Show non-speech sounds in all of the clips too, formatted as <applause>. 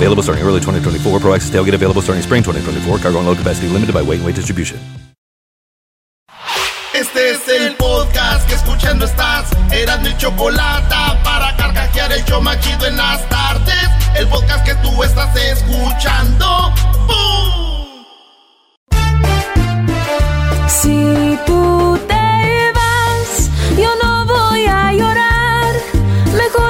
Available starting early 2024. Pro Access tailgate available starting spring 2024. Cargo and load capacity limited by weight and weight distribution. Este es el podcast que escuchando estás. Eran mi chocolate para carcajear el show machido en las tardes. El podcast que tú estás escuchando. ¡Bum! Si tú te vas, yo no voy a llorar. Mejor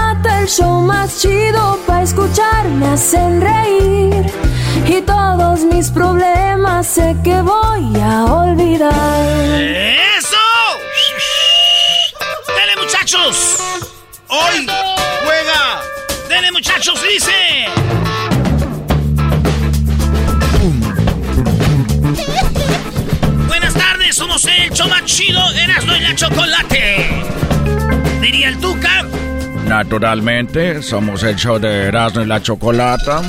show más chido para escuchar. Me hacen reír y todos mis problemas sé que voy a olvidar. ¡Eso! ¡Dale, muchachos! Hoy juega. ¡Dale, muchachos! Dice. Buenas tardes, somos el show más chido, Erasmo y la Chocolate. Diría el Tuca. Naturalmente, somos el show de Erasmo y la Chocolata.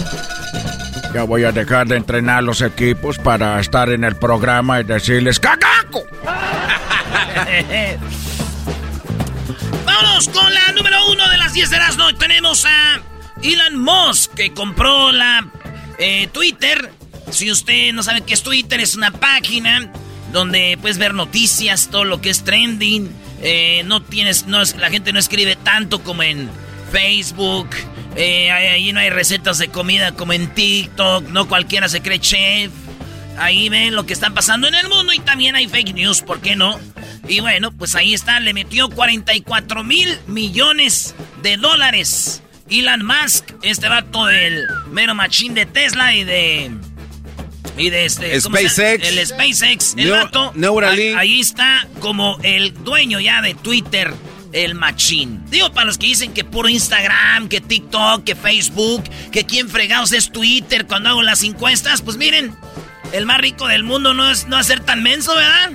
Ya voy a dejar de entrenar los equipos para estar en el programa y decirles ¡Cacaco! <laughs> Vámonos con la número uno de las 10 de Erasmo. Tenemos a Elon Musk que compró la eh, Twitter. Si usted no sabe qué es Twitter, es una página donde puedes ver noticias, todo lo que es trending. Eh, no tienes, no la gente no escribe tanto como en Facebook. Eh, ahí no hay recetas de comida como en TikTok. No cualquiera se cree chef. Ahí ven lo que está pasando en el mundo y también hay fake news, ¿por qué no? Y bueno, pues ahí está, le metió 44 mil millones de dólares. Elon Musk, este vato del mero machín de Tesla y de... Y de este... SpaceX. El SpaceX, el Neu- vato. Neuralink. Ahí, ahí está como el dueño ya de Twitter, el machín. Digo, para los que dicen que puro Instagram, que TikTok, que Facebook, que quién fregados es Twitter cuando hago las encuestas, pues miren, el más rico del mundo no es no ser tan menso, ¿verdad?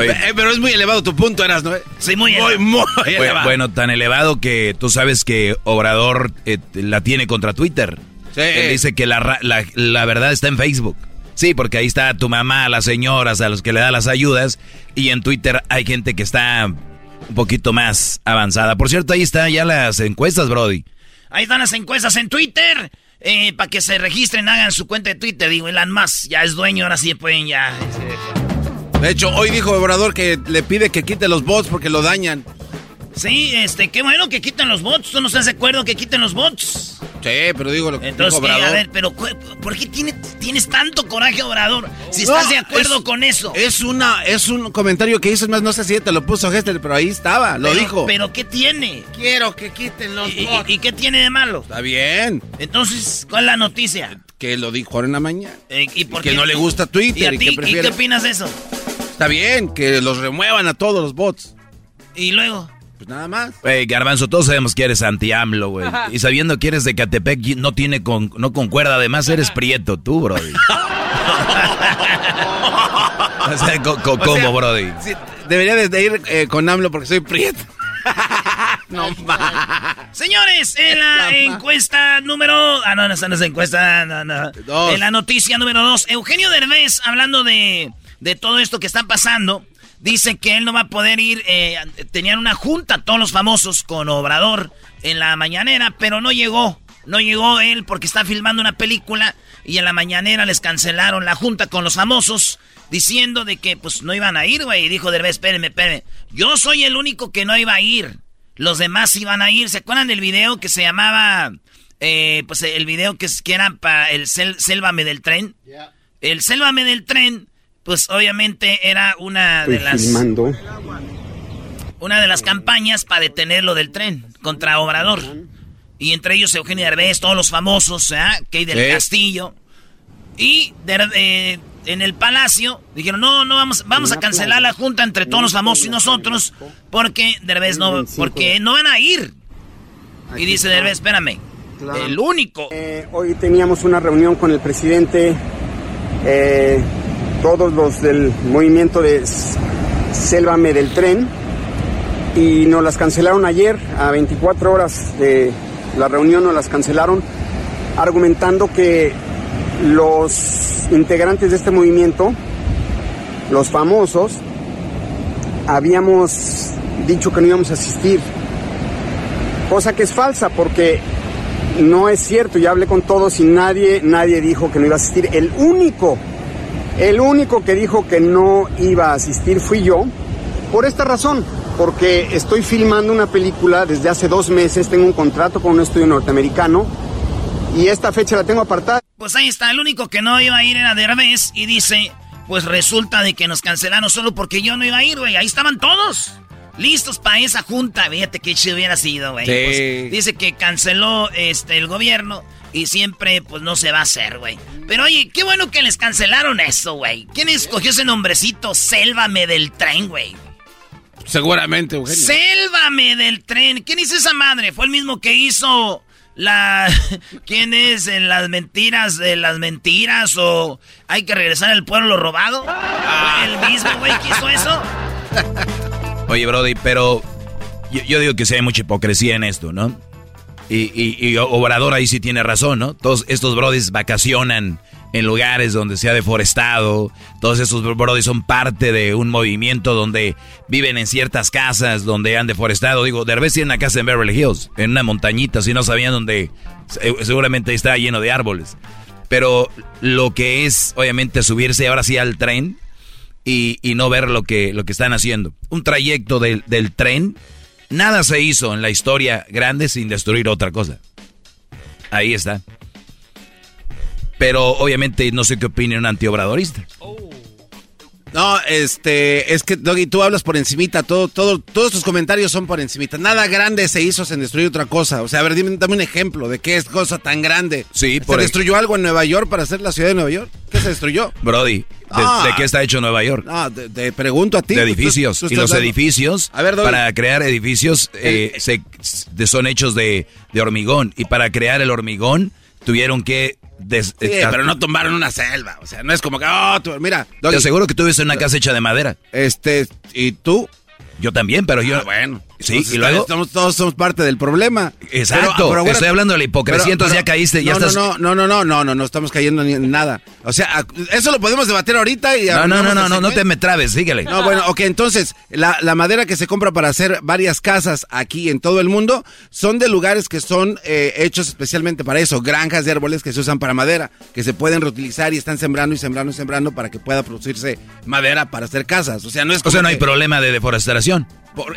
Oye, eh, pero es muy elevado tu punto, Eras, ¿no? Sí, muy Muy, muy elevado. Bueno, tan elevado que tú sabes que Obrador eh, la tiene contra Twitter. Sí. Él dice que la, la, la verdad está en Facebook. Sí, porque ahí está tu mamá, las señoras, a los que le da las ayudas. Y en Twitter hay gente que está un poquito más avanzada. Por cierto, ahí están ya las encuestas, Brody. Ahí están las encuestas en Twitter. eh, para que se registren, hagan su cuenta de Twitter. Digo, Elon Musk ya es dueño, ahora sí pueden ya. De hecho, hoy dijo Obrador que le pide que quite los bots porque lo dañan. Sí, este, qué bueno que quiten los bots. ¿Tú no estás de acuerdo que quiten los bots? Sí, pero digo lo que Entonces, dijo. Obrador. a ver, pero ¿por qué tiene- tienes tanto coraje, Obrador? Si No, estás de acuerdo es- con eso. Es una, es un comentario que hizo, es más, no sé si te lo puso Gester, pero ahí estaba, lo Pero- dijo. Pero ¿qué tiene? Quiero que quiten los ¿Y, y- bots. y qué tiene de malo? Está bien, Entonces, ¿cuál es la noticia? que lo dijo ahora en la mañana. Eh, ¿Y por que qué? no le gusta ¿Y Twitter a y, ti? que ¿Y prefiere. qué opinas de eso? Está bien, que los remuevan a todos los bots. Y luego... Pues nada más. Güey, Garbanzo, todos sabemos que eres anti-AMLO, güey. Y sabiendo que eres de Catepec, no tiene con, no concuerda. Además, eres prieto, tú, Brody. <laughs> o sea, co- co- O ¿cómo, sea, Brody? sí, debería de, ir eh, con AMLO porque soy prieto. <laughs> no más. Señores, en la encuesta número... Ah, no, no, no es encuesta, no, no. Dos. En la noticia número dos, Eugenio Derbez, hablando de de todo esto que está pasando, dice que él no va a poder ir. Eh, tenían una junta todos los famosos con Obrador en la mañanera, pero no llegó. No llegó él porque está filmando una película y en la mañanera les cancelaron la junta con los famosos diciendo de que pues no iban a ir, güey. Y dijo Derbez, espérenme, espérenme. Yo soy el único que no iba a ir. Los demás iban a ir. ¿Se acuerdan del video que se llamaba... Eh, pues el video que, que era para el Sélvame del tren? El Sélvame del tren, pues obviamente era una de las... Una de las campañas para detenerlo del tren contra Obrador. Y entre ellos Eugenio Derbez, todos los famosos, ¿eh? Key del Castillo. Y de, en el palacio dijeron, no, no, vamos, vamos a cancelar la junta entre todos los famosos y nosotros porque Derbez no, porque no van a ir. Y dice Derbez, espérame, el único. Eh, hoy teníamos una reunión con el presidente, eh, todos los del movimiento de Sélvame del Tren, y nos las cancelaron ayer a 24 horas de la reunión, nos las cancelaron argumentando que los integrantes de este movimiento, los famosos, habíamos dicho que no íbamos a asistir, cosa que es falsa porque no es cierto, ya hablé con todos y nadie, nadie dijo que no iba a asistir. El único, el único que dijo que no iba a asistir fui yo, por esta razón, porque estoy filmando una película desde hace dos meses, tengo un contrato con un estudio norteamericano y esta fecha la tengo apartada. Pues ahí está, el único que no iba a ir era Derbez y dice, pues resulta de que nos cancelaron solo porque yo no iba a ir, güey. Ahí estaban todos. Listos para esa junta. Fíjate que chido hubiera sido, güey. Pues, dice que canceló este el gobierno y siempre pues no se va a hacer, güey. Pero oye, qué bueno que les cancelaron eso, güey. ¿Quién escogió ese nombrecito? Sélvame del tren, güey. Seguramente, Eugenio. Sélvame del tren. ¿Quién hizo esa madre? Fue el mismo que hizo la <laughs> quién es en las mentiras de las mentiras o hay que regresar al pueblo robado ah. el mismo güey que hizo eso <laughs> oye Brody pero yo, digo que sí hay mucha hipocresía en esto no y, Obrador ahí sí tiene razón no todos estos Brodis vacacionan en lugares donde se ha deforestado. Todos esos brodis son parte de un movimiento donde viven en ciertas casas donde han deforestado. Digo, Derbez tiene una casa en Beverly Hills, en una montañita, si no sabían dónde, seguramente está lleno de árboles. Pero lo que es, obviamente, subirse ahora sí al tren y, no ver lo que, lo que están haciendo. Un trayecto del, del tren, nada se hizo en la historia grande sin destruir otra cosa. Ahí está. Pero obviamente no sé qué opina un antiobradorista. No, este, es que Doggy, tú hablas por encimita, todo, todo, todos tus comentarios son por encimita. Nada grande se hizo sin destruir otra cosa. O sea, a ver, dime, dame un ejemplo de qué es cosa tan grande. Sí, ¿Se destruyó algo en Nueva York para hacer la ciudad de Nueva York? ¿Qué se destruyó? Brody, ¿de, ah. qué está hecho Nueva York? No, te, pregunto a ti. De edificios. y los edificios, para crear edificios, eh, se, son hechos de, de hormigón. Y para crear el hormigón, tuvieron que pero no tumbaron una selva. O sea, no es como que, oh, mira. Te aseguro que en una casa hecha de madera. Este, ¿y tú? Yo también, pero yo. Ah, bueno. Sí, y luego. todos somos parte del problema. Exacto. Estoy hablando de la hipocresía, entonces ya caíste, ya no, estás. No, no, no, no, no, no, no, estamos cayendo ni en nada. O sea, eso lo podemos debatir ahorita y. No, no, no, no, no, no te me trabes, síguele. No, bueno, ok, entonces, la, la, madera que se compra para hacer varias casas aquí en todo el mundo son de lugares que son eh, hechos especialmente para eso, granjas de árboles que se usan para madera, que se pueden reutilizar y están sembrando y sembrando y sembrando para que pueda producirse madera para hacer casas. O sea, no es. O sea, no hay problema de deforestación.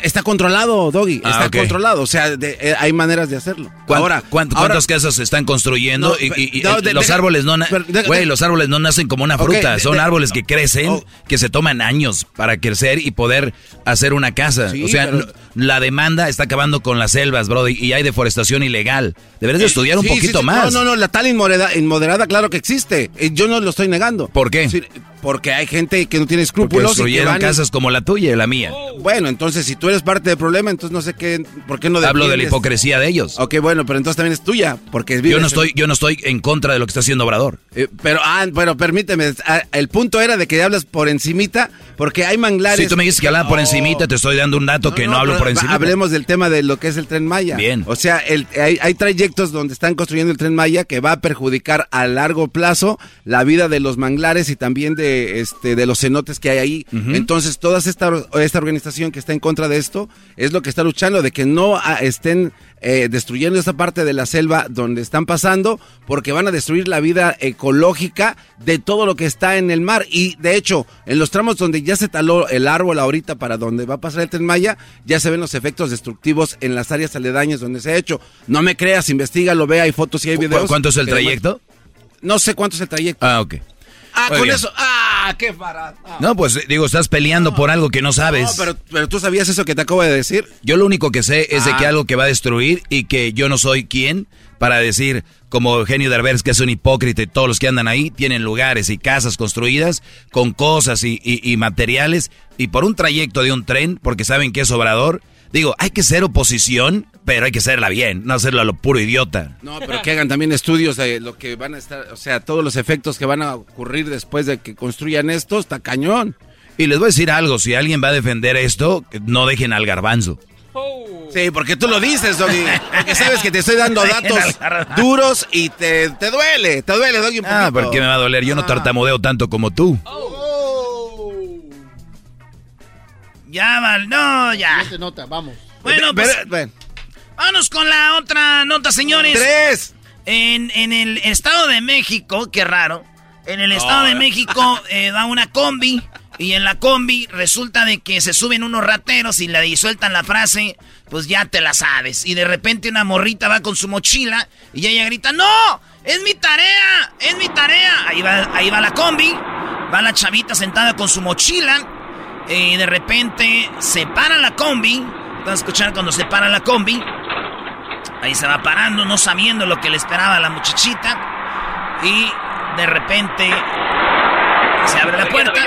Está controlado, Doggy. Ah, está controlado. O sea, eh, hay maneras de hacerlo. Ahora, ¿cuántas casas se están construyendo? y, los árboles no, los árboles no nacen como una fruta. Son árboles que crecen, oh. que se toman años para crecer y poder hacer una casa. o sea, la demanda está acabando con las selvas, bro, y hay deforestación ilegal. Deberías de eh, estudiar un poquito más. No, no, no, la tal inmoderada, inmoderada, claro que existe. Eh, yo no lo estoy negando. ¿Por qué? Porque hay gente que no tiene escrúpulos. Construyeron casas como la tuya y la mía. Bueno, entonces si tú eres parte del problema, entonces no sé qué, por qué no Hablo de la hipocresía de ellos. Ok, bueno, pero entonces también es tuya, porque yo no estoy, yo no estoy en contra de lo que está haciendo Obrador. Eh, pero, ah, bueno, permíteme, ah, el punto era de que hablas por encimita, porque hay manglares. Si tú me dices que hablas por encimita, te estoy dando un dato que no, hablo por encima. Hablemos del tema de lo que es el tren Maya. Bien. O sea, hay, hay trayectos donde están construyendo el tren Maya que va a perjudicar a largo plazo la vida de los manglares y también de de, este, de los cenotes que hay ahí. Entonces, toda esta, esta organización que está en contra de esto es lo que está luchando, de que no ah, estén eh, destruyendo esa parte de la selva donde están pasando, porque van a destruir la vida ecológica de todo lo que está en el mar. Y de hecho, en los tramos donde ya se taló el árbol ahorita para donde va a pasar el tren Maya, ya se ven los efectos destructivos en las áreas aledañas donde se ha hecho. No me creas, lo ve, hay fotos y hay videos. ¿Cuánto es el trayecto? No sé cuánto es el trayecto. Ah, ok. Ah, con eso. Ah, qué barato. No, pues digo, estás peleando por algo que no sabes. No, pero, pero tú sabías eso que te acabo de decir. Yo lo único que sé es de que Ah. algo que va a destruir y que yo no soy quien para decir, como Eugenio Derbez, que es un hipócrita y todos los que andan ahí tienen lugares y casas construidas con cosas y, y- y materiales y por un trayecto de un tren, porque saben que es obrador. Digo, hay que ser oposición, pero hay que serla bien, no hacerlo a lo puro idiota. No, pero que hagan también estudios de lo que van a estar, o sea, todos los efectos que van a ocurrir después de que construyan esto, está cañón. Y les voy a decir algo, si alguien va a defender esto, no dejen al garbanzo. Sí, porque tú lo dices, Doggy. <laughs> Porque sabes que te estoy dando datos duros y te, te duele, te duele, Doggy. Ah, ¿por qué me va a doler? Yo no tartamudeo tanto como tú. Ya, Val, no, ya. Se nota, vamos. Bueno, pues, vámonos con la otra nota, señores. ¡Tres! En, en el Estado de México, qué raro, en el Estado de México eh, va una combi y en la combi resulta de que se suben unos rateros y le disueltan la frase, pues ya te la sabes. Y de repente una morrita va con su mochila y ella grita, ¡No! ¡Es mi tarea! ¡Es mi tarea! Ahí va, ahí va la combi, va la chavita sentada con su mochila y de repente se para la combi. Van a escuchar cuando se para la combi. Ahí se va parando, no sabiendo lo que le esperaba a la muchachita. Y de repente se abre la puerta.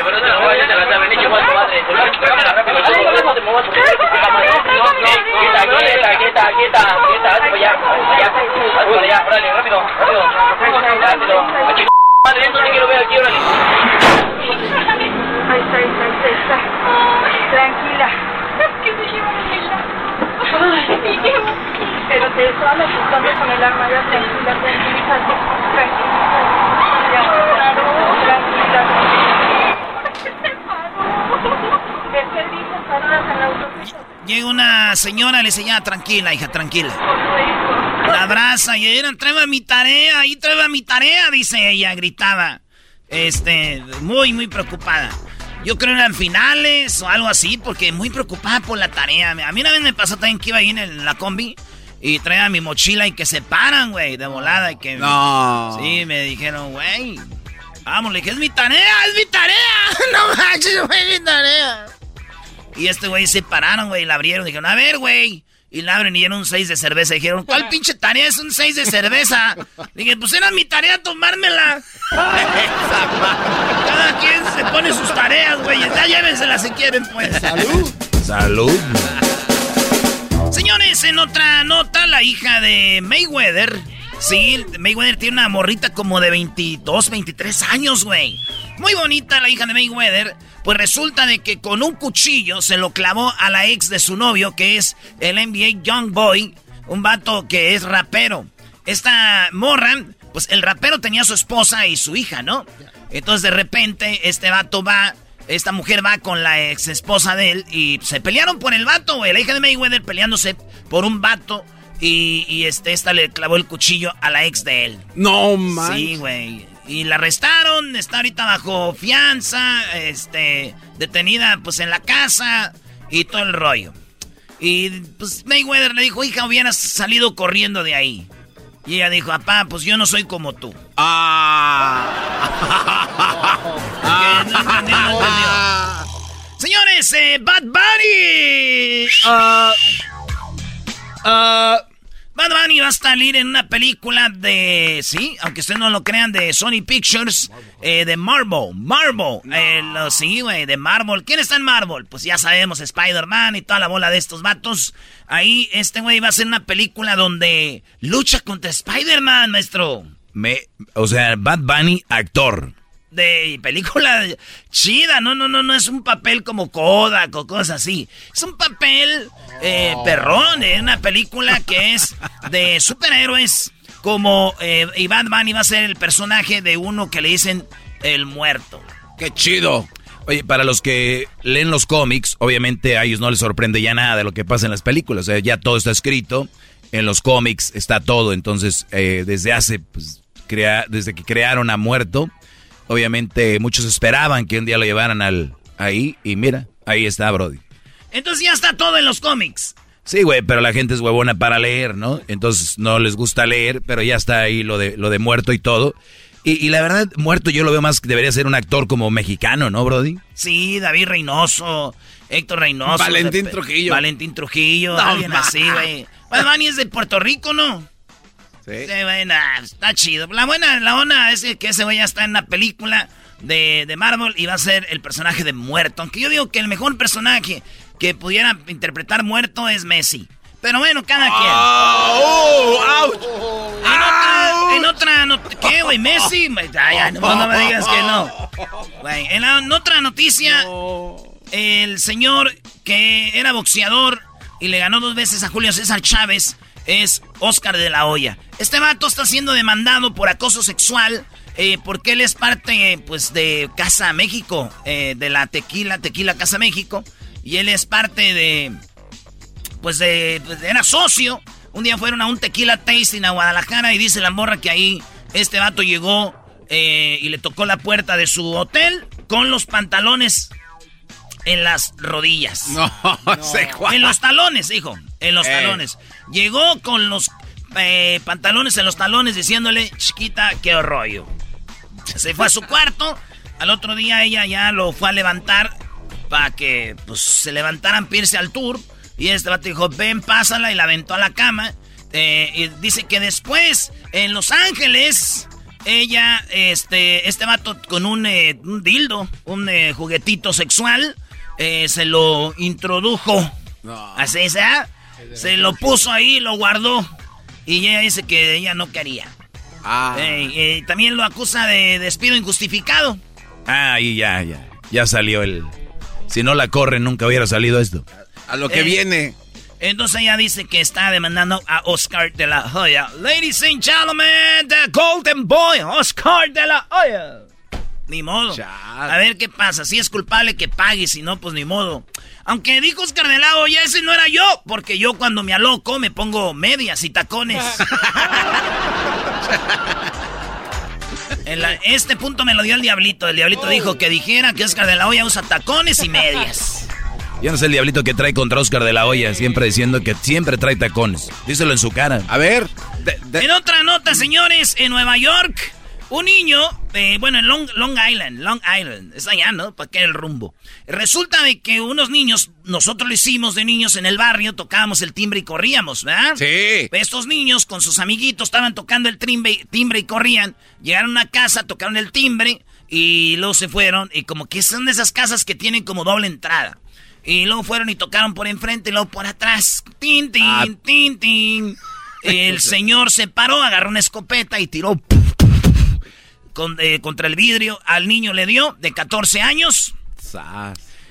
Ahí está, ahí está, ahí está, ahí está. Tranquila. ¿Qué se lleva Pero te están asustando con el arma ya, tranquila, tranquilízate. Tranquilízate. Claro, tranquila. Llega una señora y le dice, ya, tranquila, hija, tranquila. La abraza y tráeme mi tarea, ahí tráeme mi tarea, dice ella, gritaba. Este, muy, muy preocupada. Yo creo que eran finales o algo así, porque muy preocupada por la tarea. A mí una vez me pasó también que iba ahí en la combi y traía mi mochila y que se paran, güey, de volada. Y que, No. Sí, me dijeron, güey, vamos, le dije, es mi tarea, es mi tarea. <laughs> No manches, güey, es mi tarea. Y este güey se pararon, güey, y la abrieron. Dijeron, a ver, güey. Y la abren y era un 6 de cerveza. Dijeron, ¿cuál pinche tarea es un 6 de cerveza? <laughs> Dije, pues era mi tarea tomármela. Cada quien se pone sus tareas, güey. Ya llévenselas si quieren, pues. Salud. Salud. Señores, en otra nota, la hija de Mayweather. Sí, Mayweather tiene una morrita como de 22, 23 años, güey. Muy bonita la hija de Mayweather. Pues resulta de que con un cuchillo se lo clavó a la ex de su novio, que es el NBA Young Boy, un vato que es rapero. Esta morra, pues el rapero tenía a su esposa y su hija, ¿no? Entonces de repente este vato va, esta mujer va con la ex esposa de él y se pelearon por el vato, güey. La hija de Mayweather peleándose por un vato y, y este, esta le clavó el cuchillo a la ex de él. No, man. Sí, güey. Y la arrestaron, está ahorita bajo fianza, este, detenida pues en la casa y todo el rollo. Y pues Mayweather le dijo, hija, hubieras salido corriendo de ahí. Y ella dijo, papá, pues yo no soy como tú. Ah. <laughs> No entendió, no entendió. Señores, eh, Bad Bunny. Ah. Bad Bunny va a salir en una película de, sí, aunque ustedes no lo crean, de Sony Pictures, eh, de Marvel. Marvel, eh, lo- sí, güey, de Marvel. ¿Quién está en Marvel? Pues ya sabemos, Spider-Man y toda la bola de estos vatos. Ahí este güey va a hacer una película donde lucha contra Spider-Man, maestro. Me, o sea, Bad Bunny, actor. De película chida, no, no, no, no es un papel como Kodak o cosas así. Es un papel eh, perrón, es una película que es de superhéroes como eh, y Bunny va a ser el personaje de uno que le dicen el muerto. ¡Qué chido! Oye, para los que leen los cómics, obviamente a ellos no les sorprende ya nada de lo que pasa en las películas. Ya todo está escrito. En los cómics está todo. Entonces, eh, desde hace, pues, crea, desde que crearon a Muerto, obviamente muchos esperaban que un día lo llevaran al ahí. Y mira, ahí está, Brody. Entonces ya está todo en los cómics. Sí, güey, pero la gente es huevona para leer, ¿no? Entonces no les gusta leer, pero ya está ahí lo de, lo de muerto y todo. Y, la verdad, muerto yo lo veo más que debería ser un actor como mexicano, ¿no, Brody? Sí, David Reynoso, Héctor Reynoso. Valentín Trujillo. Valentín Trujillo, alguien así, güey. Bunny es de Puerto Rico, ¿no? Sí. sí bueno, está chido. La buena, la buena es que ese güey ya está en la película de, de Marvel y va a ser el personaje de muerto. Aunque yo digo que el mejor personaje que pudiera interpretar muerto es Messi. Pero bueno, cada quien. Oh, en, otra, en otra ¿Qué, güey? Messi. Ay, no, no, me digas que no. en, otra noticia, el señor que era boxeador y le ganó dos veces a Julio César Chávez es Oscar de la Hoya. Este vato está siendo demandado por acoso sexual eh, porque él es parte, pues, de Casa México, eh, de la Tequila, Tequila Casa México. Y él es parte de, pues, de, pues, era socio. Un día fueron a un tequila tasting a Guadalajara y dice la morra que ahí este vato llegó eh, y le tocó la puerta de su hotel con los pantalones en las rodillas. No, <laughs> no. En los talones, hijo. En los talones. Llegó con los eh, pantalones en los talones diciéndole, chiquita, qué rollo. Se fue a su cuarto. Al otro día ella ya lo fue a levantar para que pues, se levantaran Pierce al tour. Y este vato dijo, ven, pásala, y la aventó a la cama. Eh, y dice que después, en Los Ángeles, ella, este, este vato con un, eh, dildo, un eh, juguetito sexual, se lo introdujo. Así, ¿sabes? Se lo puso ahí, lo guardó. Y ella dice que ella no quería. Ah. también lo acusa de despido injustificado. Ah, ahí ya, ya. Ya salió el, si no la corren, nunca hubiera salido esto. A lo que eh, viene. Entonces ella dice que está demandando a Oscar de la Hoya. Ladies and gentlemen, the Golden Boy, Oscar de la Hoya. Ni modo. A ver qué pasa. Si es culpable, que pague. Si no, pues ni modo. Aunque dijo Oscar de la Hoya, ese no era yo. Porque yo cuando me aloco me pongo medias y tacones. <laughs> En este punto me lo dio el diablito. El diablito dijo que dijera que Oscar de la Hoya usa tacones y medias. Yo no sé el diablito que trae contra Oscar de la Hoya, siempre diciendo que siempre trae tacones. Díselo en su cara. A ver. En otra nota, señores, en Nueva York un niño, eh, bueno, en Long, Long, Island, Long Island, es allá, ¿no? ¿Para qué el rumbo? Resulta de que unos niños, nosotros lo hicimos de niños en el barrio, tocábamos el timbre y corríamos, ¿verdad? Sí. Estos niños con sus amiguitos estaban tocando el timbre, timbre y corrían, llegaron a una casa, tocaron el timbre y luego se fueron y como que son de esas casas que tienen como doble entrada. Y luego fueron y tocaron por enfrente y luego por atrás. Tin, tin, ah. tin, tin. El <laughs> señor se paró, agarró una escopeta y tiró eh, contra el vidrio. Al niño le dio de 14 años.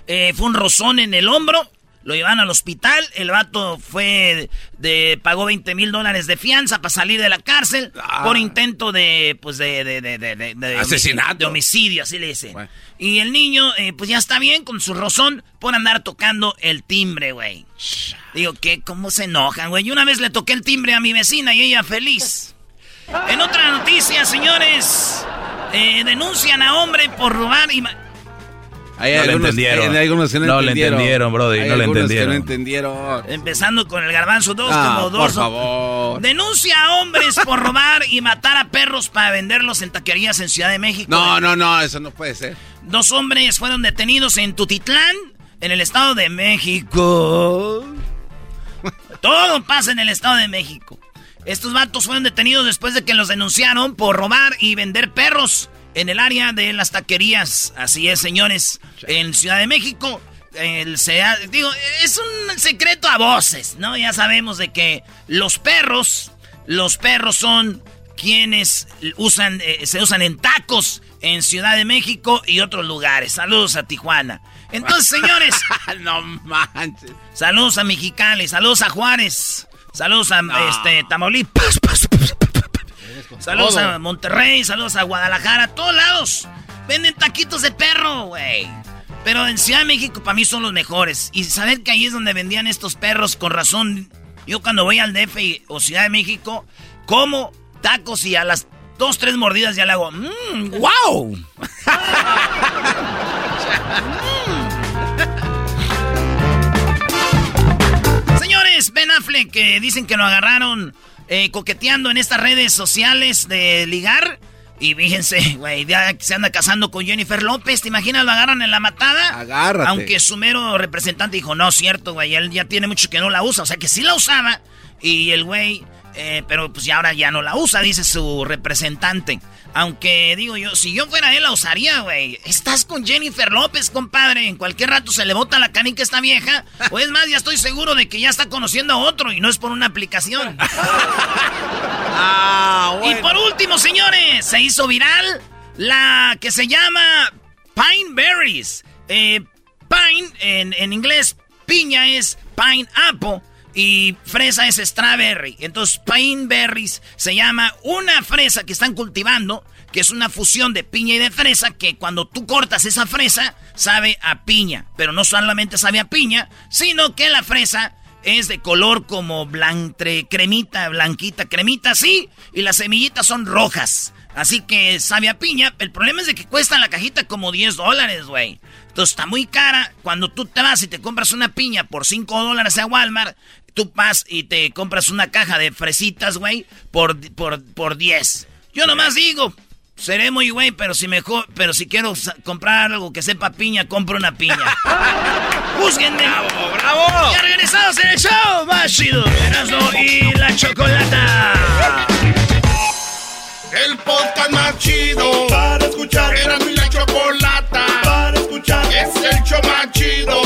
Eh, fue un rozón en el hombro. Lo llevan al hospital. El vato fue de, pagó 20 mil dólares de fianza para salir de la cárcel ah. por intento de, pues de, de, asesinato, de homicidio, así le dicen. Y el niño, eh, pues ya está bien con su rozón por andar tocando el timbre, güey. Digo, ¿qué? ¿Cómo se enojan, güey? Una vez le toqué el timbre a mi vecina y ella feliz. En otra noticia, señores, eh, denuncian a hombre por robar y... Hay no algunos, entendieron. Hay algunos que no, no le entendieron, brody. no le entendieron. Que no entendieron. Empezando con el garbanzo 2 ah, como dos. Por favor. Denuncia a hombres por robar y matar a perros para venderlos en taquerías en Ciudad de México. No, no, no, eso no puede ser. Dos hombres fueron detenidos en Tutitlán, en el Estado de México. <laughs> Todo pasa en el Estado de México. Estos vatos fueron detenidos después de que los denunciaron por robar y vender perros en el área de las taquerías. Así es, señores, en Ciudad de México. El digo, es un secreto a voces, ¿no? Ya sabemos de que los perros, los perros son quienes usan, eh, se usan en tacos en Ciudad de México y otros lugares. Saludos a Tijuana. Entonces, señores. <laughs> no manches. Saludos a Mexicali, saludos a Juárez. Saludos a este, Tamaulipas. Saludos a Monterrey, saludos a Guadalajara, a todos lados. Venden taquitos de perro, güey. Pero en Ciudad de México para mí son los mejores. Y saber que ahí es donde vendían estos perros, con razón. Yo cuando voy al DF o Ciudad de México, como tacos y a las dos, tres mordidas ya le hago, mmm, wow. <laughs> <laughs> Señores, Ben Affleck, que dicen que lo agarraron eh, coqueteando en estas redes sociales de ligar. Y fíjense, <laughs> güey, ya se anda casando con Jennifer López. ¿Te imaginas? Lo agarran en la matada. Agárrate. Aunque su mero representante dijo, no, cierto, güey, él ya tiene mucho que no la usa. O sea, que sí la usaba. Y el güey, eh, pero pues ya ahora ya no la usa, dice su representante. Aunque digo yo, si yo fuera él la usaría, güey. Estás con Jennifer López, compadre. En cualquier rato se le bota la canica a esta vieja. <laughs> O es más, ya estoy seguro de que ya está conociendo a otro y no es por una aplicación. <laughs> Ah, Y por último, señores, se hizo viral la que se llama Pine Berries. Eh, pine, en, en inglés, piña es pine apple y fresa es strawberry. Entonces, pine berries se llama una fresa que están cultivando, que es una fusión de piña y de fresa, que cuando tú cortas esa fresa, sabe a piña. Pero no solamente sabe a piña, sino que la fresa es de color como blantre, cremita, blanquita, cremita, sí, y las semillitas son rojas. Así que sabe a piña. El problema es de que cuesta la cajita como 10 dólares, güey. Entonces está muy cara. Cuando tú te vas y te compras una piña por 5 dólares a Walmart, tú vas y te compras una caja de fresitas, güey, por, por, por 10. Yo nomás digo, seré muy güey, pero si mejor, pero si quiero comprar algo que sepa piña, compro una piña. <laughs> Júzguenme. ¡Bravo, bravo! Ya regresados en el show más chido. Erasmo y la chocolata. El podcast más chido para escuchar. Era mi la chocolata para escuchar. Es el show más chido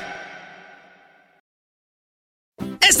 this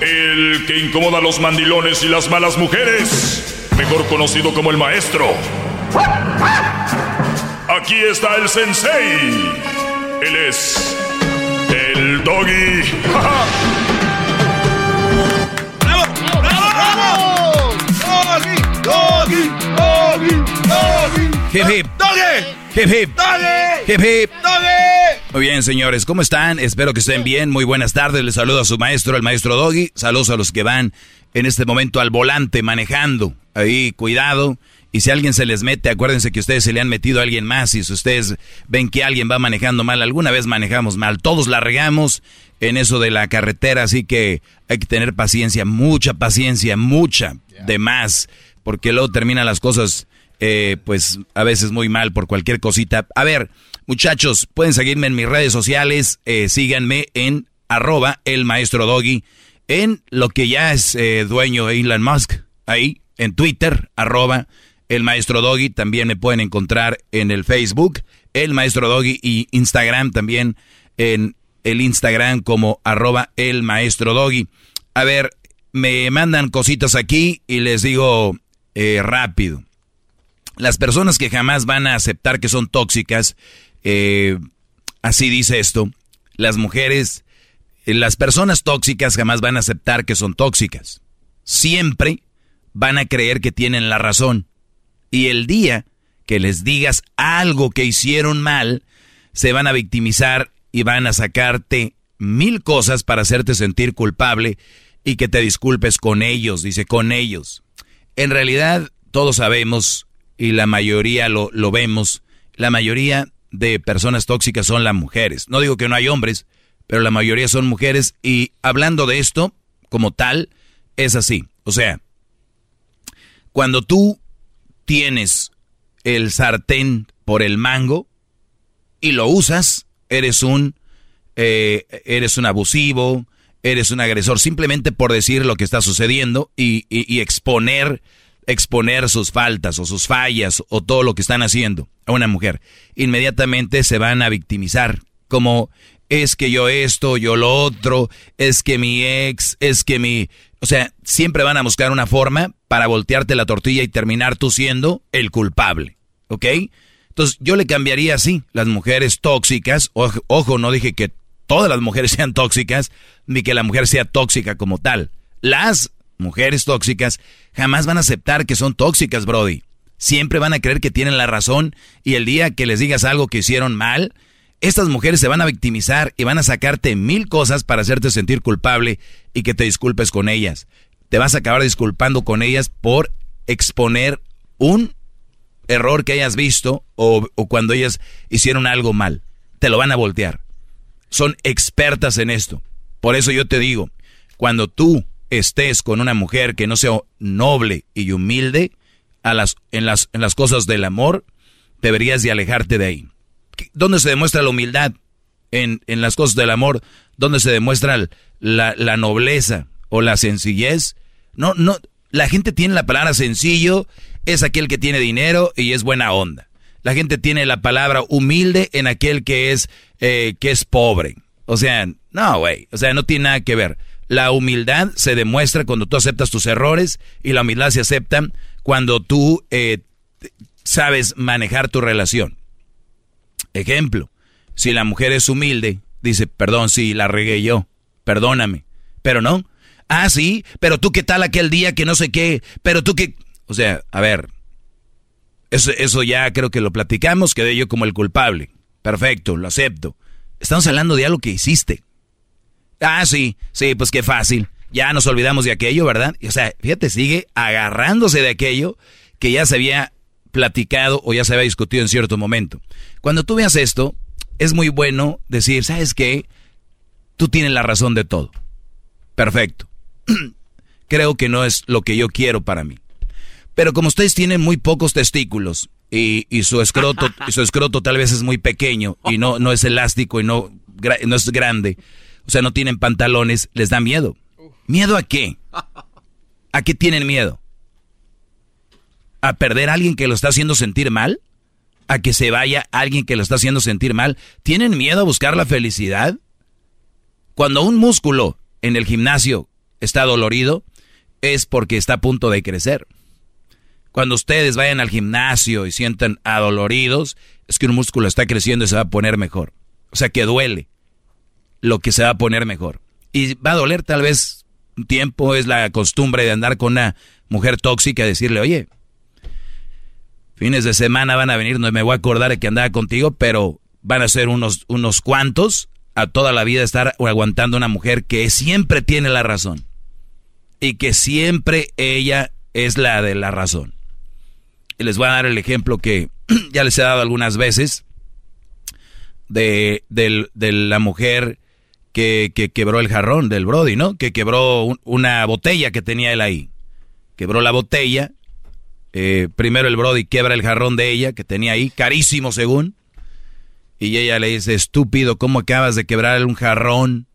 El que incomoda a los mandilones y las malas mujeres. Mejor conocido como el maestro. Aquí está el sensei. Él es. El doggy. ¡Bravo! ¡Doggy! ¡Doggy! ¡Doggy! ¡Doggy! Hip. ¡Doggy! Hip hip. ¡Doggy! Hip hip. ¡Doggy! Muy bien, señores, ¿cómo están? Espero que estén bien. Muy buenas tardes. Les saludo a su maestro, el maestro Doggy. Saludos a los que van en este momento al volante manejando. Ahí, cuidado. Y si alguien se les mete, acuérdense que ustedes se le han metido a alguien más. Y si ustedes ven que alguien va manejando mal, alguna vez manejamos mal. Todos la regamos en eso de la carretera. Así que hay que tener paciencia, mucha paciencia, mucha, de más. Porque luego terminan las cosas, eh, pues a veces muy mal por cualquier cosita. A ver, muchachos, pueden seguirme en mis redes sociales. eh, síganme en arroba el maestro doggy. En lo que ya es eh, dueño Elon Musk. Ahí, en Twitter, arroba el maestro Doggy. También me pueden encontrar en el Facebook, el maestro Doggy, y Instagram también en el Instagram como arroba el maestro doggy. A ver, me mandan cositas aquí y les digo eh, rápido. Las personas que jamás van a aceptar que son tóxicas, eh, así dice esto, las mujeres, eh, las personas tóxicas jamás van a aceptar que son tóxicas. Siempre van a creer que tienen la razón. Y el día que les digas algo que hicieron mal, se van a victimizar y van a sacarte mil cosas para hacerte sentir culpable y que te disculpes con ellos, dice, con ellos. En realidad, todos sabemos, y la mayoría lo, lo vemos, la mayoría de personas tóxicas son las mujeres. No digo que no hay hombres, pero la mayoría son mujeres y hablando de esto, como tal, es así. O sea, cuando tú tienes el sartén por el mango y lo usas, eres un, eh, eres un abusivo, eres un agresor, simplemente por decir lo que está sucediendo y, y, exponer, exponer sus faltas o sus fallas o todo lo que están haciendo a una mujer. Inmediatamente se van a victimizar, como es que yo esto, yo lo otro, es que mi ex, es que mi... O sea, siempre van a buscar una forma para voltearte la tortilla y terminar tú siendo el culpable, ¿ok? Entonces yo le cambiaría así, las mujeres tóxicas, ojo, ojo no dije que todas las mujeres <laughs> sean tóxicas, ni que la mujer sea tóxica como tal. Las mujeres tóxicas jamás van a aceptar que son tóxicas, Brody. Siempre van a creer que tienen la razón y el día que les digas algo que hicieron mal, estas mujeres se van a victimizar y van a sacarte mil cosas para hacerte sentir culpable y que te disculpes con ellas. Te vas a acabar disculpando con ellas por exponer un error que hayas visto o, cuando ellas hicieron algo mal. Te lo van a voltear. Son expertas en esto. Por eso yo te digo, cuando tú estés con una mujer que no sea noble y humilde a las, en, las, en las cosas del amor, deberías de alejarte de ahí. ¿Dónde se demuestra la humildad? En, en las cosas del amor, ¿dónde se demuestra la, la nobleza o la sencillez? No, no, la gente tiene la palabra sencillo, es aquel que tiene dinero y es buena onda. La gente tiene la palabra humilde en aquel que es, eh, que es pobre. O sea, no, güey, o sea, no tiene nada que ver. La humildad se demuestra cuando tú aceptas tus errores y la humildad se acepta cuando tú eh, sabes manejar tu relación. Ejemplo, si la mujer es humilde, dice, perdón, sí, la regué yo, perdóname, pero no. Ah, sí, pero tú qué tal aquel día que no sé qué, pero tú qué... O sea, a ver, eso, eso ya creo que lo platicamos, quedé yo como el culpable. Perfecto, lo acepto. Estamos hablando de algo que hiciste. Ah, sí, sí, pues qué fácil. Ya nos olvidamos de aquello, ¿verdad? O sea, fíjate, sigue agarrándose de aquello que ya se había platicado o ya se había discutido en cierto momento. Cuando tú veas esto, es muy bueno decir, ¿sabes qué? Tú tienes la razón de todo. Perfecto. <clears throat> Creo que no es lo que yo quiero para mí. Pero como ustedes tienen muy pocos testículos y, su escroto y <laughs> su escroto tal vez es muy pequeño y no, no es elástico y no, no es grande, o sea, no tienen pantalones, les da miedo. ¿Miedo a qué? ¿A qué tienen miedo? ¿A perder a alguien que lo está haciendo sentir mal? ¿A que se vaya alguien que lo está haciendo sentir mal? ¿Tienen miedo a buscar la felicidad? Cuando un músculo en el gimnasio está dolorido, es porque está a punto de crecer. Cuando ustedes vayan al gimnasio y sientan adoloridos, es que un músculo está creciendo y se va a poner mejor. O sea que duele lo que se va a poner mejor. Y va a doler tal vez un tiempo, es la costumbre de andar con una mujer tóxica y decirle, oye, fines de semana van a venir, no me voy a acordar de que andaba contigo, pero van a ser unos, unos cuantos a toda la vida estar aguantando una mujer que siempre tiene la razón. Y que siempre ella es la de la razón. Y les voy a dar el ejemplo que <clears throat> ya les he dado algunas veces de, la mujer que, quebró el jarrón del Brody, ¿no? Que quebró una botella que tenía él ahí. Quebró la botella. Eh, primero el Brody quiebra el jarrón de ella que tenía ahí, carísimo según. Y ella le dice, estúpido, ¿cómo acabas de quebrar un jarrón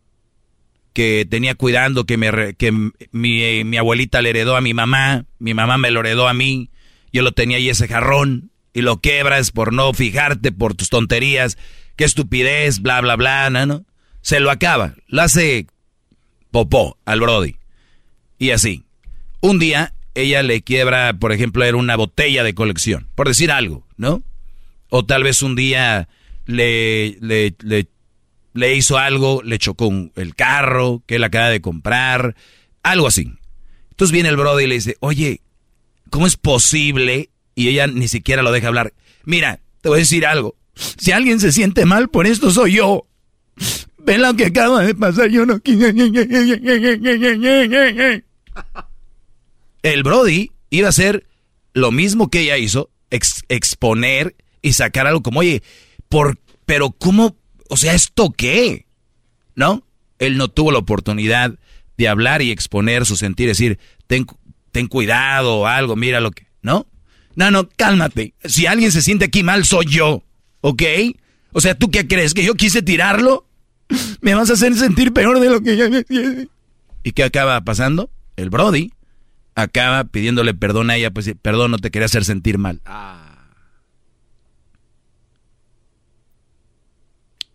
que tenía cuidando, que, me, que mi, mi abuelita le heredó a mi mamá, mi mamá me lo heredó a mí, yo lo tenía ahí ese jarrón, y lo quebras por no fijarte, por tus tonterías, qué estupidez, bla, bla, bla, ¿no? Se lo acaba, lo hace popó al Brody. Y así. Un día ella le quiebra, por ejemplo, era una botella de colección, por decir algo, ¿no? O tal vez un día le, le, le, hizo algo, le chocó el carro que él acaba de comprar, algo así. Entonces viene el Brody y le dice, oye, ¿cómo es posible? Y ella ni siquiera lo deja hablar. Mira, te voy a decir algo. Si alguien se siente mal por esto, soy yo. Ven lo que acaba de pasar, yo no El Brody iba a hacer lo mismo que ella hizo, exponer y sacar algo como, oye, por, pero ¿cómo? O sea, ¿esto qué? ¿No? Él no tuvo la oportunidad de hablar y exponer su sentir, decir, ten, ten cuidado o algo, mira lo que, ¿no? No, no, cálmate. Si alguien se siente aquí mal, soy yo, ¿ok? O sea, ¿tú qué crees? ¿Que yo quise tirarlo? Me vas a hacer sentir peor de lo que ya me. ¿Y qué acaba pasando? El Brody acaba pidiéndole perdón a ella, pues perdón, no te quería hacer sentir mal. Ah.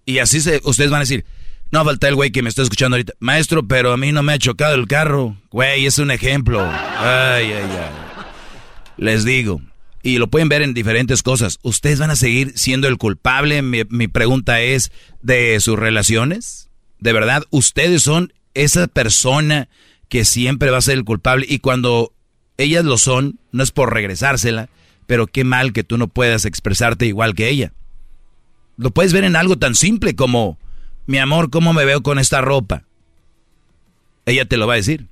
Y así se, ustedes van a decir, no falta el güey que me está escuchando ahorita. Maestro, pero a mí no me ha chocado el carro. Güey, es un ejemplo. <laughs> Ay, ay, ay. Les digo, y lo pueden ver en diferentes cosas. ¿Ustedes van a seguir siendo el culpable? Mi, pregunta es, ¿de sus relaciones? ¿De verdad ustedes son esa persona que siempre va a ser el culpable? Y cuando ellas lo son, no es por regresársela, pero qué mal que tú no puedas expresarte igual que ella. Lo puedes ver en algo tan simple como, mi amor, ¿cómo me veo con esta ropa? Ella te lo va a decir.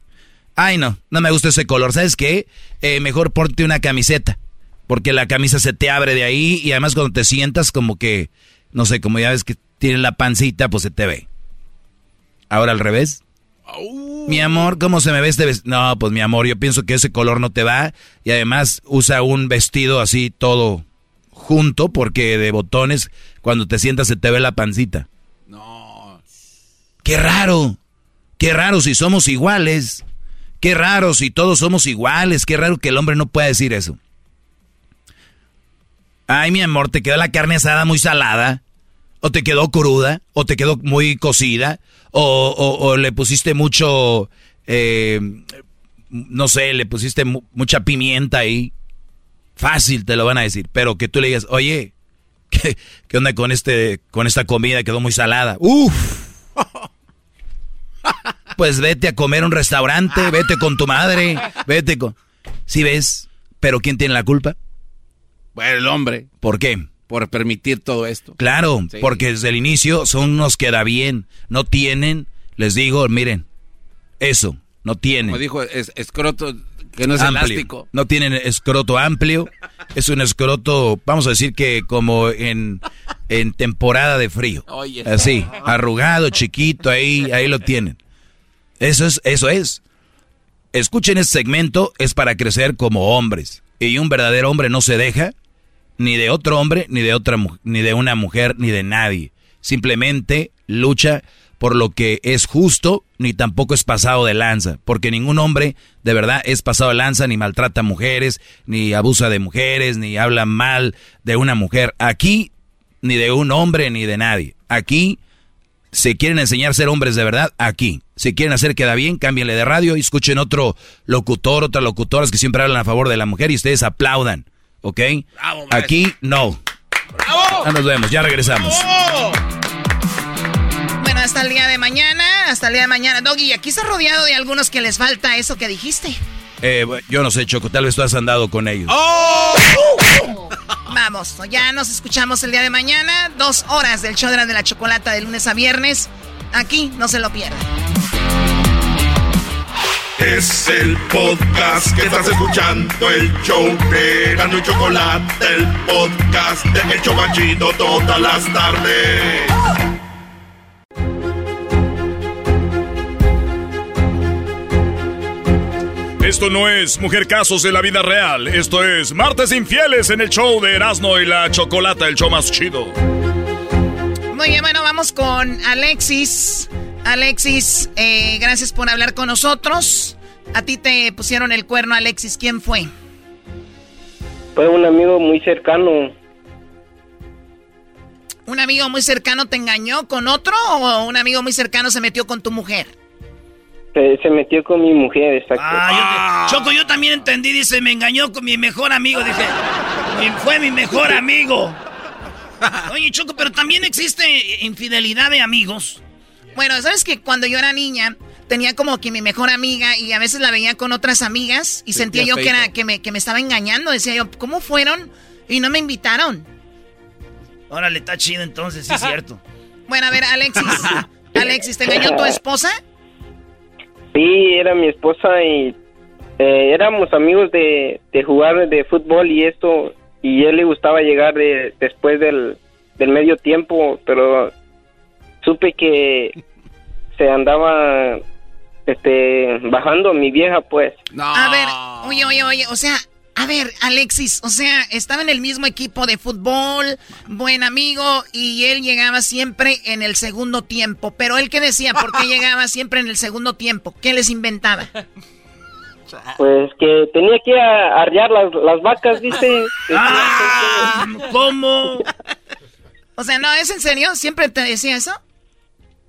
Ay, no, no me gusta ese color. ¿Sabes qué? Eh, mejor ponte una camiseta porque la camisa se te abre de ahí y además cuando te sientas como que, no sé, como ya ves que tiene la pancita, pues se te ve. Ahora al revés. Mi amor, ¿cómo se me ve este vestido? No, pues mi amor, yo pienso que ese color no te va y además usa un vestido así todo junto porque de botones cuando te sientas se te ve la pancita. No. Qué raro. Qué raro si somos iguales. Qué raro si todos somos iguales. Qué raro que el hombre no pueda decir eso. Ay, mi amor, ¿te quedó la carne asada muy salada? ¿O te quedó cruda? ¿O te quedó muy cocida? ¿O, le pusiste mucho, eh, no sé, le pusiste mucha pimienta ahí? Fácil te lo van a decir, pero que tú le digas, oye, <laughs> ¿qué, qué onda con, este, con esta comida? Quedó muy salada. ¡Uf! <laughs> Pues vete a comer a un restaurante, vete con tu madre, vete con... ¿Sí ves? ¿Pero quién tiene la culpa? Bueno, el hombre. ¿Por qué? Por permitir todo esto. Claro, porque desde el inicio son unos que da bien. No tienen, les digo, miren, eso, no tienen. Como dijo, es escroto que no es elástico. No tienen escroto amplio. Es un escroto, vamos a decir que como en, en temporada de frío. Así, arrugado, chiquito, ahí, ahí lo tienen. Eso es, eso es. Escuchen este segmento, es para crecer como hombres. Y un verdadero hombre no se deja ni de otro hombre, ni de otra ni de una mujer, ni de nadie. Simplemente lucha por lo que es justo, ni tampoco es pasado de lanza, porque ningún hombre de verdad es pasado de lanza, ni maltrata a mujeres, ni abusa de mujeres, ni habla mal de una mujer. Aquí, ni de un hombre, ni de nadie. Aquí, si quieren enseñar a ser hombres de verdad, aquí. Si quieren hacer queda bien, cámbienle de radio y escuchen otro locutor, otras locutoras que siempre hablan a favor de la mujer y ustedes aplaudan. ¿Ok? Aquí no. Ya nos vemos, ya regresamos. Bueno, hasta el día de mañana, hasta el día de mañana. Doggy, aquí está rodeado de algunos que les falta eso que dijiste. Eh, yo no sé, Choco, tal vez tú has andado con ellos. ¡Oh! <laughs> Vamos, ya nos escuchamos el día de mañana. Dos horas del show de la, de la chocolata de lunes a viernes. Aquí no se lo pierdan. Es el podcast que estás escuchando, el show de Gano y Chocolate, el podcast de El Chocachito todas las tardes. Esto no es Mujer Casos de la vida real, esto es Martes Infieles en el show de Erasmo y la Chocolata, el show más chido. Muy bien, bueno, vamos con Alexis. Alexis, eh, gracias por hablar con nosotros. A ti te pusieron el cuerno, Alexis. ¿Quién fue? Fue un amigo muy cercano. ¿Un amigo muy cercano te engañó con otro o un amigo muy cercano se metió con tu mujer? Se, se metió con mi mujer, exacto. Ah, yo te- Choco, yo también entendí, dice, me engañó con mi mejor amigo. Dije, "Mi- fue mi mejor amigo. <laughs> Oye, Choco, pero también existe infidelidad de amigos. Bueno, ¿sabes que Cuando yo era niña, tenía como que mi mejor amiga y a veces la veía con otras amigas y sentía yo que, era, que, me, que me estaba engañando. Decía yo, ¿cómo fueron y no me invitaron? Órale, está chido entonces, sí es cierto. Bueno, a ver, Alexis. <laughs> Alexis, ¿te engañó tu esposa? Sí, era mi esposa y eh, éramos amigos de, de jugar de fútbol y esto, y a él le gustaba llegar de, después del, del medio tiempo, pero supe que se andaba este bajando mi vieja pues. A ver, oye, oye, oye, o sea, a ver, Alexis, o sea, estaba en el mismo equipo de fútbol, buen amigo, y él llegaba siempre en el segundo tiempo. Pero él qué decía, ¿por qué <laughs> llegaba siempre en el segundo tiempo? ¿Qué les inventaba? Pues que tenía que a- arrear las, las vacas, dice. <laughs> Ah, ¿Cómo? O sea, no, ¿es en serio? ¿Siempre te decía eso?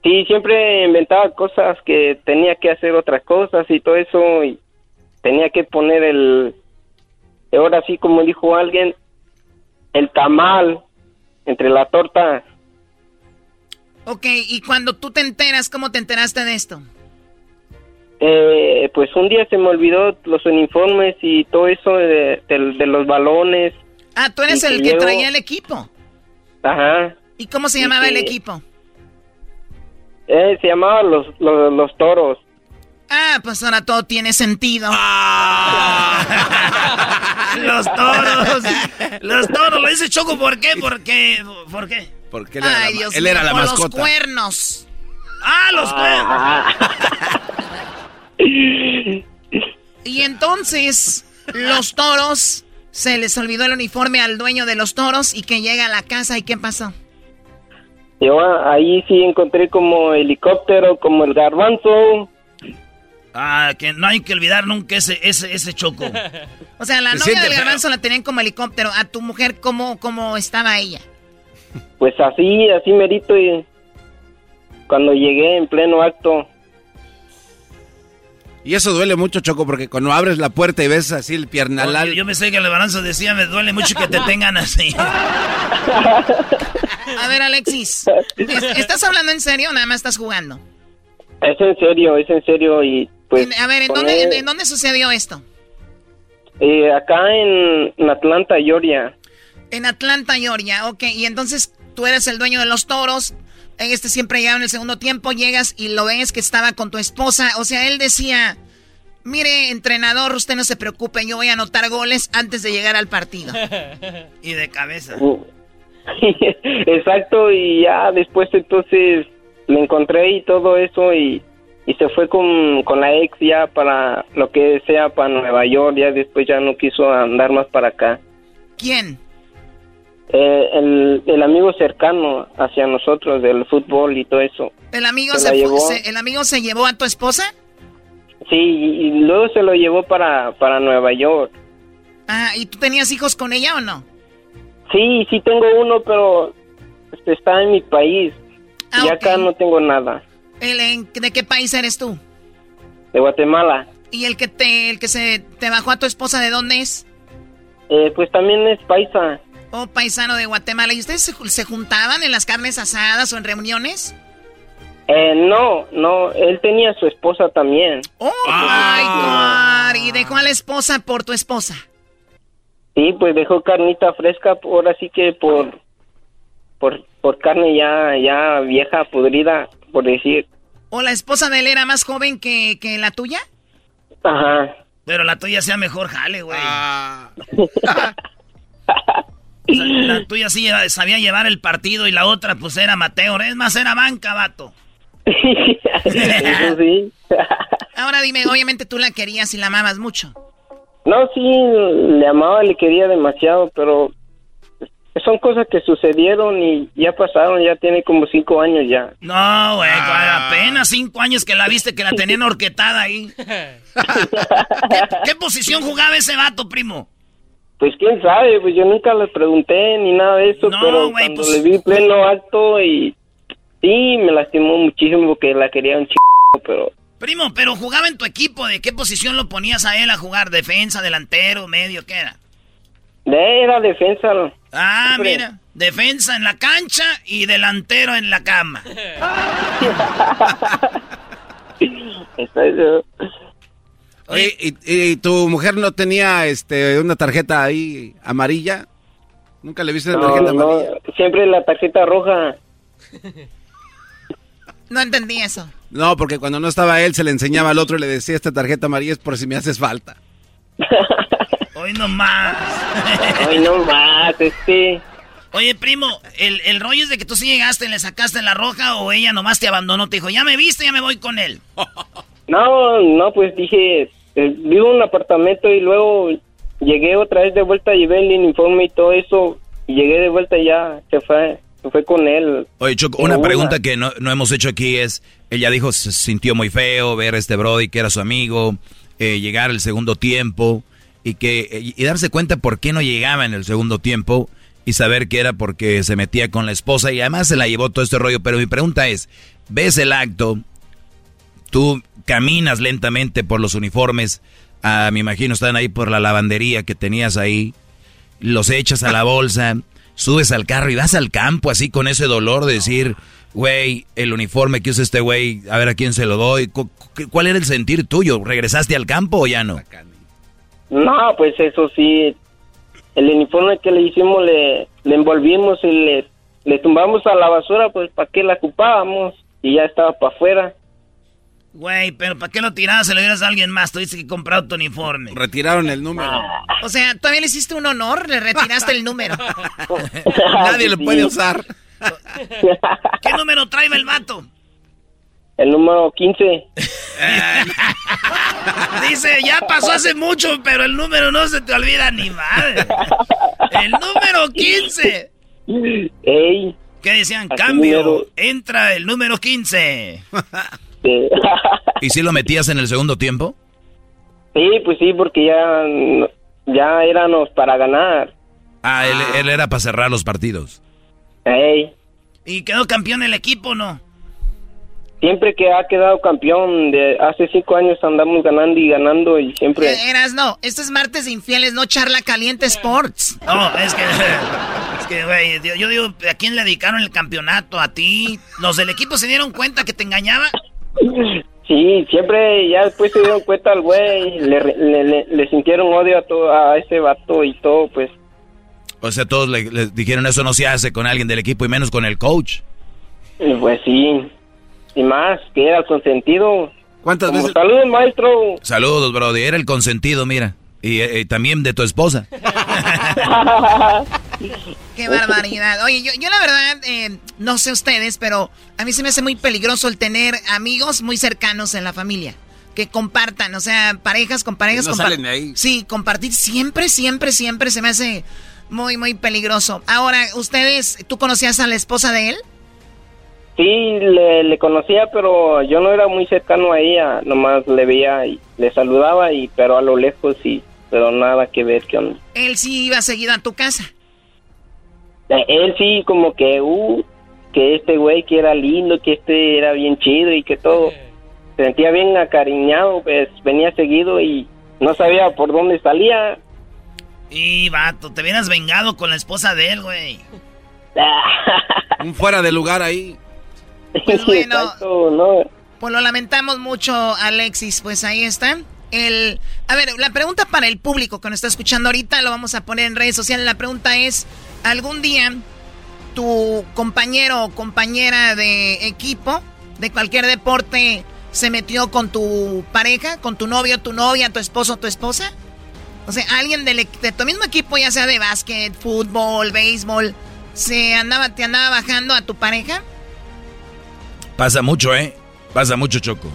Sí, siempre inventaba cosas que tenía que hacer otras cosas y todo eso y tenía que poner el, ahora sí como dijo alguien, el tamal entre la torta. Ok, y cuando tú te enteras, ¿cómo te enteraste de esto? Eh, pues un día se me olvidó los uniformes y todo eso de, de- de los balones. Ah, tú eres Y el que traía el equipo. Ajá. ¿Y cómo se Y llamaba el equipo? Eh, se llamaba los, los, los toros. Ah, pues ahora todo tiene sentido. Ah. <laughs> los toros. Los toros. Lo dice Choco, ¿por qué? Porque, ¿Por qué? Porque él era, Ay, la, Dios él mío, era la por los mascota. cuernos. Ah, los cuernos. <laughs> y entonces, los toros, se les olvidó el uniforme al dueño de los toros y que llega a la casa y ¿qué pasó? Yo ah, ahí sí encontré como helicóptero, como el garbanzo. Ah, que no hay que olvidar nunca ese, ese, ese choco. O sea, la Se novia del feo. garbanzo la tenían como helicóptero. A tu mujer, ¿cómo, cómo estaba ella? Pues así, así merito y cuando llegué en pleno acto. Y eso duele mucho, Choco, porque cuando abres la puerta y ves así el Oye, piernalal. yo me sé que el garbanzo decía, me duele mucho que te tengan así. <laughs> A ver, Alexis, ¿es- ¿estás hablando en serio o nada más estás jugando? Es en serio, es en serio y pues... a ver, ¿en dónde, en dónde sucedió esto? eh, acá en, en Atlanta, Georgia. En Atlanta, Georgia. Ok, y entonces tú eres el dueño de los toros. Este siempre llegaba en el segundo tiempo, llegas y lo ves que estaba con tu esposa. O sea, él decía, mire, entrenador, usted no se preocupe, yo voy a anotar goles antes de llegar al partido. <laughs> y de cabeza. <laughs> Exacto, y ya después entonces le encontré y todo eso y, y se fue con, con la ex ya para lo que sea para Nueva York, ya después ya no quiso andar más para acá. ¿Quién? Eh, el, el amigo cercano hacia nosotros del fútbol y todo eso. ¿El amigo Se llevó. se- ¿El amigo se llevó a tu esposa? Sí, y, y luego se lo llevó para, para Nueva York. Ah, ¿y tú tenías hijos con ella o no? Sí, sí tengo uno, pero este, está en mi país. y acá no tengo nada. ¿El, en- ¿De qué país eres tú? De Guatemala. ¿Y el que te, el que se te bajó a tu esposa de dónde es? Eh, pues también es paisa. Oh, paisano de Guatemala. ¿Y ustedes se, ju- se juntaban en las carnes asadas o en reuniones? Eh, no, no, él tenía su esposa también. Oh my God. ¿Y dejó a la esposa por tu esposa? Sí, pues dejó carnita fresca, ahora sí que por, por, por carne ya, ya vieja, podrida, por decir. ¿O la esposa de él era más joven que, que la tuya? Ajá. Pero la tuya sea mejor jale, güey. <laughs> <laughs> O sea, la tuya sí sabía llevar el partido y la otra pues era amateur. Es más, era banca, vato. <laughs> Eso sí. <laughs> Ahora dime, obviamente tú la querías y la amabas mucho. No, sí, le amaba, le quería demasiado, pero son cosas que sucedieron y ya pasaron, ya tiene como cinco años ya. No, güey, apenas cinco años que la viste que la tenían <laughs> horquetada ahí. ¿Qué, qué posición jugaba ese vato, primo? Pues quién sabe, pues yo nunca le pregunté ni nada de eso, pero güey, cuando pues- le vi pleno acto y sí, me lastimó muchísimo porque la quería un chico, pero Primo, pero jugaba en tu equipo. ¿De qué posición lo ponías a él a jugar? ¿Defensa, delantero, medio? ¿Qué era? era defensa. Ah, Siempre. mira. Defensa en la cancha y delantero en la cama. <laughs> <laughs> Eso es, Oye, ¿y, y tu mujer no tenía este una tarjeta ahí amarilla? ¿Nunca le viste una no, tarjeta no, amarilla? siempre la tarjeta roja. <laughs> No entendí eso. No, porque cuando no estaba él se le enseñaba al otro y le decía esta tarjeta amarilla es por si me haces falta. <laughs> Hoy nomás. Ay, no más, este. Oye, primo, el, el rollo es de que tú sí llegaste y le sacaste la roja o ella nomás te abandonó. Te dijo, ya me viste, ya me voy con él. <laughs> No, no, pues dije, eh, vivo en un apartamento y luego llegué otra vez de vuelta, llevé el uniforme y todo eso, y llegué de vuelta y ya se fue, se fue con él. Oye, Choco, una. pregunta que no, no hemos hecho aquí es, ella dijo se sintió muy feo ver a este Brody que era su amigo, eh, llegar el segundo tiempo y que y darse cuenta por qué no llegaba en el segundo tiempo y saber que era porque se metía con la esposa y además se la llevó todo este rollo. Pero mi pregunta es, ¿ves el acto? Tú caminas lentamente por los uniformes, ah, me imagino están ahí por la lavandería que tenías ahí, los echas a la bolsa, subes al carro y vas al campo así con ese dolor de decir, güey, el uniforme que usa este güey, a ver a quién se lo doy. Cu- cu- ¿Cuál era el sentir tuyo? ¿Regresaste al campo o ya no? No, pues eso sí, el uniforme que le hicimos le, le envolvimos y le, le tumbamos a la basura, pues para qué la ocupábamos y ya estaba para afuera. Güey, pero ¿para qué lo tirabas? Se lo dieras a alguien más. Tuviste que comprar tu uniforme. Retiraron el número. O sea, todavía le hiciste un honor, le retiraste el número. <laughs> Nadie lo puede usar. ¿Qué número trae el vato? El número 15. <laughs> Dice, ya pasó hace mucho, pero el número no se te olvida ni madre. El número 15. Ey. ¿Qué decían? Cambio. número. Entra el número 15. <laughs> <laughs> ¿Y si lo metías en el segundo tiempo? Sí, pues sí, porque ya, ya éramos para ganar. Ah, él, él era para cerrar los partidos. Ey. ¿Y quedó campeón el equipo o no? Siempre que ha quedado campeón, de hace cinco años andamos ganando y ganando y siempre... Eh, Eras, no, esto es martes de infieles, no charla caliente sports. No, es que, <laughs> es que, güey, yo- yo digo, ¿a quién le dedicaron el campeonato? ¿A ti? ¿Los del equipo se dieron cuenta que te engañaba? Sí, siempre ya después se dieron cuenta al güey, le, le, le- le sintieron odio a, todo, a ese vato y todo, pues... O sea, todos le, le dijeron eso no se hace con alguien del equipo y menos con el coach. Pues sí, y más, que era el consentido. ¿Cuántas Como, veces? Saludos, maestro. Saludos, Brody. Era el consentido, mira. Y eh, también de tu esposa. <laughs> <laughs> Qué barbaridad. Oye, yo, yo la verdad, eh, no sé ustedes, pero a mí se me hace muy peligroso el tener amigos muy cercanos en la familia. Que compartan, o sea, parejas con parejas. No compa- salen de ahí. Sí, compartir siempre, siempre, siempre se me hace muy, muy peligroso. Ahora, ustedes, ¿tú conocías a la esposa de él? Sí, le, le conocía, pero yo no era muy cercano a ella, nomás le veía y le saludaba, y pero a lo lejos sí, pero nada que ver con... Él sí iba seguido a tu casa. Él sí como que, uh, que este güey que era lindo, que este era bien chido y que todo. Se sentía bien acariñado, pues venía seguido y no sabía por dónde salía. Y vato, te hubieras vengado con la esposa de él, güey. Un fuera de lugar ahí. Pues bueno. Exacto, no. Pues lo lamentamos mucho, Alexis. Pues ahí está. El, a ver, la pregunta para el público que nos está escuchando ahorita lo vamos a poner en redes sociales. La pregunta es, ¿algún día tu compañero o compañera de equipo de cualquier deporte se metió con tu pareja, con tu novio, tu novia, tu esposo, tu esposa? O sea, alguien del de tu mismo equipo, ya sea de básquet, fútbol, béisbol, se andaba, te andaba bajando a tu pareja. Pasa mucho, ¿eh? Pasa mucho, Choco.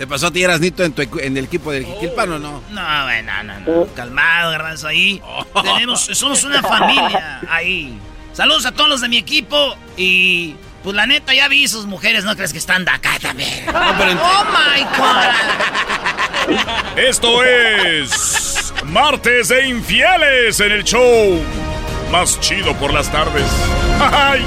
¿Te pasó a ti, Erasnito, en, tu en el equipo del Jiquilpan o no? No, güey, no, no, no. Calmado, garbanzo, ahí. Tenemos, somos una familia ahí. Saludos a todos los de mi equipo y... Pues la neta, ya vi sus mujeres, ¿no crees que están de acá también? ¡Oh, my God! Esto es martes de infieles en el show más chido por las tardes. <laughs> ¡Ay!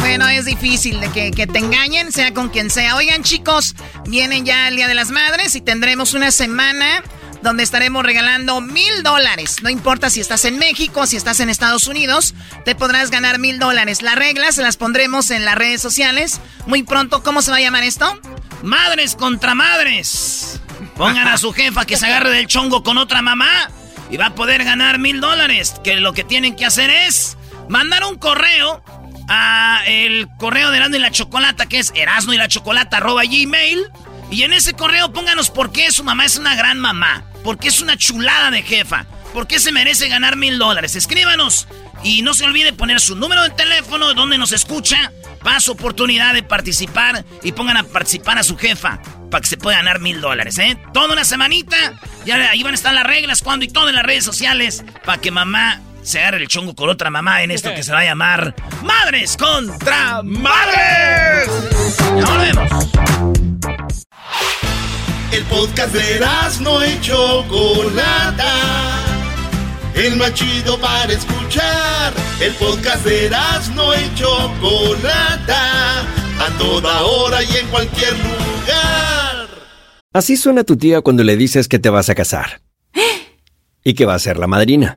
Bueno, es difícil de que, que, te engañen, sea con quien sea. Oigan, chicos, vienen ya el Día de las Madres y tendremos una semana donde estaremos regalando mil dólares. No importa si estás en México, si estás en Estados Unidos, te podrás ganar mil dólares. Las reglas se las pondremos en las redes sociales. Muy pronto, ¿cómo se va a llamar esto? Madres contra madres. Pongan a su <laughs> jefa que se agarre del chongo con otra mamá y va a poder ganar mil dólares. Que lo que tienen que hacer es mandar un correo a el correo de Erasmo y la Chocolata, que es erasno y la Chocolata arroba gmail. Y en ese correo pónganos por qué su mamá es una gran mamá. Porque es una chulada de jefa. ¿Por qué se merece ganar mil dólares? Escríbanos. Y no se olvide poner su número de teléfono donde nos escucha. Para su oportunidad de participar. Y pongan a participar a su jefa. Para que se pueda ganar mil dólares, ¿eh? Toda una semanita. Ya ahí van a estar las reglas, cuando y todo en las redes sociales. Para que mamá se agarre el chongo con otra mamá en esto que se va a llamar Madres contra Madres. Ya volvemos. El podcast de no y Chocolata. El más chido para escuchar. El podcast de no y Chocolata. A toda hora y en cualquier lugar. Así suena tu tía cuando le dices que te vas a casar. Y que va a ser la madrina.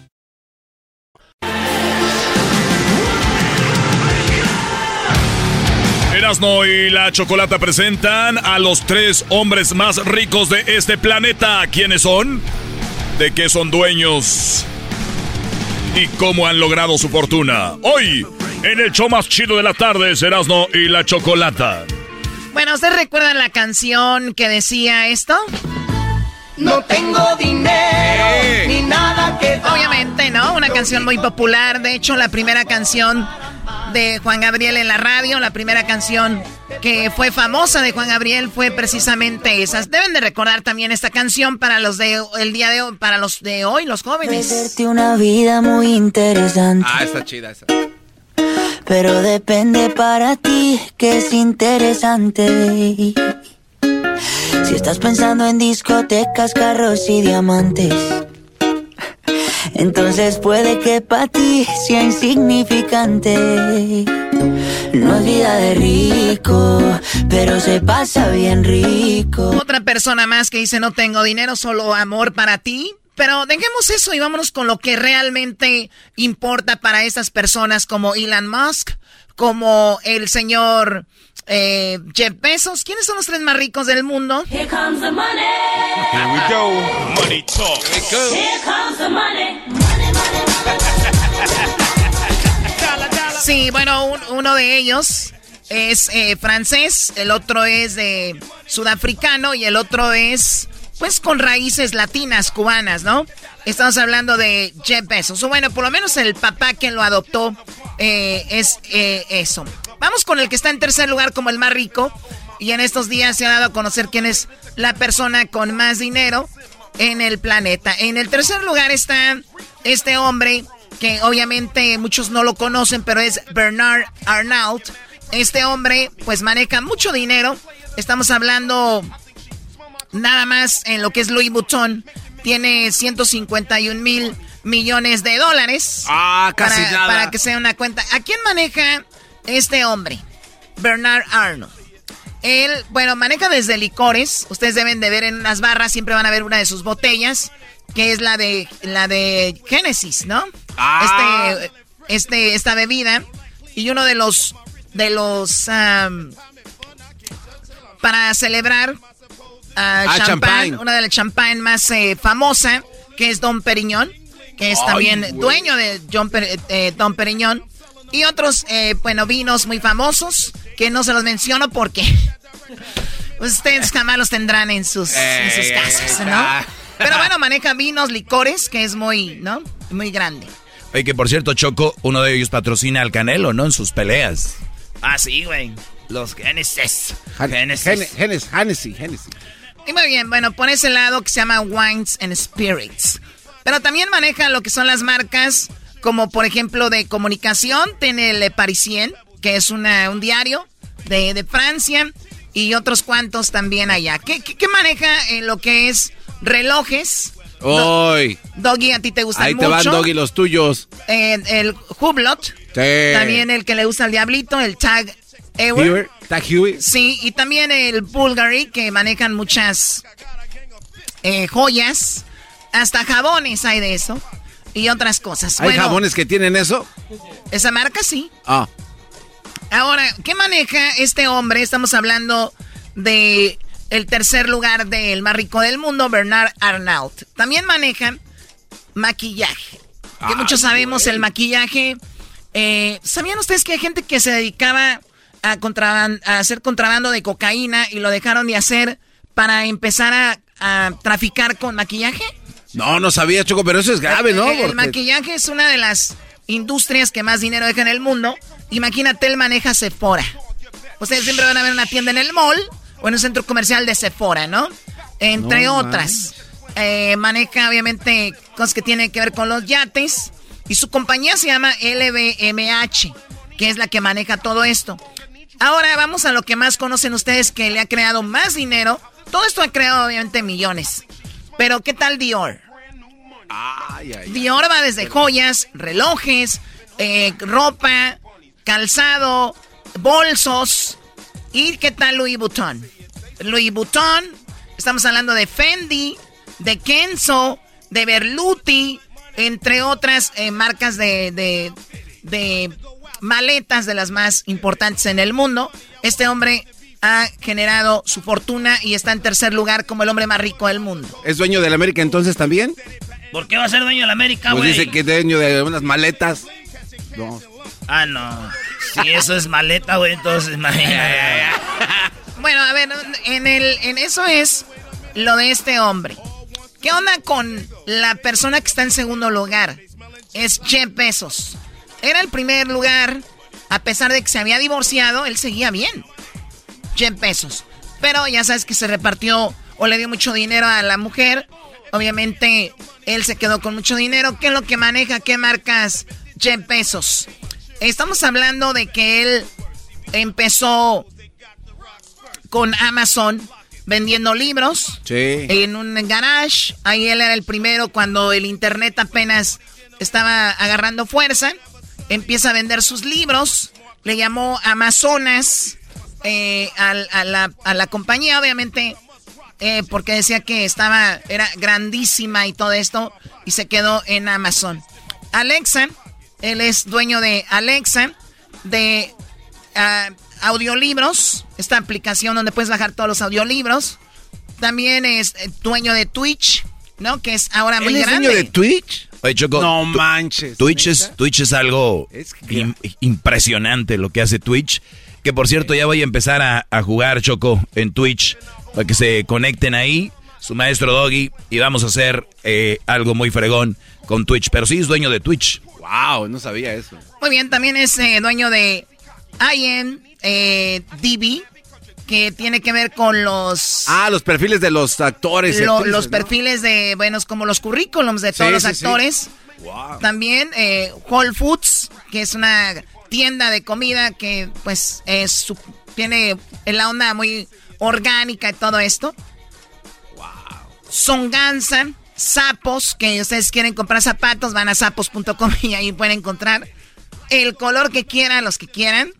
Erasno y la Chocolata presentan a los tres hombres más ricos de este planeta. ¿Quiénes son? ¿De qué son dueños? ¿Y cómo han logrado su fortuna? Hoy, en el show más chido de la tarde, Erasno y la Chocolata. Bueno, ¿ustedes recuerdan la canción que decía esto? No tengo dinero ni nada que dar. Obviamente, ¿no? Una canción muy popular. De hecho, la primera canción de Juan Gabriel en la radio, la primera canción que fue famosa de Juan Gabriel fue precisamente esa. Deben de recordar también esta canción para los de el día de hoy, para los de hoy, los jóvenes. una vida muy interesante. Ah, está chida esa. Pero depende para ti que es interesante. Si estás pensando en discotecas, carros y diamantes, entonces puede que para ti sea insignificante. No es vida de rico, pero se pasa bien rico. Otra persona más que dice no tengo dinero, solo amor para ti. Pero dejemos eso y vámonos con lo que realmente importa para esas personas como Elon Musk, como el señor eh, Jeff Bezos. ¿Quiénes son los tres más ricos del mundo? Here comes the money. Here we go. Money talk. Here comes the money. Sí, bueno, un- uno de ellos es eh, francés, el otro es de sudafricano y el otro es, pues, con raíces latinas, cubanas, ¿no? Estamos hablando de Jeff Bezos. O bueno, por lo menos el papá que lo adoptó eh, es eh, eso. Vamos con el que está en tercer lugar como el más rico. Y en estos días se ha dado a conocer quién es la persona con más dinero. en el planeta. En el tercer lugar está este hombre que obviamente muchos no lo conocen, pero es Bernard Arnault. Este hombre pues maneja mucho dinero. Estamos hablando nada más en lo que es Louis Vuitton. Tiene 151 mil millones de dólares. Ah, casi para, nada. Para que sea una cuenta. ¿A quién maneja este hombre? Bernard Arnold. Él, bueno, maneja desde licores. Ustedes deben de ver en unas barras, siempre van a ver una de sus botellas, que es la de la de Genesis, ¿no? Ah. Este, este, esta bebida. Y uno de los de los um, para celebrar ah, Ah, champán, champán. una de las champán más eh, famosa, que es Don Periñón, que es Ay, también dueño de John Per- eh, Don Periñón. Y otros, eh, bueno, vinos muy famosos, que no se los menciono porque <laughs> ustedes jamás los tendrán en sus, en sus Eh, casas, ¿no? ah. Pero bueno, <laughs> maneja vinos, licores, que es muy, ¿no? Muy grande. Oye, que por cierto, Choco, uno de ellos patrocina al Canelo, ¿no? En sus peleas. Ah, sí, güey. Los Genesis. Genesis. Genesis, Hennessy, Hennessy. Y muy bien, bueno, por ese lado que se llama Wines and Spirits. Pero también maneja lo que son las marcas, como por ejemplo de comunicación, tiene Le Parisien, que es una, un diario de, de Francia, y otros cuantos también allá. ¿Qué, qué, qué maneja en lo que es relojes? Hoy. Doggy, a ti te gustan Ahí te mucho. van, Doggy, los tuyos. Eh, el Hublot, Sí. también el que le gusta al diablito, el Tag Heuer. Sí, y también el Bulgari, que manejan muchas eh, joyas. Hasta jabones hay de eso. Y otras cosas. ¿Hay Bueno, jabones que tienen eso? Esa marca sí. Ah. Ahora, ¿qué maneja este hombre? Estamos hablando de el tercer lugar del más rico del mundo, Bernard Arnault. También maneja maquillaje. Que muchos sabemos el maquillaje. Eh, ¿Sabían ustedes que hay gente que se dedicaba a, contraban- a hacer contrabando de cocaína y lo dejaron de hacer para empezar a, a traficar con maquillaje? No, no sabía, Choco, pero eso es grave, ¿no? El, el Porque- maquillaje es una de las industrias que más dinero deja en el mundo. Imagínate, él maneja Sephora. Ustedes siempre van a ver una tienda en el mall o en un centro comercial de Sephora, ¿no? Entre No otras. Eh, maneja, obviamente, cosas que tienen que ver con los yates. Y su compañía se llama LVMH, que es la que maneja todo esto. Ahora vamos a lo que más conocen ustedes, que le ha creado más dinero. Todo esto ha creado, obviamente, millones. Pero, ¿qué tal Dior? Dior va desde joyas, relojes, eh, ropa, calzado, bolsos. ¿Y qué tal Louis Vuitton? Louis Vuitton, estamos hablando de Fendi, de Kenzo, de Berluti, entre otras eh, marcas de, de, de maletas de las más importantes en el mundo. Este hombre ha generado su fortuna y está en tercer lugar como el hombre más rico del mundo. ¿Es dueño de la América entonces también? ¿Por qué va a ser dueño de la América, Pues güey? dice que es dueño de unas maletas. No. Ah, no. Si eso es maleta, güey, entonces imagínate. <laughs> Bueno, a ver, en, el, en eso es lo de este hombre. ¿Qué onda con la persona que está en segundo lugar? Es Jeff Bezos. Era el primer lugar, a pesar de que se había divorciado, él seguía bien. Jeff Bezos. Pero ya sabes que se repartió o le dio mucho dinero a la mujer. Obviamente, él se quedó con mucho dinero. ¿Qué es lo que maneja? ¿Qué marcas Jeff Bezos? Estamos hablando de que él empezó con Amazon vendiendo libros Sí. en un garage. Ahí él era el primero cuando el internet apenas estaba agarrando fuerza. Empieza a vender sus libros. Le llamó Amazonas eh, a, la, a la compañía, obviamente, eh, porque decía que estaba, era grandísima y todo esto, y se quedó en Amazon. Alexa, él es dueño de Alexa, de ah, audiolibros, esta aplicación donde puedes bajar todos los audiolibros. También es eh, dueño de Twitch, ¿no? Que es ahora muy ¿Él es grande. dueño de Twitch? Oye, Choco. No tu- manches. Twitch es, Twitch es algo im- impresionante lo que hace Twitch. Que por cierto, ya voy a empezar a, a jugar Choco en Twitch para que se conecten ahí. Su maestro Doggy. Y vamos a hacer eh, algo muy fregón con Twitch. Pero sí es dueño de Twitch. Wow, no sabía eso. Muy bien, también es eh, dueño de IMDB, que tiene que ver con los... Ah, los perfiles de los actores. los perfiles de, bueno, como los currículums de todos los actores. También eh, Whole Foods, que es una tienda de comida que pues es tiene la onda muy orgánica y todo esto. Wow. Songanza, sapos, que ustedes quieren comprar zapatos, van a sapos.com <laughs> y ahí pueden encontrar el color que quieran, los que quieran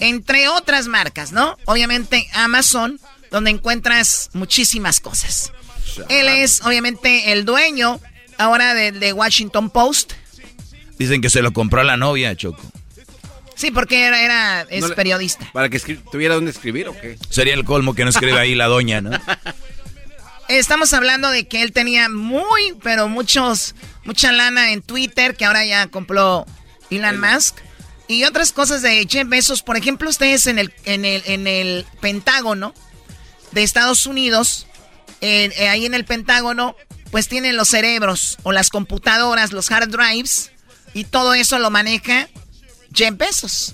entre otras marcas, ¿no? Obviamente Amazon, donde encuentras muchísimas cosas. Él es obviamente el dueño ahora de, Washington Post. Dicen que se lo compró a la novia, Choco. Sí, porque era, era es periodista. ¿Para que tuviera dónde escribir o qué? Sería el colmo que no escriba ahí la doña, ¿no? <laughs> Estamos hablando de que él tenía muy, pero muchos, mucha lana en Twitter, que ahora ya compró Elon Musk. Y otras cosas de Jeff Bezos, por ejemplo, ustedes en el, en el, en el Pentágono de Estados Unidos, eh, ahí en el Pentágono, pues tienen los cerebros o las computadoras, los hard drives, y todo eso lo maneja Jeff Bezos.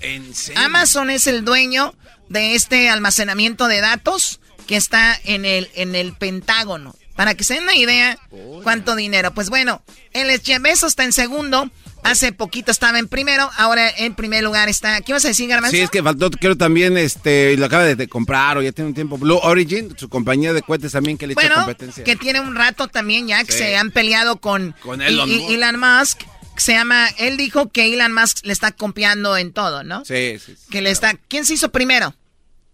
Amazon es el dueño de este almacenamiento de datos que está en el, en el Pentágono. Para que se den una idea cuánto dinero. Pues bueno, el Bezos está en segundo Hace poquito estaba en primero, ahora en primer lugar está. ¿Qué vas a decir, Garbanzo? Sí, es que faltó, quiero también, este, lo acaba de, comprar o ya tiene un tiempo. Blue Origin, su compañía de cohetes también que le bueno, competencia. que tiene un rato también ya que se han peleado con, Elon, Musk. Se llama, él dijo que Elon Musk le está copiando en todo, ¿no? Sí, sí. Que le está. ¿Quién se hizo primero?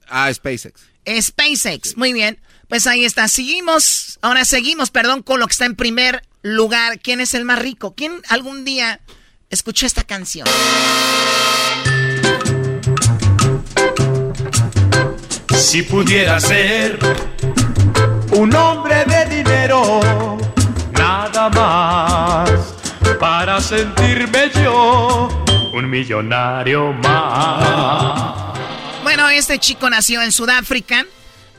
Ah, SpaceX. SpaceX, muy bien. Pues ahí está. Seguimos, ahora seguimos, perdón, con lo que está en primer lugar. ¿Quién es el más rico? ¿Quién algún día escuchó esta canción? Si pudiera ser un hombre de dinero, nada más para sentirme yo un millonario más. Bueno, este chico nació en Sudáfrica.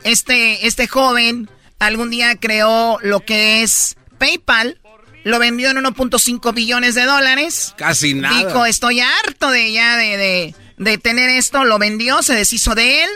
Este, este joven algún día creó lo que es PayPal lo vendió en 1.5 billones de dólares. Casi nada. Dijo, estoy harto de ya de, de, tener esto. Lo vendió, se deshizo de él.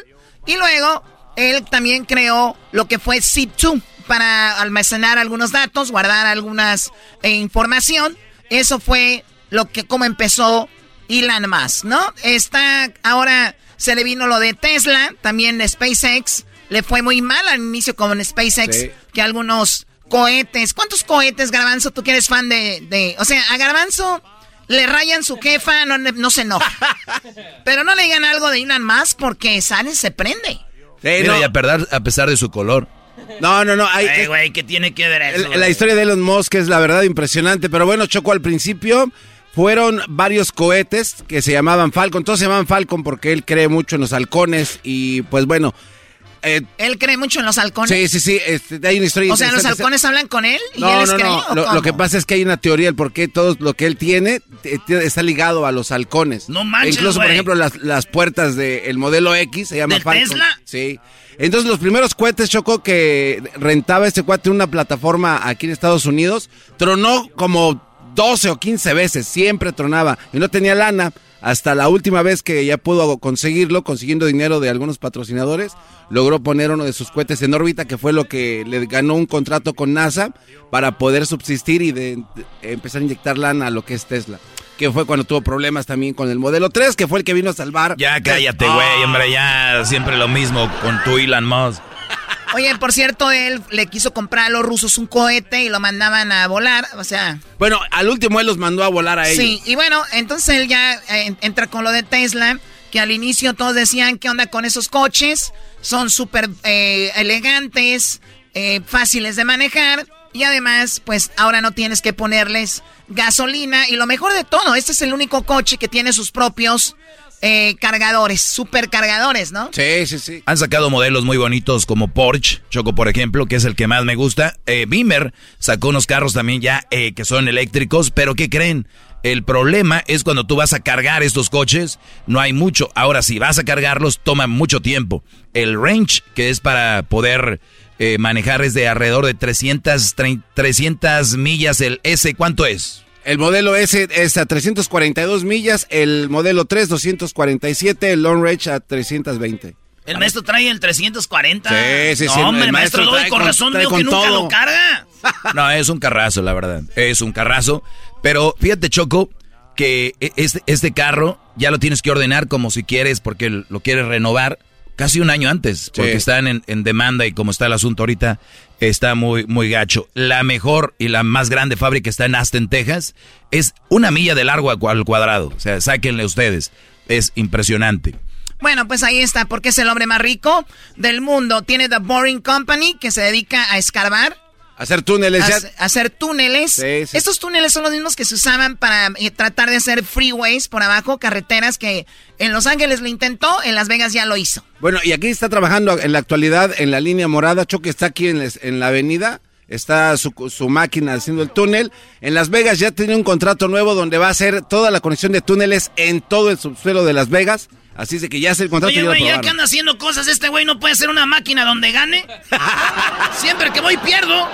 Y luego, él también creó lo que fue Zip2 para almacenar algunos datos, guardar algunas eh, información. Eso fue lo que, como empezó Elon Musk, ¿no? Está, ahora se le vino lo de Tesla, también SpaceX. Le fue muy mal al inicio con SpaceX, que algunos cohetes. ¿Cuántos cohetes, Garbanzo, tú que eres fan de, O sea, a Garbanzo le rayan su jefa, no, no se enoja. <laughs> Pero no le digan algo de Elon Musk porque sale, se prende. Mira, y a, a pesar de su color. No, no, no. Hay, güey, ¿qué tiene que ver eso? la historia de Elon Musk es la verdad impresionante. Pero bueno, Choco, al principio fueron varios cohetes que se llamaban Falcon. Todos se llamaban Falcon porque él cree mucho en los halcones. Y pues bueno, eh, él cree mucho en los halcones. Sí, sí, sí. Este, hay una historia. O sea, los halcones hablan con él y no, él no, no. Lo, que pasa es que hay una teoría del por qué todo lo que él tiene está ligado a los halcones. No manches, Incluso, por ejemplo, las, puertas del modelo X se llama Falcon. Tesla? Sí. Entonces, los primeros cohetes, Choco, que rentaba este cuate en una plataforma aquí en Estados Unidos, tronó como 12 o 15 veces. Siempre tronaba. Y no tenía lana hasta la última vez que ya pudo conseguirlo, consiguiendo dinero de algunos patrocinadores, logró poner uno de sus cohetes en órbita, que fue lo que le ganó un contrato con NASA para poder subsistir y de, empezar a inyectar lana a lo que es Tesla. Que fue cuando tuvo problemas también con el modelo 3, que fue el que vino a salvar. Ya cállate, güey, hombre, ya siempre lo mismo con tu Elon Musk. <laughs> Oye, por cierto, él le quiso comprar a los rusos un cohete y lo mandaban a volar, o sea... Bueno, al último él los mandó a volar a ellos. Sí, y bueno, entonces él ya eh, entra con lo de Tesla, que al inicio todos decían, ¿qué onda con esos coches? Son súper eh, elegantes, eh, fáciles de manejar, y además, pues ahora no tienes que ponerles gasolina, y lo mejor de todo, este es el único coche que tiene sus propios eh, cargadores, supercargadores, ¿no? Sí, sí, sí. Han sacado modelos muy bonitos como Porsche, Choco, por ejemplo, que es el que más me gusta. Eh, Beamer sacó unos carros también ya eh, que son eléctricos, pero ¿qué creen? El problema es cuando tú vas a cargar estos coches, no hay mucho. Ahora, si vas a cargarlos, toma mucho tiempo. El range, que es para poder eh, manejar, es de alrededor de 300, 300 millas. El S, ¿cuánto es? El modelo S es a 342 millas, el modelo 3 247, el long range a 320. El maestro trae el 340. Sí, sí, sí. No, hombre, el maestro, maestro con, razón que nunca lo carga. <laughs> No, es un carrazo, la verdad. Es un carrazo. Pero fíjate, Choco, que e, este, este carro ya lo tienes que ordenar como si quieres, porque lo quieres renovar casi un año antes, porque están en, en, demanda y como está el asunto ahorita, está muy, muy gacho. La mejor y la más grande fábrica está en Aston, Texas. Es una milla de largo al cuadrado. O sea, sáquenle ustedes. Es impresionante. Bueno, pues ahí está, porque es el hombre más rico del mundo. Tiene The Boring Company, que se dedica a escarbar Hacer túneles. hacer túneles. Estos túneles son los mismos que se usaban para eh, tratar de hacer freeways por abajo, carreteras que en Los Ángeles lo intentó, en Las Vegas ya lo hizo. Bueno, y aquí está trabajando en la actualidad en la línea morada. Choque está aquí en, en la avenida. Está su, su, máquina haciendo el túnel. En Las Vegas ya tiene un contrato nuevo donde va a hacer toda la conexión de túneles en todo el subsuelo de Las Vegas. Así es de que ya es el contrato. Oye, güey, ya que anda haciendo cosas, este güey no puede ser una máquina donde gane. <laughs> Siempre que voy pierdo.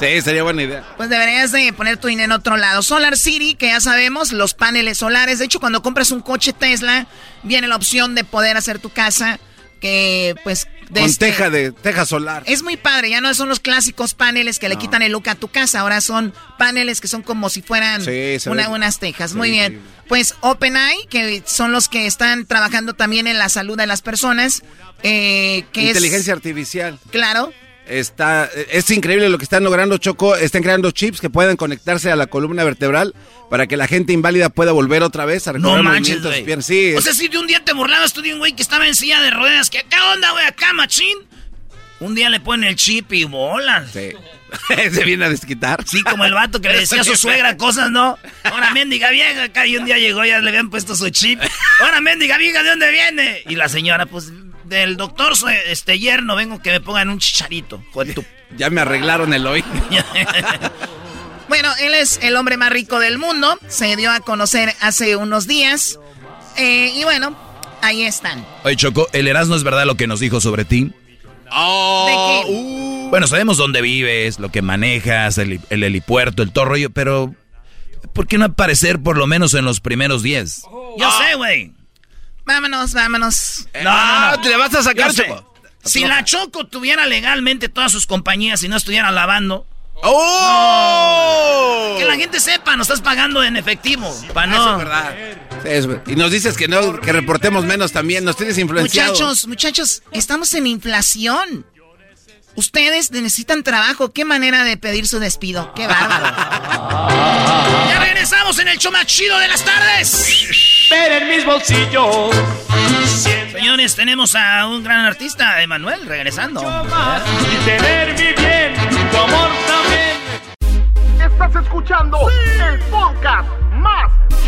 Sí, sería buena idea. Pues deberías de poner tu dinero en otro lado. Solar City, que ya sabemos, los paneles solares. De hecho, cuando compras un coche Tesla, viene la opción de poder hacer tu casa que pues de con este teja de teja solar. Es muy padre, ya no son los clásicos paneles que le quitan el look a tu casa, ahora son paneles que son como si fueran unas tejas. muy bien. Pues OpenAI, que son los que están trabajando también en la salud de las personas, eh, que inteligencia artificial. Claro. Está, es increíble lo que están logrando Choco, están creando chips que pueden conectarse a la columna vertebral para que la gente inválida pueda volver otra vez a recobrar no manches, güey. Sí, o sea, si de un día te burlabas tú de un güey que estaba en silla de ruedas, que ¿qué onda, güey? Acá, machín. Un día le ponen el chip y bolan. Sí. <laughs> Se viene a desquitar. Sí, como el vato que le decía a su suegra cosas, ¿no? Ahora, mendiga vieja, acá y un día llegó, ya le habían puesto su chip. Ahora, mendiga vieja, ¿de dónde viene? Y la señora, pues, del doctor este yerno, vengo que me pongan un chicharito. <laughs> Ya me arreglaron el hoy. <laughs> bueno, él es el hombre más rico del mundo. Se dio a conocer hace unos días. Eh, y bueno, ahí están. Oye, Choco, ¿el Erasmo es verdad lo que nos dijo sobre ti? Oh, uh. Bueno, sabemos dónde vives, lo que manejas, el, helipuerto, el todo rollo, pero ¿por qué no aparecer por lo menos en los primeros 10? Yo sé, güey. Vámonos, vámonos. No, no, no, te le vas a sacar, Choco. Si la Choco tuviera legalmente todas sus compañías y no estuviera lavando. ¡Oh! Que la gente sepa, nos estás pagando en efectivo. Pa no. Eso es verdad. y nos dices que no, que reportemos menos también, nos tienes influenciado. Muchachos, muchachos, estamos en inflación. Ustedes necesitan trabajo. ¿Qué manera de pedir su despido? ¡Qué bárbaro! ¡Ya regresamos en el show más chido de las tardes! Ver en mis bolsillos. Señores, tenemos a un gran artista, Emanuel, regresando. Y tener mi bien, tu amor también. Estás escuchando el podcast más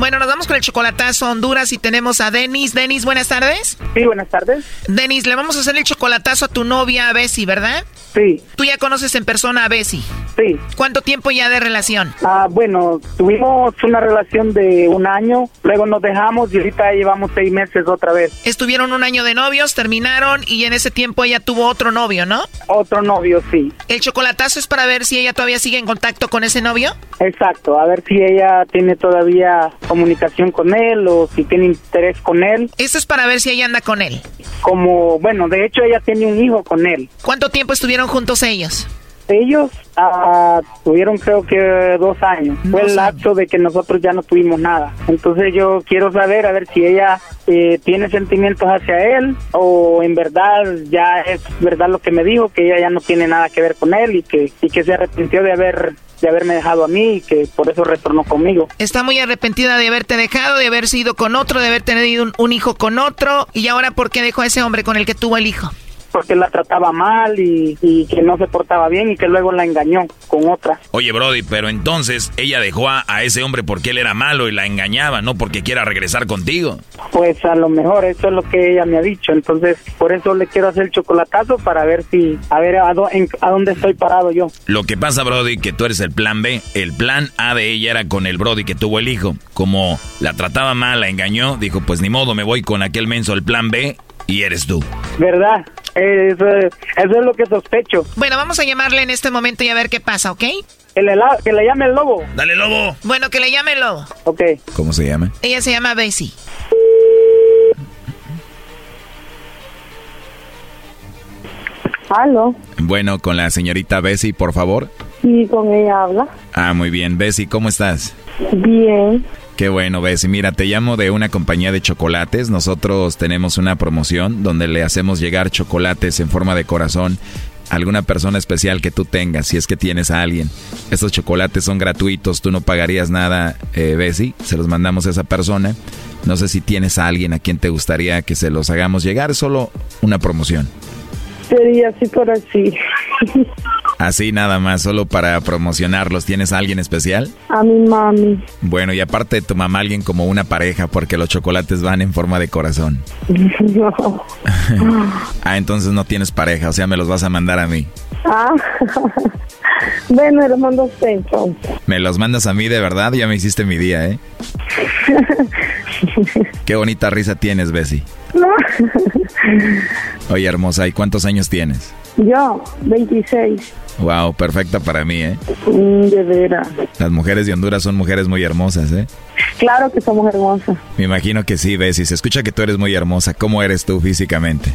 Bueno, nos vamos con el chocolatazo a Honduras y tenemos a Denis. Denis, buenas tardes. Sí, buenas tardes. Denis, le vamos a hacer el chocolatazo a tu novia, a Bessie, ¿verdad? Sí. ¿Tú ya conoces en persona a Bessie? Sí. ¿Cuánto tiempo ya de relación? Ah, bueno, tuvimos una relación de un año, luego nos dejamos y ahorita llevamos seis meses otra vez. Estuvieron un año de novios, terminaron y en ese tiempo ella tuvo otro novio, ¿no? Otro novio, sí. ¿El chocolatazo es para ver si ella todavía sigue en contacto con ese novio? Exacto, a ver si ella tiene todavía comunicación con él o si tiene interés con él. Eso es para ver si ella anda con él. Como, bueno, de hecho ella tiene un hijo con él. ¿Cuánto tiempo estuvieron juntos ellos? Ellos ah, tuvieron creo que dos años. Fue el lapso de que nosotros ya no tuvimos nada. Entonces yo quiero saber a ver si ella eh, tiene sentimientos hacia él o en verdad ya es verdad lo que me dijo, que ella ya no tiene nada que ver con él y que, y que se arrepintió de haber de haberme dejado a mí y que por eso retornó conmigo. Está muy arrepentida de haberte dejado, de haber sido con otro, de haber tenido un, un hijo con otro y ahora por qué dejó a ese hombre con el que tuvo el hijo porque la trataba mal y, que no se portaba bien y que luego la engañó con otra. Oye, Brody, pero entonces ella dejó a, ese hombre porque él era malo y la engañaba, no porque quiera regresar contigo. Pues a lo mejor eso es lo que ella me ha dicho, entonces por eso le quiero hacer el chocolatazo para ver si, a ver a, dónde estoy parado yo. Lo que pasa, Brody, que tú eres el plan B, el plan A de ella era con el Brody que tuvo el hijo. Como la trataba mal, la engañó, dijo, pues ni modo, me voy con aquel menso, el plan B, y eres tú. ¿Verdad? Eso, es lo que sospecho. Bueno, vamos a llamarle en este momento y a ver qué pasa, ¿ok? Que le, que le llame el lobo. Dale, lobo. Bueno, que le llame el lobo. Ok. ¿Cómo se llama? Ella se llama Bessie. ¿Aló? Bueno, con la señorita Bessie, por favor. Sí, con ella habla. Ah, muy bien. Bessie, ¿cómo estás? Bien. Qué bueno, Bessie. Mira, te llamo de una compañía de chocolates. Nosotros tenemos una promoción donde le hacemos llegar chocolates en forma de corazón a alguna persona especial que tú tengas, si es que tienes a alguien. Estos chocolates son gratuitos, tú no pagarías nada, eh. Se los mandamos a esa persona. No sé si tienes a alguien a quien te gustaría que se los hagamos llegar, solo una promoción. Sería así por así. Así nada más, solo para promocionarlos. ¿Tienes a alguien especial? A mi mami. Bueno, y aparte de tu mamá, alguien como una pareja, porque los chocolates van en forma de corazón. No. <laughs> ah, entonces no tienes pareja, o sea, me los vas a mandar a mí. Ah, bueno, los mando a usted entonces. ¿Me los mandas a mí de verdad? Ya me hiciste mi día, ¿eh? <laughs> Qué bonita risa tienes, Bessie. Oye, hermosa, ¿y cuántos años tienes? Yo, 26. Wow, perfecta para mí, ¿eh? Mm, de veras. Las mujeres de Honduras son mujeres muy hermosas, ¿eh? Claro que somos hermosas. Me imagino que sí, Bessie. Se escucha que tú eres muy hermosa. ¿Cómo eres tú físicamente?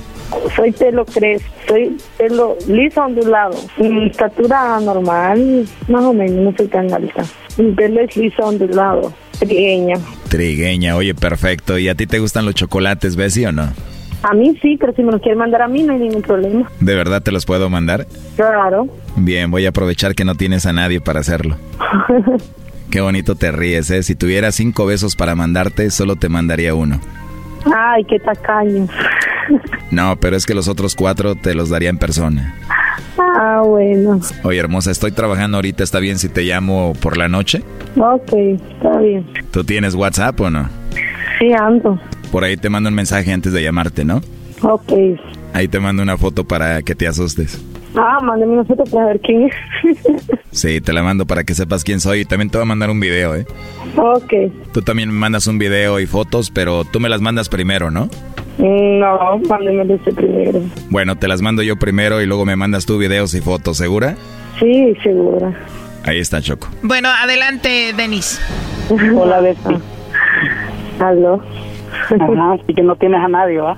Soy pelo crespo, soy pelo liso ondulado. Mi estatura normal, más o menos, no soy tan alta. Mi pelo es liso ondulado, trigueña. Trigueña, oye, perfecto. ¿Y a ti te gustan los chocolates, Bessie, o no? A mí sí, pero si me los quieren mandar a mí no hay ningún problema. ¿De verdad te los puedo mandar? Claro. Bien, voy a aprovechar que no tienes a nadie para hacerlo. <laughs> Qué bonito te ríes, ¿eh? Si tuviera cinco besos para mandarte, solo te mandaría uno. Ay, qué tacaño. <laughs> No, pero es que los otros cuatro te los daría en persona. Ah, bueno. Oye, hermosa, estoy trabajando ahorita. ¿Está bien si te llamo por la noche? Ok, está bien. ¿Tú tienes WhatsApp o no? Sí, ando. Por ahí te mando un mensaje antes de llamarte, ¿no? Ok. Ahí te mando una foto para que te asustes. Ah, mándame una foto para ver quién es. <laughs> sí, te la mando para que sepas quién soy y también te voy a mandar un video, ¿eh? Ok. Tú también me mandas un video y fotos, pero tú me las mandas primero, ¿no? No, mándame ese primero. Bueno, te las mando yo primero y luego me mandas tú videos y fotos, ¿segura? Sí, segura. Ahí está, Choco. Bueno, adelante, Denis. Hola, Betty. <laughs> Aló. Ajá, <laughs> así que no tienes a nadie, ¿va?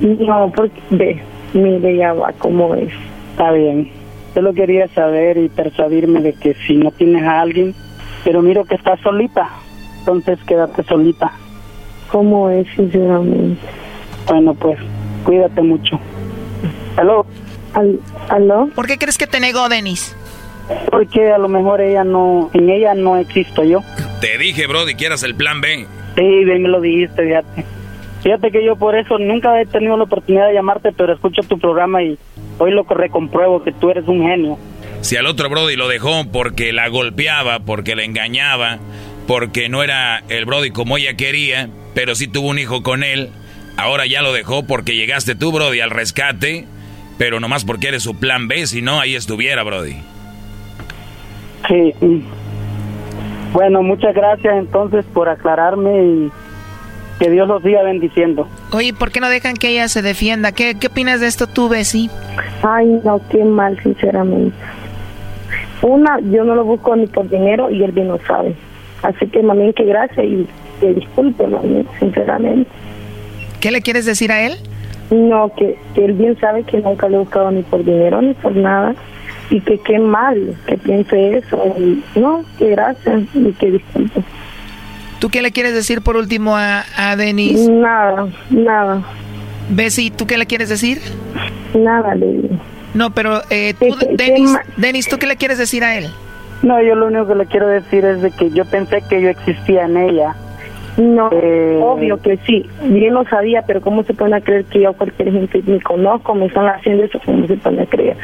No, porque ve, mire ya va cómo es. Está bien. Solo quería saber y persuadirme de que si no tienes a alguien, pero miro que estás solita, entonces quédate solita. ¿Cómo es, sinceramente? Bueno, pues, cuídate mucho. ¿Aló? ¿Aló? ¿Por qué crees que te negó, Denis? Porque a lo mejor ella no, en ella no existo yo. Te dije, Brody, quieras el plan B. Sí, bien me lo dijiste, fíjate. Fíjate que yo por eso nunca he tenido la oportunidad de llamarte, pero escucho tu programa y hoy lo recompruebo que tú eres un genio. Si al otro Brody lo dejó porque la golpeaba, porque la engañaba, porque no era el Brody como ella quería, pero sí tuvo un hijo con él, ahora ya lo dejó porque llegaste tú, Brody, al rescate, pero nomás porque eres su plan B, si no, ahí estuviera, Brody. Sí. Bueno, muchas gracias entonces por aclararme y que Dios los siga bendiciendo. Oye, ¿por qué no dejan que ella se defienda? ¿Qué, qué opinas de esto tú, Bessie? Ay, no, qué mal, sinceramente. Una, yo no lo busco ni por dinero y él bien lo sabe. Así que, mami, que gracias y que disculpe, mami, sinceramente. ¿Qué le quieres decir a él? No, que, que él bien sabe que nunca le he buscado ni por dinero ni por nada y que qué mal que piense eso. Y, no, que gracias y que disculpe. ¿Tú qué le quieres decir por último a, a Denis? Nada, nada. Bessie, ¿tú qué le quieres decir? Nada le digo. No, pero eh, tú, Denis, Denis, ¿tú qué le quieres decir a él? No, yo lo único que le quiero decir es de que yo pensé que yo existía en ella. No, eh, obvio que sí. Bien lo sabía, pero ¿cómo se puede creer que yo cualquier gente me conozco, me están haciendo eso? ¿Cómo se puede creer?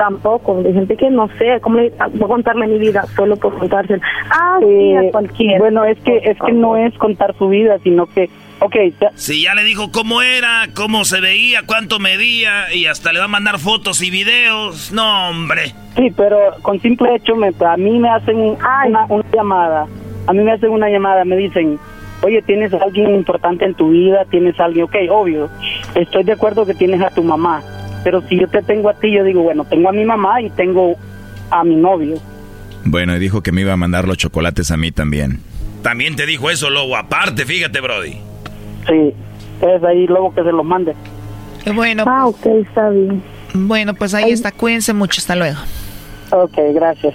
Tampoco, de gente que no sé, ¿cómo le, voy a contarme mi vida solo por contársela? Ah, sí, a Eh, cualquiera. Bueno, es que es que no es contar su vida, sino que, ok, ya- Si ya le dijo cómo era, cómo se veía, cuánto medía y hasta le va a mandar fotos y videos. No, hombre. Sí, pero con simple hecho, me, a mí me hacen una, una llamada. A mí me hacen una llamada, me dicen, oye, ¿tienes a alguien importante en tu vida? ¿Tienes a alguien? Ok, obvio, estoy de acuerdo que tienes a tu mamá. Pero si yo te tengo a ti, yo digo, bueno, tengo a mi mamá y tengo a mi novio. Bueno, y dijo que me iba a mandar los chocolates a mí también. También te dijo eso, lobo. Aparte, fíjate, Brody. Sí, es ahí luego que se los mande. Bueno. Ah, ok, está bien. Bueno, pues ahí está. Cuídense mucho. Hasta luego. Ok, gracias.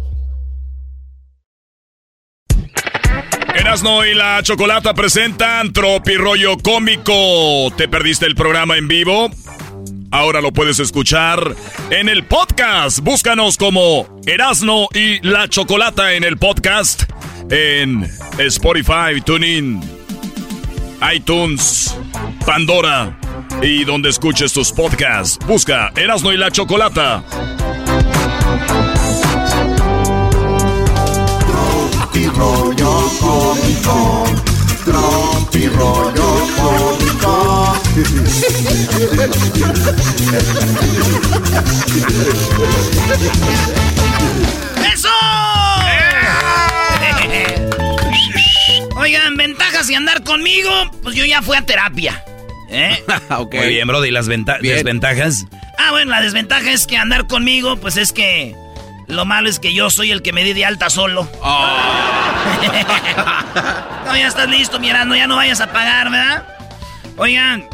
Erasno y la Chocolata presentan Tropi Rollo Cómico. ¿Te perdiste el programa en vivo? Ahora lo puedes escuchar en el podcast. Búscanos como Erasno y la Chocolata en el podcast en Spotify, TuneIn, iTunes, Pandora y donde escuches tus podcasts. Busca Erasno y la Chocolata. Cómico. Tropi rollo cómico. ¡Eso! Oigan, ventajas y andar conmigo, pues yo ya fui a terapia. ¿Eh? <laughs> Muy bien, Brody. ¿Y las venta- desventajas? Ah, bueno, la desventaja es que andar conmigo, pues es que lo malo es que yo soy el que me di de alta solo. <laughs> no, ya estás listo, mirando, ya no vayas a pagar, ¿verdad? Oigan,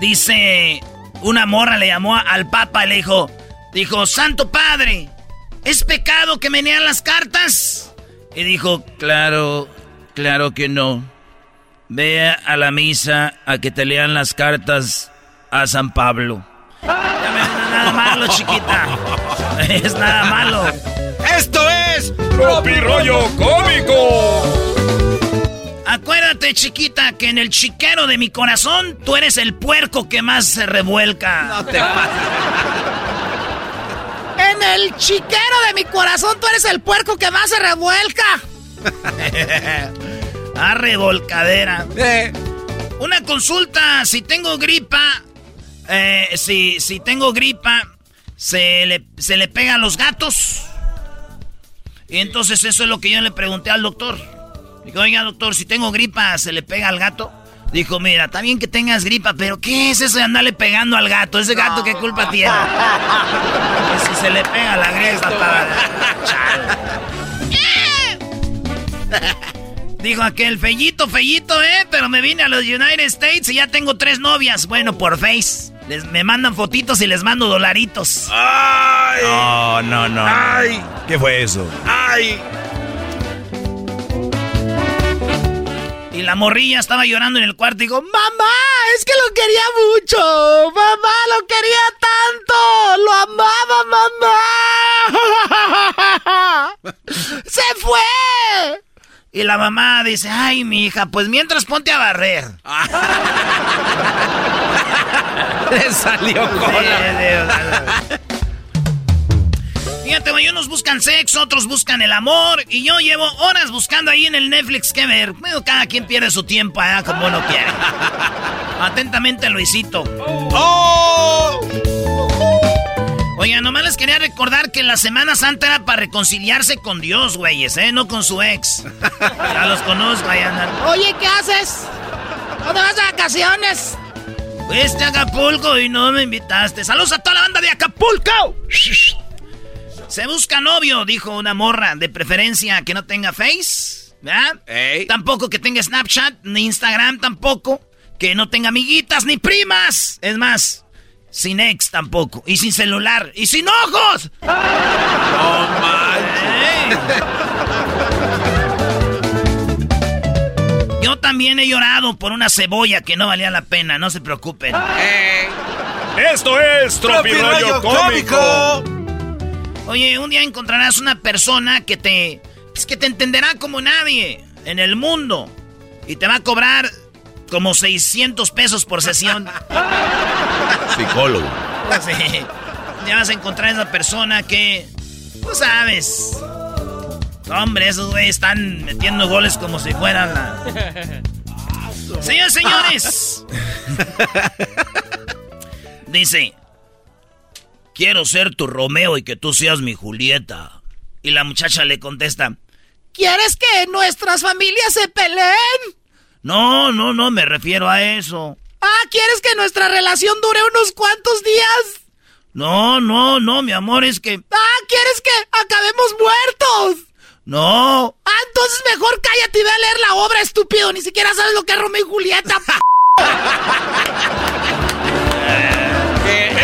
dice una morra le llamó al papa y le dijo, dijo, Santo Padre, ¿es pecado que me lean las cartas? Y dijo, claro, claro que no. Ve a la misa a que te lean las cartas a San Pablo. Ya no es nada malo, chiquita. Es nada malo. Esto es Tropi Rollo Cómico. Acuérdate, chiquita, que en el chiquero de mi corazón tú eres el puerco que más se revuelca. No te En el chiquero de mi corazón tú eres el puerco que más se revuelca. <laughs> A revolcadera. Una consulta, si tengo gripa, eh, si, si tengo gripa, se le, se le pega a los gatos. Y entonces eso es lo que yo le pregunté al doctor. Digo, oiga doctor, si tengo gripa, ¿se le pega al gato? Dijo, mira, está bien que tengas gripa, pero ¿qué es eso de andarle pegando al gato? ¿Ese gato qué culpa tiene? Que si se le pega la gripa para... Dijo aquel, fellito, fellito, ¿eh? Pero me vine a los United States y ya tengo tres novias. Bueno, por Face. Les, me mandan fotitos y les mando dolaritos. No, no, no. Ay. ¿Qué fue eso? ¡Ay! Y Y la morrilla estaba llorando en el cuarto y digo, mamá, es que lo quería mucho. Mamá, lo quería tanto. Lo amaba, mamá. <laughs> Se fue. Y la mamá dice, ay, mi hija, pues mientras ponte a barrer. <laughs> Le salió cola. Fíjate, güey, unos buscan sexo, otros buscan el amor. Y yo llevo horas buscando ahí en el Netflix qué ver. Bueno, cada quien pierde su tiempo allá como uno quiere. <laughs> Atentamente, Luisito. ¡Oh! Oiga, nomás les quería recordar que la Semana Santa era para reconciliarse con Dios, güeyes, ¿eh? No con su ex. Ya los conozco, ahí andan. Oye, ¿qué haces? ¿Dónde vas de vacaciones? Fuiste a Acapulco y no me invitaste. Saludos a toda la banda de Acapulco. Se busca novio, dijo una morra, de preferencia que no tenga Face, ¿verdad? Tampoco que tenga Snapchat, ni Instagram tampoco. Que no tenga amiguitas ni primas. Es más, sin ex tampoco. Y sin celular. Y sin ojos. <laughs> No Yo también he llorado por una cebolla que no valía la pena. No se preocupen. Esto es Tropirollo Cómico. Oye, un día encontrarás una persona que te. Pues, que te entenderá como nadie en el mundo. Y te va a cobrar como 600 pesos por sesión. Psicólogo. Sí. Ya vas a encontrar a esa persona que. Tú sabes. Hombre, esos güeyes están metiendo goles como si fueran la. Señores, señores. Dice. Quiero ser tu Romeo y que tú seas mi Julieta. Y la muchacha le contesta. ¿Quieres que nuestras familias se peleen? No, no, no, me refiero a eso. Ah, ¿quieres que nuestra relación dure unos cuantos días? No, no, no, mi amor, es que... Ah, ¿quieres que acabemos muertos? No. Ah, entonces mejor cállate y ve a leer la obra, estúpido. Ni siquiera sabes lo que es Romeo y Julieta. <laughs>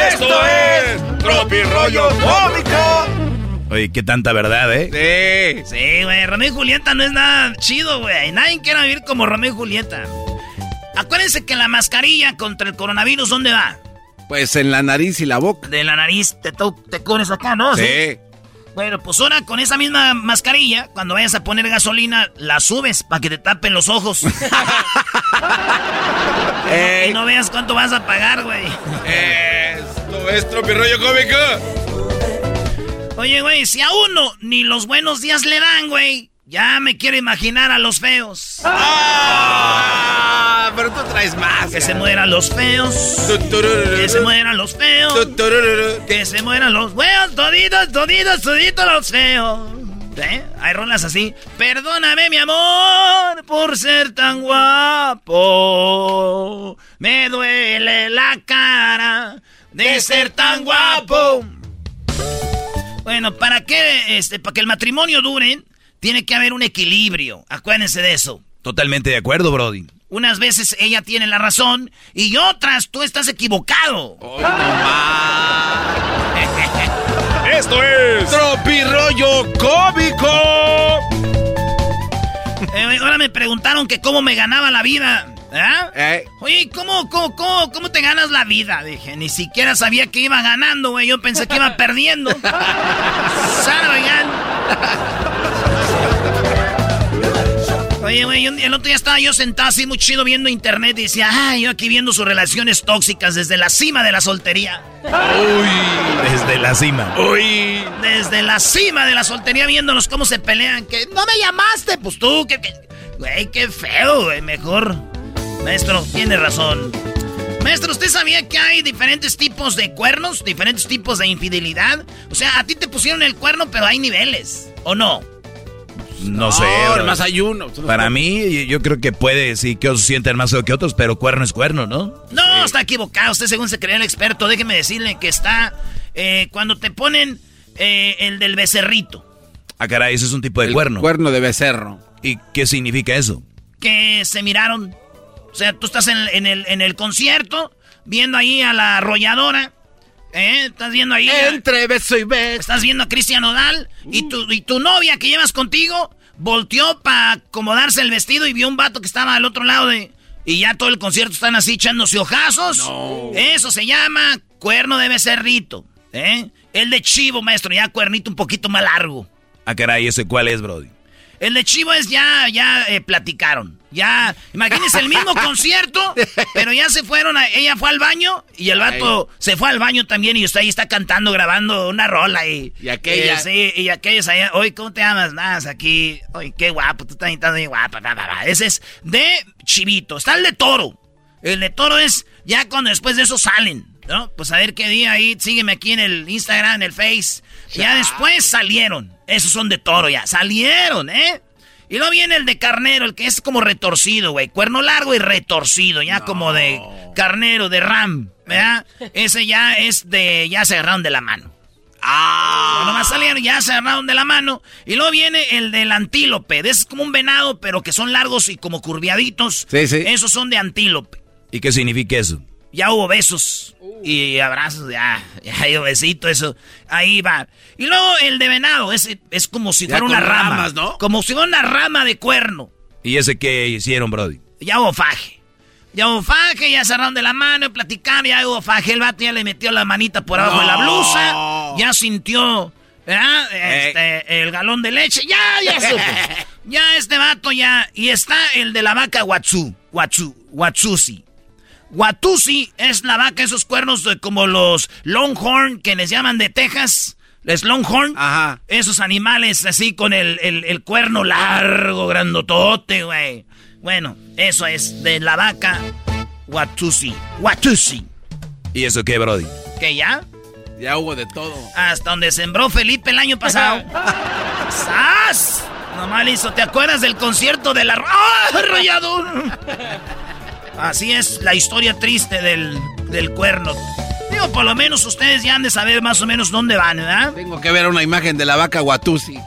Esto es Tropirollo Cómico. Oye, qué tanta verdad, ¿eh? Sí. Sí, güey. Romeo y Julieta no es nada chido, güey. Nadie quiere vivir como Romeo y Julieta. Acuérdense que la mascarilla contra el coronavirus, ¿dónde va? Pues en la nariz y la boca. De la nariz te, te cubres acá, ¿no? Sí. Bueno, pues ahora con esa misma mascarilla, cuando vayas a poner gasolina, la subes para que te tapen los ojos. <laughs> Y no veas cuánto vas a pagar, güey. Esto es Tropirollo Cómico. Oye, güey, si a uno ni los buenos días le dan, güey, ya me quiero imaginar a los feos. ¡Ah! Pero tú traes más. Que se mueran los feos. Que se mueran los feos. Que se mueran los feos. Toditos, toditos, toditos los feos. ¿Eh? Hay rolas así. Perdóname, mi amor, por ser tan guapo. Me duele la cara de ser tan guapo. Bueno, ¿para qué? Este, para que el matrimonio dure, tiene que haber un equilibrio. Acuérdense de eso. Totalmente de acuerdo, Brody. Unas veces ella tiene la razón y otras tú estás equivocado. <laughs> Esto es Tropirollo Cómico. Eh, ahora me preguntaron que cómo me ganaba la vida. ¿Eh? Oye, ¿cómo, cómo, cómo, cómo te ganas la vida? Dije, ni siquiera sabía que iba ganando, güey. Yo pensé que iba perdiendo. <laughs> Sara, Oye, güey, el otro día estaba yo sentado así muy chido viendo internet y decía, ay, yo aquí viendo sus relaciones tóxicas desde la cima de la soltería. Uy, desde la cima. Uy. Desde la cima de la soltería viéndolos cómo se pelean. Que no me llamaste, pues tú, que... Güey, qué feo, güey, mejor. Maestro, tiene razón. Maestro, ¿usted sabía que hay diferentes tipos de cuernos? Diferentes tipos de infidelidad. O sea, a ti te pusieron el cuerno, pero hay niveles. ¿O no? No, sé. más hay uno. Para mí, yo creo que puede, sí, que otros sienten más que otros, pero cuerno es cuerno, ¿no? No, está equivocado. Usted, según se cree el experto, déjeme decirle que está eh, cuando te ponen eh, el del becerrito. Ah, caray, ese es un tipo de El cuerno. Cuerno de becerro. ¿Y qué significa eso? Que se miraron. O sea, tú estás en, en el, en el concierto, viendo ahí a la arrolladora. ¿Eh? Estás viendo ahí. Entre beso y beso. Estás viendo a Cristian Odal y tu, y tu novia que llevas contigo volteó para acomodarse el vestido y vio un vato que estaba al otro lado de... Y ya todo el concierto están así echándose ojazos. Eso se llama cuerno de becerrito. ¿eh? El de chivo, maestro, ya cuernito un poquito más largo. Ah, caray, ¿ese cuál es, Brody? El de Chivo es ya, ya eh, platicaron. Ya, imagínense el mismo <laughs> concierto, pero ya se fueron, a, ella fue al baño y el vato se fue al baño también y usted ahí está cantando, grabando una rola y... Y aquella... Eh, sí, y allá, oye, ¿cómo te llamas? Nada, aquí, oye, qué guapo, tú estás muy guapa, Ese es de Chivito, está el de Toro. El de Toro es ya cuando después de eso salen, ¿no? Pues a ver qué día ahí, sígueme aquí en el Instagram, en el Face. Ya después salieron. Esos son de toro ya. Salieron, ¿eh? Y luego viene el de carnero, el que es como retorcido, güey. Cuerno largo y retorcido, ya como de carnero, de ram, ¿verdad? <laughs> Ese ya es de. Ya se agarraron de la mano. Ah. Nomás salieron, ya se agarraron de la mano. Y luego viene el del antílope. Ese es como un venado, pero que son largos y como curviaditos. Sí, sí. Esos son de antílope. ¿Y qué significa eso? Ya hubo besos y abrazos, ya, ya hay besito, eso. Ahí va. Y luego el de venado, ese es como si fuera una rama. ¿no? Como si fuera una rama de cuerno. ¿Y ese qué hicieron, Brody? Ya hubo faje. Ya hubo faje, ya cerraron de la mano, platicaron, ya hubo faje. El vato ya le metió la manita por abajo de la blusa. Ya sintió, ¿verdad? Este, el galón de leche. Ya, ya <laughs> supo. ya este vato ya. Y está el de la vaca Watsu. Watsu. Watsusi. Watusi es la vaca, esos cuernos de, como los Longhorn que les llaman de Texas. Les Longhorn. Ajá. Esos animales así con el, el, cuerno largo, grandotote, güey. Bueno, eso es de la vaca Watusi. Watusi. ¿Y eso qué, Brody? ¿Qué ya? Ya hubo de todo. Hasta donde sembró Felipe el año pasado. <laughs> ¡Sas! Nomás hizo, ¿te acuerdas del concierto de la... ¡Ah, arrollador! Así es la historia triste del, del cuerno. Digo, por lo menos ustedes ya han de saber más o menos dónde van, ¿verdad? Tengo que ver una imagen de la vaca Watusi.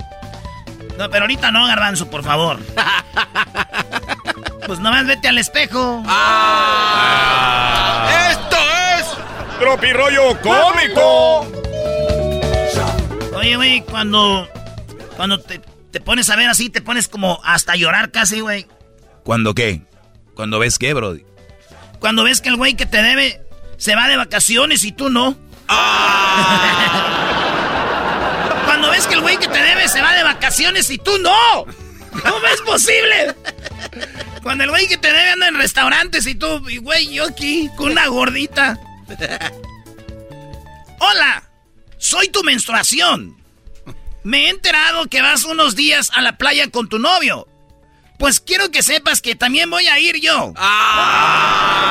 No, pero ahorita no, Garbanzo, por favor. <laughs> pues nomás vete al espejo. Ah. ¡Esto es Tropirollo Cómico! Oye, güey, cuando, cuando te, te pones a ver así, te pones como hasta llorar casi, güey. ¿Cuándo qué? ¿Cuando ves qué, Brody? Cuando ves que el güey que te debe se va de vacaciones y tú no. Ah. Cuando ves que el güey que te debe se va de vacaciones y tú no. ¿Cómo es posible? Cuando el güey que te debe anda en restaurantes y tú, y güey, yo aquí con una gordita. Hola, soy tu menstruación. Me he enterado que vas unos días a la playa con tu novio. Pues quiero que sepas que también voy a ir yo. ¡Ah!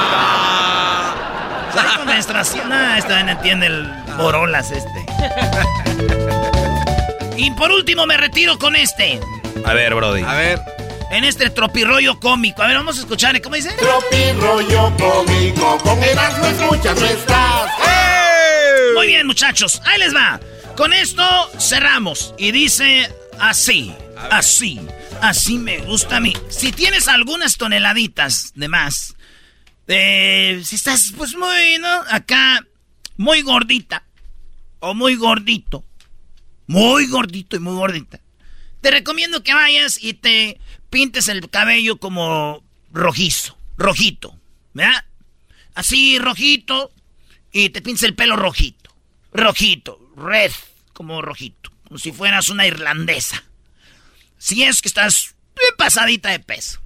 Soy con menstruación. No, esta no entiende el borolas este. y por último me retiro con este. A ver, Brody. A ver. En este tropirollo cómico. A ver, vamos a escuchar. ¿Cómo dice? Tropirollo cómico. Con Erasmo escuchas, no estás. Muy bien, muchachos. Ahí les va. Con esto cerramos. Y dice así. Así. Así me gusta a mí. Si tienes algunas toneladitas de más, eh, si estás pues muy, ¿no? Acá, muy gordita, o muy gordito, muy gordito y muy gordita, te recomiendo que vayas y te pintes el cabello como rojizo, rojito, ¿verdad? Así, rojito, y te pintes el pelo rojito, rojito, red, como rojito, como si fueras una irlandesa si es que estás pasadita de peso.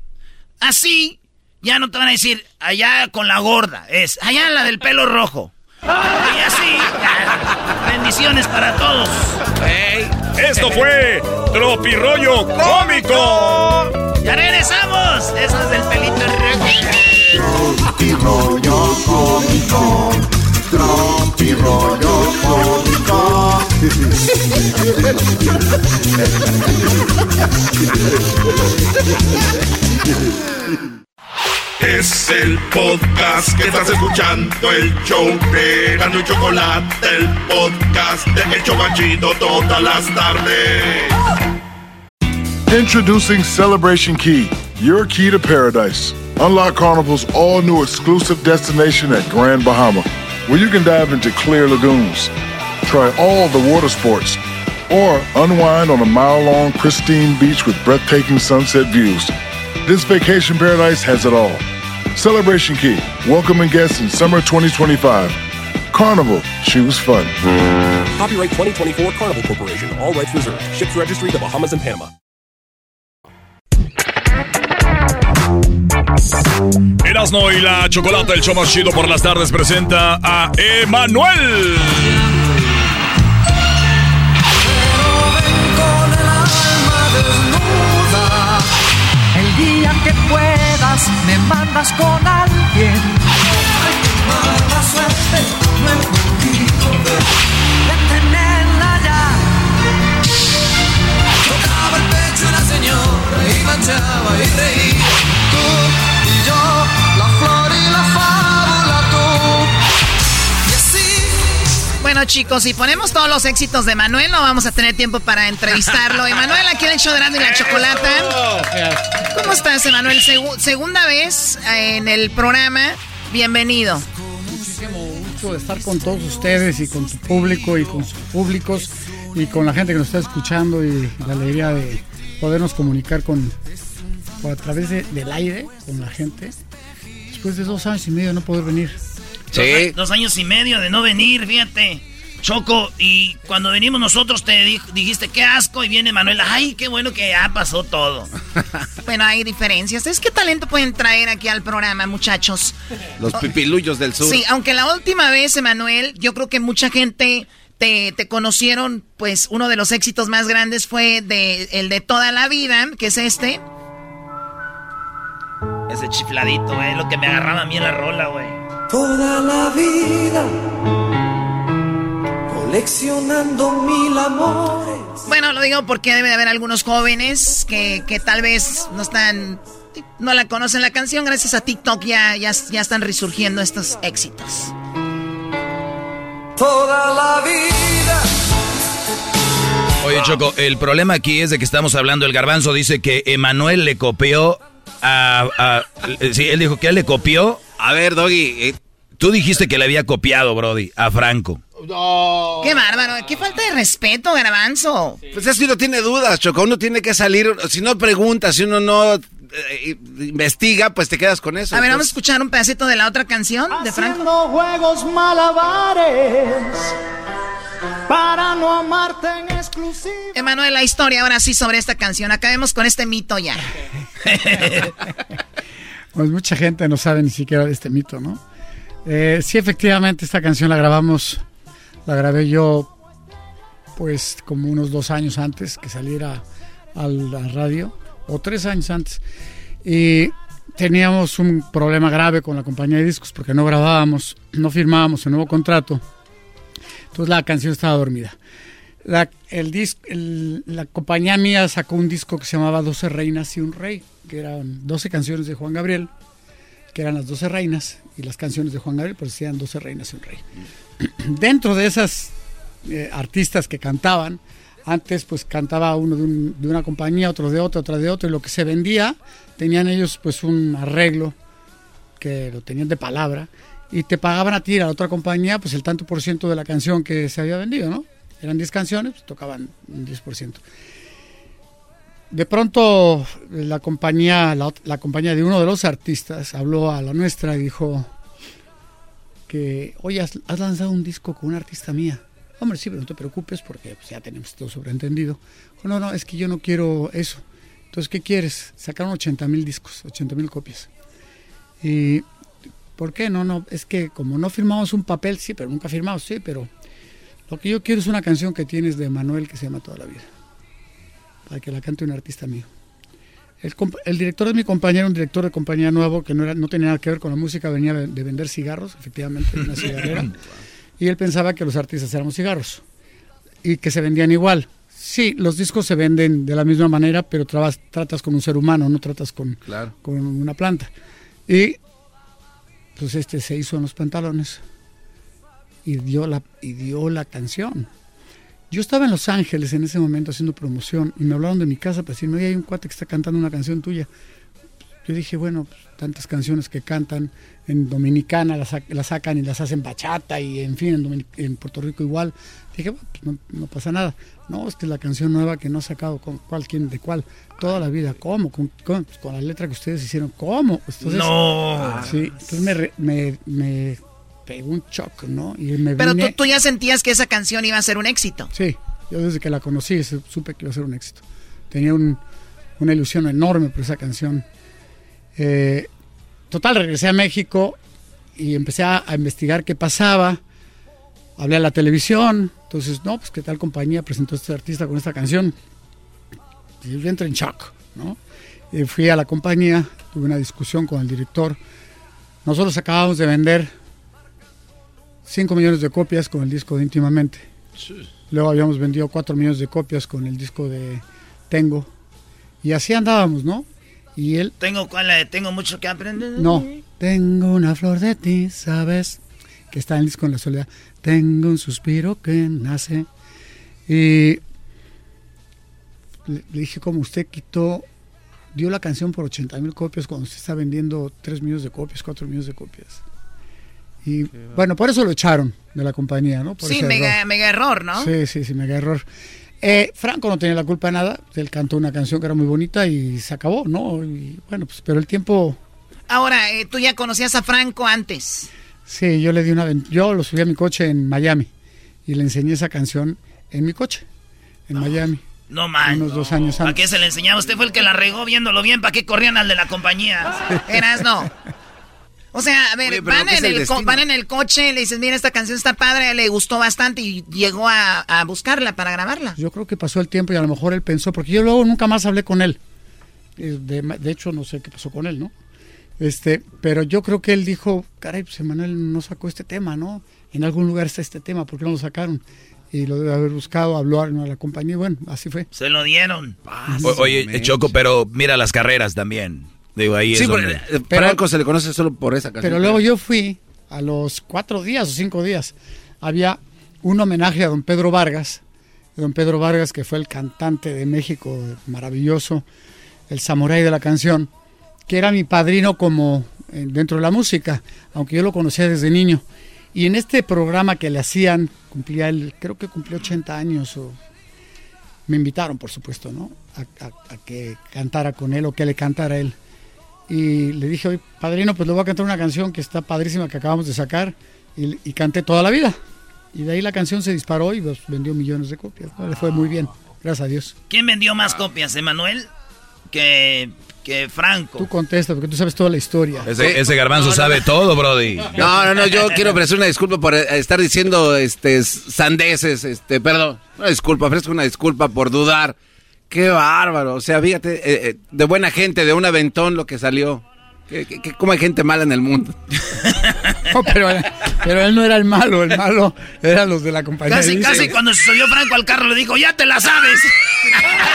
Así, ya no te van a decir allá con la gorda, es allá la del pelo rojo. Y así, bendiciones para todos. Esto fue Tropirollo Cómico. Ya regresamos. Eso es del pelito rojo. Tropirollo Cómico. Tropirollo Cómico. <laughs> Es el podcast que estás escuchando, el show de Gano y Chocolate, el podcast de Hecho todas las tardes. Introducing Celebration Key, your key to paradise. Unlock Carnival's all new exclusive destination at Grand Bahama, where you can dive into clear lagoons, try all the water sports or unwind on a mile long, pristine beach with breathtaking sunset views. This vacation paradise has it all. Celebration Key, welcoming guests in summer 2025. Carnival, choose fun. Copyright 2024 Carnival Corporation, all rights reserved. Ships registry the Bahamas and Panama. Erasno y la Chocolata, el show más chido por las tardes, presenta a Emanuel. Me mandas con alguien. Hay mala suerte, no he podido ver. De tenerla ya. Tocaba el pecho una señora y manchaba y reía. Tú y yo, Bueno, chicos, si ponemos todos los éxitos de Manuel, no vamos a tener tiempo para entrevistarlo. <laughs> Emanuel, aquí en el show de Grande y la Chocolata. ¿Cómo estás, Emanuel? Segu- segunda vez eh, en el programa. Bienvenido. Muchísimo gusto de estar con todos ustedes y con tu público y con sus públicos y con la gente que nos está escuchando y la alegría de podernos comunicar con, por a través de- del aire con la gente. Después de dos años y medio no poder venir. Dos, a- dos años y medio de no venir, fíjate. Choco, y cuando venimos nosotros te di- dijiste qué asco y viene Manuel, ay, qué bueno que ya pasó todo. <laughs> Bueno, hay diferencias. ¿Es qué talento pueden traer aquí al programa, muchachos? Los pipiluyos del sur. Sí, aunque la última vez, Emanuel, yo creo que mucha gente te, te conocieron, pues uno de los éxitos más grandes fue de, el de toda la vida, que es este. Ese chifladito, güey, lo que me agarraba a mí en la rola, güey. Toda la vida coleccionando mil amores. Bueno, lo digo porque debe de haber algunos jóvenes que, que tal vez no están, no la conocen la canción. Gracias a TikTok ya, ya, ya están resurgiendo estos éxitos. Toda la vida. Oye, Choco, el problema aquí es de que estamos hablando, el garbanzo dice que Emanuel le copió a... a- sí, él dijo que él le copió... A ver, Doggy, eh, tú dijiste que le había copiado, Brody, a Franco. Qué bárbaro, qué falta de respeto, garbanzo. Pues es que uno tiene dudas, Choco. Uno tiene que salir. Si no preguntas, si uno no eh, investiga, pues te quedas con eso. A ver, vamos a escuchar un pedacito de la otra canción de Franco. Haciendo juegos malabares para no amarte en exclusiva. Emanuel, la historia ahora sí sobre esta canción. Acabemos con este mito ya. <laughs> Pues mucha gente no sabe ni siquiera de este mito, ¿no? Eh, sí, efectivamente, esta canción la grabamos, la grabé yo, pues como unos dos años antes que saliera a la radio, o tres años antes. Y teníamos un problema grave con la compañía de discos porque no grabábamos, no firmábamos el nuevo contrato. Entonces la canción estaba dormida. La, el dis- el- la compañía mía sacó un disco que se llamaba 12 Reinas y un Rey, que eran 12 canciones de Juan Gabriel, que eran las 12 reinas, y las canciones de Juan Gabriel pues decían 12 reinas y un rey. <clears throat> Dentro de esas eh, artistas que cantaban, antes pues cantaba uno de, un- de una compañía, otro de otra, otra de otra, y lo que se vendía, tenían ellos pues un arreglo que lo tenían de palabra, y te pagaban a ti, a la otra compañía, pues el tanto por ciento de la canción que se había vendido, ¿no? Eran 10 canciones, pues, tocaban un 10%. De pronto la compañía, la, compañía de uno de los artistas habló a la nuestra y dijo que, oye, has, has lanzado un disco con una artista mía. Hombre, sí, pero no te preocupes porque pues, ya tenemos todo sobreentendido. Dijo, no, no, es que yo no quiero eso. Entonces, ¿qué quieres? Sacaron 80 mil discos, 80 mil copias. Y, ¿por qué? No, no, es que como no firmamos un papel, sí, pero nunca firmamos, sí, pero lo que yo quiero es una canción que tienes de Manuel que se llama Toda la Vida para que la cante un artista mío. El, director de mi compañía era un director de compañía nuevo que no, era, no tenía nada que ver con la música, venía de, de vender cigarros, efectivamente, una <laughs> cigarrera, y él pensaba que los artistas éramos cigarros y que se vendían igual. Sí, los discos se venden de la misma manera, pero trabas- tratas con un ser humano, no tratas con, Claro. con una planta. Y pues este se hizo en los pantalones y dio la, y dio la canción. Yo estaba en Los Ángeles en ese momento haciendo promoción y me hablaron de mi casa para decirme, oye, hay un cuate que está cantando una canción tuya. yo dije, bueno, pues, tantas canciones que cantan en Dominicana las, las, sacan y las hacen bachata y en fin, en, en Puerto Rico igual. Dije, bueno, pues no, pasa nada. No, es que es la canción nueva que no ha sacado con cuál, quién, de cuál, toda la vida. ¿Cómo? Con, con, la letra que ustedes hicieron. ¿Cómo? Entonces, no. Sí, entonces me, me, me pegó un shock, ¿no? Y me Pero tú, tú ya sentías que esa canción iba a ser un éxito. Sí, yo desde que la conocí supe que iba a ser un éxito. Tenía un, una ilusión enorme por esa canción. Eh, total, regresé a México y empecé a, investigar qué pasaba. Hablé a la televisión. Entonces, no, pues qué tal compañía presentó a este artista con esta canción. Y yo entré en shock, ¿no? Y fui a la compañía, tuve una discusión con el director. Nosotros acabamos de vender 5 millones de copias con el disco de Íntimamente. Luego habíamos vendido 4 millones de copias con el disco de Tengo. Y así andábamos, ¿no? Y él... Tengo, ¿cuál la de Tengo mucho que aprender? No, tengo una flor de ti, ¿sabes? Que está en el disco en la soledad. Tengo un suspiro que nace. Y le, dije, como usted quitó, dio la canción por 80 mil copias cuando usted está vendiendo 3 millones de copias, 4 millones de copias. Y bueno, por eso lo echaron de la compañía, ¿no? sí, mega mega error, ¿no? Sí, sí, sí, mega error. Eh, Franco no tenía la culpa de nada, él cantó una canción que era muy bonita y se acabó, ¿no? Y bueno, pues, pero el tiempo... Ahora, eh, ¿tú ya conocías a Franco antes? Sí, yo le di una... Yo lo subí a mi coche en Miami y le enseñé esa canción en mi coche, en Miami. No man. Unos dos años antes. ¿Para qué se le enseñaba? Usted fue el que la regó viéndolo bien. ¿Para qué corrían al de la compañía? <laughs> Eras no. O sea, a ver, van, en el van en el coche, le dicen, mira, esta canción está padre, le gustó bastante y llegó a, buscarla para grabarla. Yo creo que pasó el tiempo y a lo mejor él pensó, porque yo luego nunca más hablé con él. Eh, de, hecho, no sé qué pasó con él, ¿no? Este, pero yo creo que él dijo, caray, pues Emanuel no sacó este tema, ¿no? En algún lugar está este tema, ¿por qué no lo sacaron? Y lo debe haber buscado, habló a la compañía, bueno, así fue. Se lo dieron. oye, Choco, pero mira las carreras también. Digo, ahí sí, es Franco se le conoce solo por esa canción. Pero luego yo fui a los cuatro días o cinco días. Había un homenaje a don Pedro Vargas. Don Pedro Vargas, que fue el cantante de México maravilloso, el samurái de la canción, que era mi padrino como eh, dentro de la música, aunque yo lo conocía desde niño. Y en este programa que le hacían, cumplía él, creo que cumplió 80 años, o me invitaron, por supuesto, ¿no? a que cantara con él o que le cantara él. Y le dije, oye, padrino, pues le voy a cantar una canción que está padrísima que acabamos de sacar. Y, canté toda la vida. Y de ahí la canción se disparó y pues, vendió millones de copias. Le fue muy bien, gracias a Dios. ¿Quién vendió más copias, Emanuel? Que, que Franco. Tú contesta, porque tú sabes toda la historia. Ese, garbanzo sabe todo, Brody. No, no, no, yo quiero ofrecer una disculpa por estar diciendo este sandeces, este, perdón, una disculpa, ofrezco una disculpa por dudar Qué bárbaro. O sea, fíjate, eh, eh, de buena gente, de un aventón lo que salió. Que, ¿Cómo hay gente mala en el mundo? <laughs> pero, él no era el malo, el malo eran los de la compañía. Casi, casi cuando se subió Franco al carro le dijo, ya te la sabes.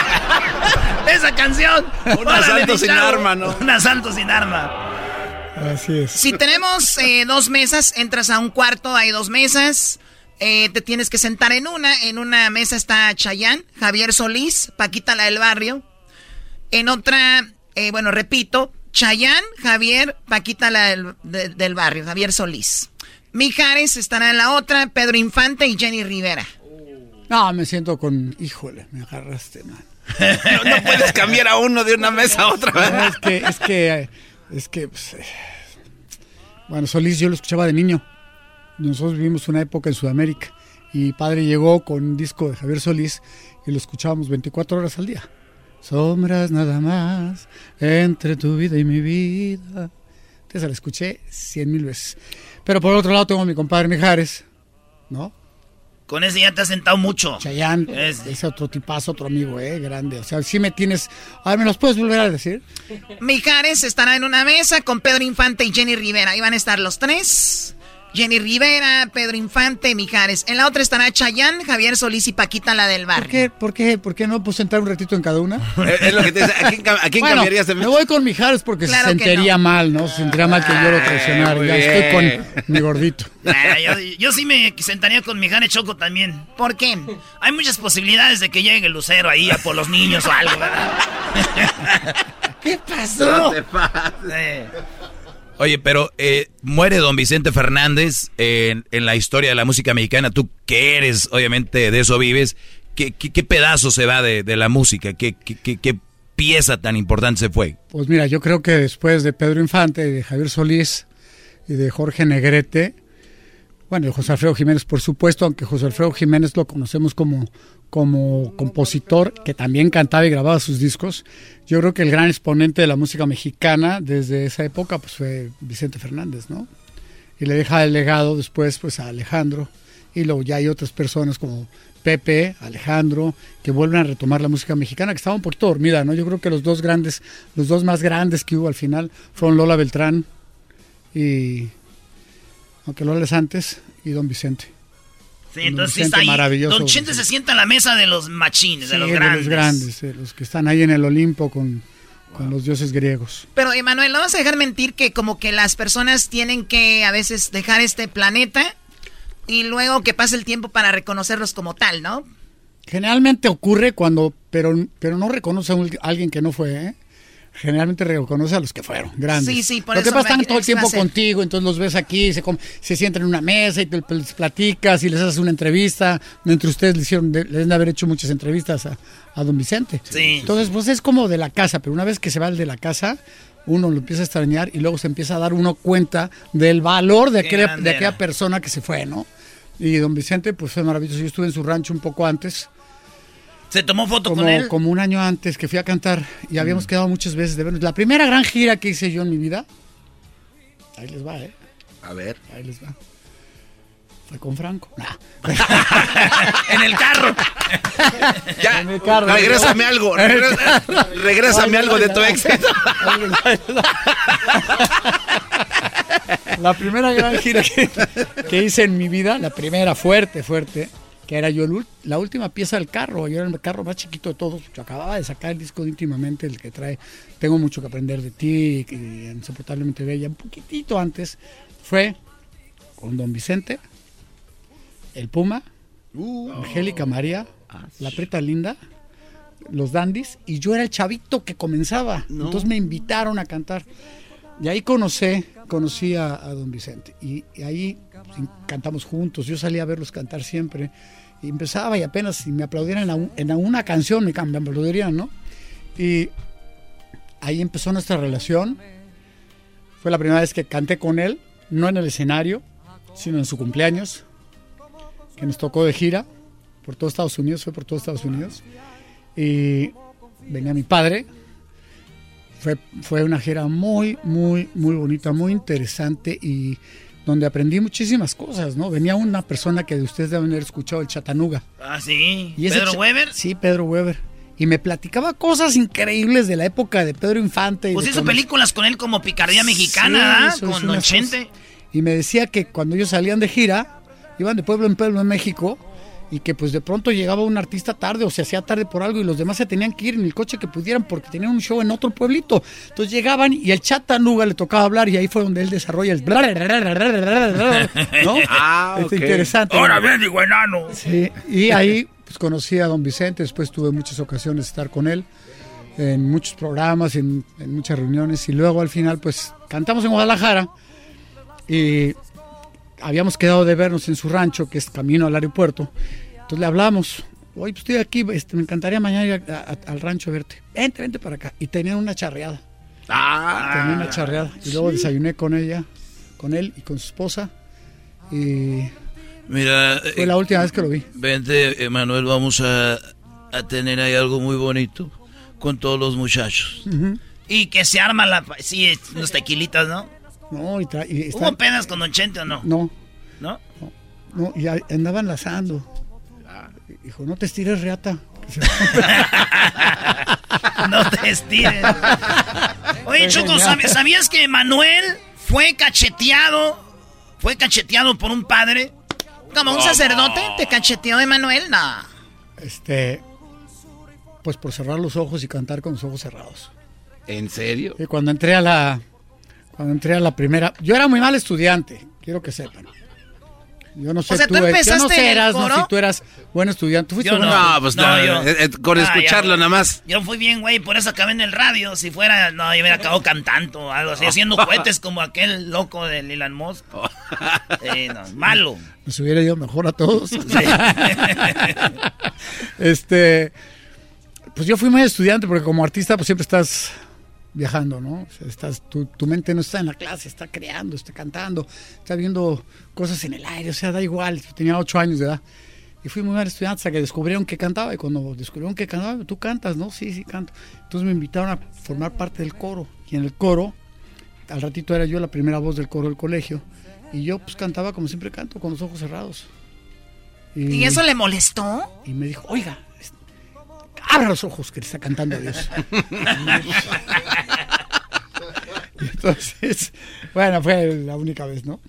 <laughs> Esa canción. Un asalto sin arma, ¿no? Un asalto sin arma. Así es. Si tenemos eh, dos mesas, entras a un cuarto, hay dos mesas. Eh, te tienes que sentar en una. En una mesa está Chayán, Javier Solís, Paquita la del barrio. En otra, eh, bueno, repito, Chayán, Javier, Paquita la del, barrio, Javier Solís. Mijares estará en la otra, Pedro Infante y Jenny Rivera. No, me siento con, híjole, me agarraste, man. no, puedes cambiar a uno de una mesa a otra. es que, es que, es que, pues, eh, bueno, Solís yo lo escuchaba de niño. Nosotros vivimos una época en Sudamérica y padre llegó con un disco de Javier Solís y lo escuchábamos 24 horas al día. Sombras nada más entre tu vida y mi vida. Entonces la escuché cien mil veces. Pero por otro lado tengo a mi compadre Mijares, ¿no? Con ese ya te has sentado mucho. Chayán, es... ese otro tipazo, otro amigo, ¿eh? Grande. O sea, si me tienes... A ver, ¿me los puedes volver a decir? Mijares estará en una mesa con Pedro Infante y Jenny Rivera. Ahí van a estar los tres. Jenny Rivera, Pedro Infante, Mijares. En la otra estará Chayán, Javier Solís y Paquita, la del barrio. ¿Por qué, por qué, por qué no puedo sentar un ratito en cada una? <laughs> es lo que te dice. ¿A quién, a quién cambiarías de Me voy con Mijares porque se sentiría mal, ¿no? Se sentiría mal que yo lo traicionara. ya estoy con mi gordito. <laughs> yo, sí me sentaría con Mijares Choco también. ¿Por qué? Hay muchas posibilidades de que llegue el lucero ahí a por los niños o algo, ¿verdad? <laughs> ¿Qué pasó? Oye, pero eh, muere don Vicente Fernández en, en, la historia de la música mexicana. Tú que eres, obviamente, de eso vives. ¿Qué, pedazo se va de, la música? ¿Qué, qué, qué pieza tan importante se fue? Pues mira, yo creo que después de Pedro Infante, de Javier Solís y de Jorge Negrete, bueno, de José Alfredo Jiménez, por supuesto, aunque José Alfredo Jiménez lo conocemos como, como compositor, que también cantaba y grababa sus discos, yo creo que el gran exponente de la música mexicana desde esa época pues fue Vicente Fernández, ¿no? Y le deja el legado después pues a Alejandro, y luego ya hay otras personas como Pepe, Alejandro, que vuelven a retomar la música mexicana, que estaba un poquito dormida, ¿no? Yo creo que los dos grandes, los dos más grandes que hubo al final fueron Lola Beltrán y aunque Lola es antes, y Don Vicente. Sí, entonces sí está ahí. Maravilloso. Don Chente se sienta a la mesa de los machines, Sí, de los grandes. los grandes, eh, los que están ahí en el Olimpo con, con los dioses griegos. Pero, Emanuel, no vas a dejar mentir que como que las personas tienen que a veces dejar este planeta y luego que pase el tiempo para reconocerlos como tal, ¿no? Generalmente ocurre cuando, pero, pero no reconoce a alguien que no fue, ¿eh? Generalmente reconoce a los que fueron, grandes. Sí, sí, por Lo que pasa están todo el tiempo contigo, entonces los ves aquí, se, se sientan en una mesa y te, les platicas y les haces una entrevista. Entre ustedes le hicieron, le deben de haber hecho muchas entrevistas a, a don Vicente. Sí. Entonces, pues es como de la casa, pero una vez que se va el de la casa, uno lo empieza a extrañar y luego se empieza a dar uno cuenta del valor de aquella, de aquella persona que se fue, ¿no? Y don Vicente, pues fue maravilloso. Yo estuve en su rancho un poco antes. ¿Se tomó foto como, con él? como un año antes que fui a cantar y habíamos quedado muchas veces de vernos. La primera gran gira que hice yo en mi vida, ahí les va, ¿eh? A ver. Ahí les va. Fue con Franco. Nah. <laughs> en el carro. Ya, En el carro. regrésame algo. Regrésame algo de tu va. La primera gran gira que, que hice en mi vida, la primera fuerte, fuerte, que era yo el la última pieza del carro. Yo era el carro más chiquito de todos. Yo acababa de sacar el disco de íntimamente, el que trae Tengo mucho que aprender de ti, y insoportablemente bella, un poquitito antes. Fue con Don Vicente, el Puma, Angélica María, la Preta Linda, los Dandis, y yo era el chavito que comenzaba. Entonces me invitaron a cantar. Y ahí conocí, conocí a, a don Vicente. Y, y ahí pues, cantamos juntos. Yo salía a verlos cantar siempre. Y empezaba y apenas si me aplaudieran en, un- en una canción, me, me aplaudirían, ¿no? Y ahí empezó nuestra relación. Fue la primera vez que canté con él, no en el escenario, sino en su cumpleaños, que nos tocó de gira por todo Estados Unidos, fue por todo Estados Unidos. Y venía mi padre, fue, fue una gira muy, muy, muy bonita, muy interesante y donde aprendí muchísimas cosas, ¿no? Venía una persona que de ustedes deben haber escuchado, el Chatanuga. Ah, sí. Y ¿Pedro Weber? Sí, Pedro Weber. Y me platicaba cosas increíbles de la época de Pedro Infante. y Pues hizo películas con él como Picardía Mexicana, Sí, Con Don Chente. Y me decía que cuando ellos salían de gira, iban de pueblo en pueblo en México, y que pues de pronto llegaba un artista tarde o se hacía tarde por algo y los demás se tenían que ir en el coche que pudieran porque tenían un show en otro pueblito. Entonces llegaban y el Chatanuga le tocaba hablar y ahí fue donde él desarrolla el... ¿No? Ah, Está ok. interesante. Ahora bien, digo enano. Sí, y ahí pues, conocí a don Vicente, después tuve muchas ocasiones de estar con él en muchos programas, en, en muchas reuniones y luego al final pues cantamos en Guadalajara y habíamos quedado de vernos en su rancho que es camino al aeropuerto. Entonces le hablamos, oye, pues estoy aquí, este, me encantaría mañana ir a- a- al rancho a verte. Vente, vente para acá. Y tenían una charreada. Ah, Tenía una charreada. Y luego desayuné con ella, con él y con su esposa. Y Mira, fue la última vez que lo vi. vente, Emanuel, vamos a, a tener ahí algo muy bonito con todos los muchachos. Y que se arma la... Sí, unos tequilitas, ¿no? No, y, y ¿Hubo está- pedas con Don Chente o no? No, ¿No? no, y ahí andaban lazando. Dijo, no te estires, reata. <laughs> No te estires. Oye, Fue Choco, genial. ¿sab- ¿sabías que Manuel fue cacheteado? Fue cacheteado por un padre. ¿Como un sacerdote te cacheteó Emanuel? No. Este, pues por cerrar los ojos y cantar con los ojos cerrados. ¿En serio? Y cuando entré a la, cuando entré a la primera, yo era muy mal estudiante, quiero que sepan. Yo no sé, O sea, tú eh, yo empezaste no en sé, Eras, no, si tú eras buen estudiante. ¿Tú fuiste Yo buen no. estudiante? No, pues No, no, yo- eh, eh, con Ah, escucharlo ya, nada más. Yo fui bien, güey, por eso acabé en el radio. Si fuera, no, yo hubiera acabado cantando o algo así, haciendo <laughs> cohetes como aquel loco de Elon Musk. <laughs> Eh, no, malo. Nos hubiera ido mejor a todos. <laughs> este, pues yo fui muy estudiante porque como artista pues siempre estás viajando, ¿no? O sea, estás, tu, tu mente no está en la clase, está creando, está cantando, está viendo cosas en el aire, o sea, da igual. Tenía ocho años de edad. Y fui muy mal estudiante hasta que descubrieron que cantaba. Y cuando descubrieron que cantaba, tú cantas, ¿no? Sí, sí, canto. Entonces me invitaron a formar parte del coro. Y en el coro, al ratito era yo la primera voz del coro del colegio. Y yo pues cantaba como siempre canto, con los ojos cerrados. ¿Y eso le molestó? Y me dijo, oiga, abra los ojos que le está cantando a Dios. Y <laughs> Entonces, bueno, fue la única vez, ¿no?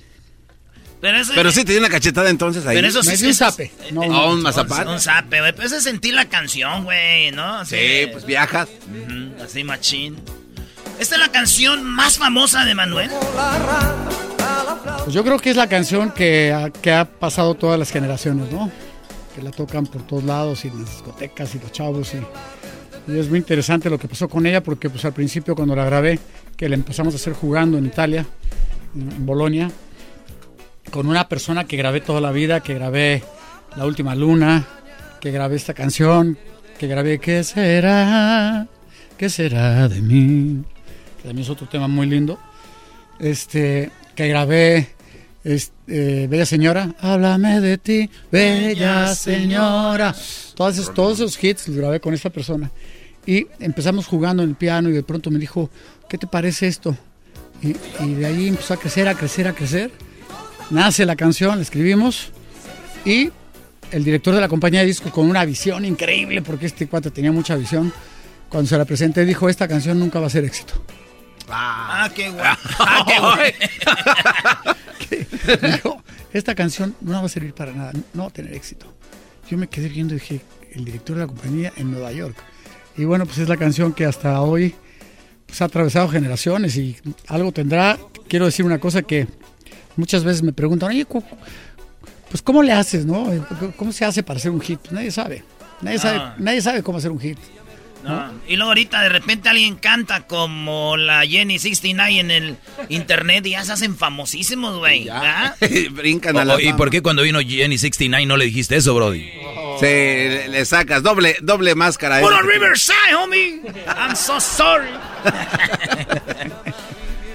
Pero, eso, Pero sí te dio una cachetada entonces ahí. Pero eso Me sí. dio un zape. eh, No, eh, un- un mazapán. Un zape, güey. Es sentir la canción, güey, ¿no? Sí, pues viajas. Así machín. Esta es la canción más famosa de Manuel. Pues yo creo que es la canción que ha, que ha pasado todas las generaciones, ¿no? La tocan por todos lados y en las discotecas y los chavos. Y, es muy interesante lo que pasó con ella porque pues al principio cuando la grabé, que la empezamos a hacer jugando en Italia, en, en Bolonia, con una persona que grabé toda la vida, que grabé La Última Luna, que grabé esta canción, que grabé ¿Qué será? ¿Qué será de mí? Que también es otro tema muy lindo. Este, que grabé este, Bella Señora, háblame de ti, Bella Señora. Todos esos, todos esos hits los grabé con esta persona. Y empezamos jugando en el piano y de pronto me dijo, ¿qué te parece esto? Y, y de ahí empezó a crecer, a crecer, a crecer. Nace la canción, la escribimos y el director de la compañía de discos con una visión increíble, porque este cuate tenía mucha visión, cuando se la presenté dijo, esta canción nunca va a ser éxito. Ah, qué guay. Ah, qué guay. Dijo, <laughs> esta canción no va a servir para nada, no va a tener éxito. Yo me quedé viendo y dije, el director de la compañía en Nueva York. Y bueno, pues es la canción que hasta hoy pues, ha atravesado generaciones y algo tendrá. Quiero decir una cosa que muchas veces me preguntan, oye, pues ¿cómo le haces, no? ¿Cómo se hace para hacer un hit? Pues nadie sabe. Nadie, sabe, nadie sabe cómo hacer un hit. No. Y luego ahorita de repente alguien canta como la Jenny 69 en el internet y ya se hacen famosísimos, güey. <laughs> Brincan a la O- ¿Y fama. por qué cuando vino Jenny 69 no le dijiste eso, Brody? Sí, le, le sacas doble, doble máscara. a Put que- Riverside, homie. I'm so sorry. <laughs>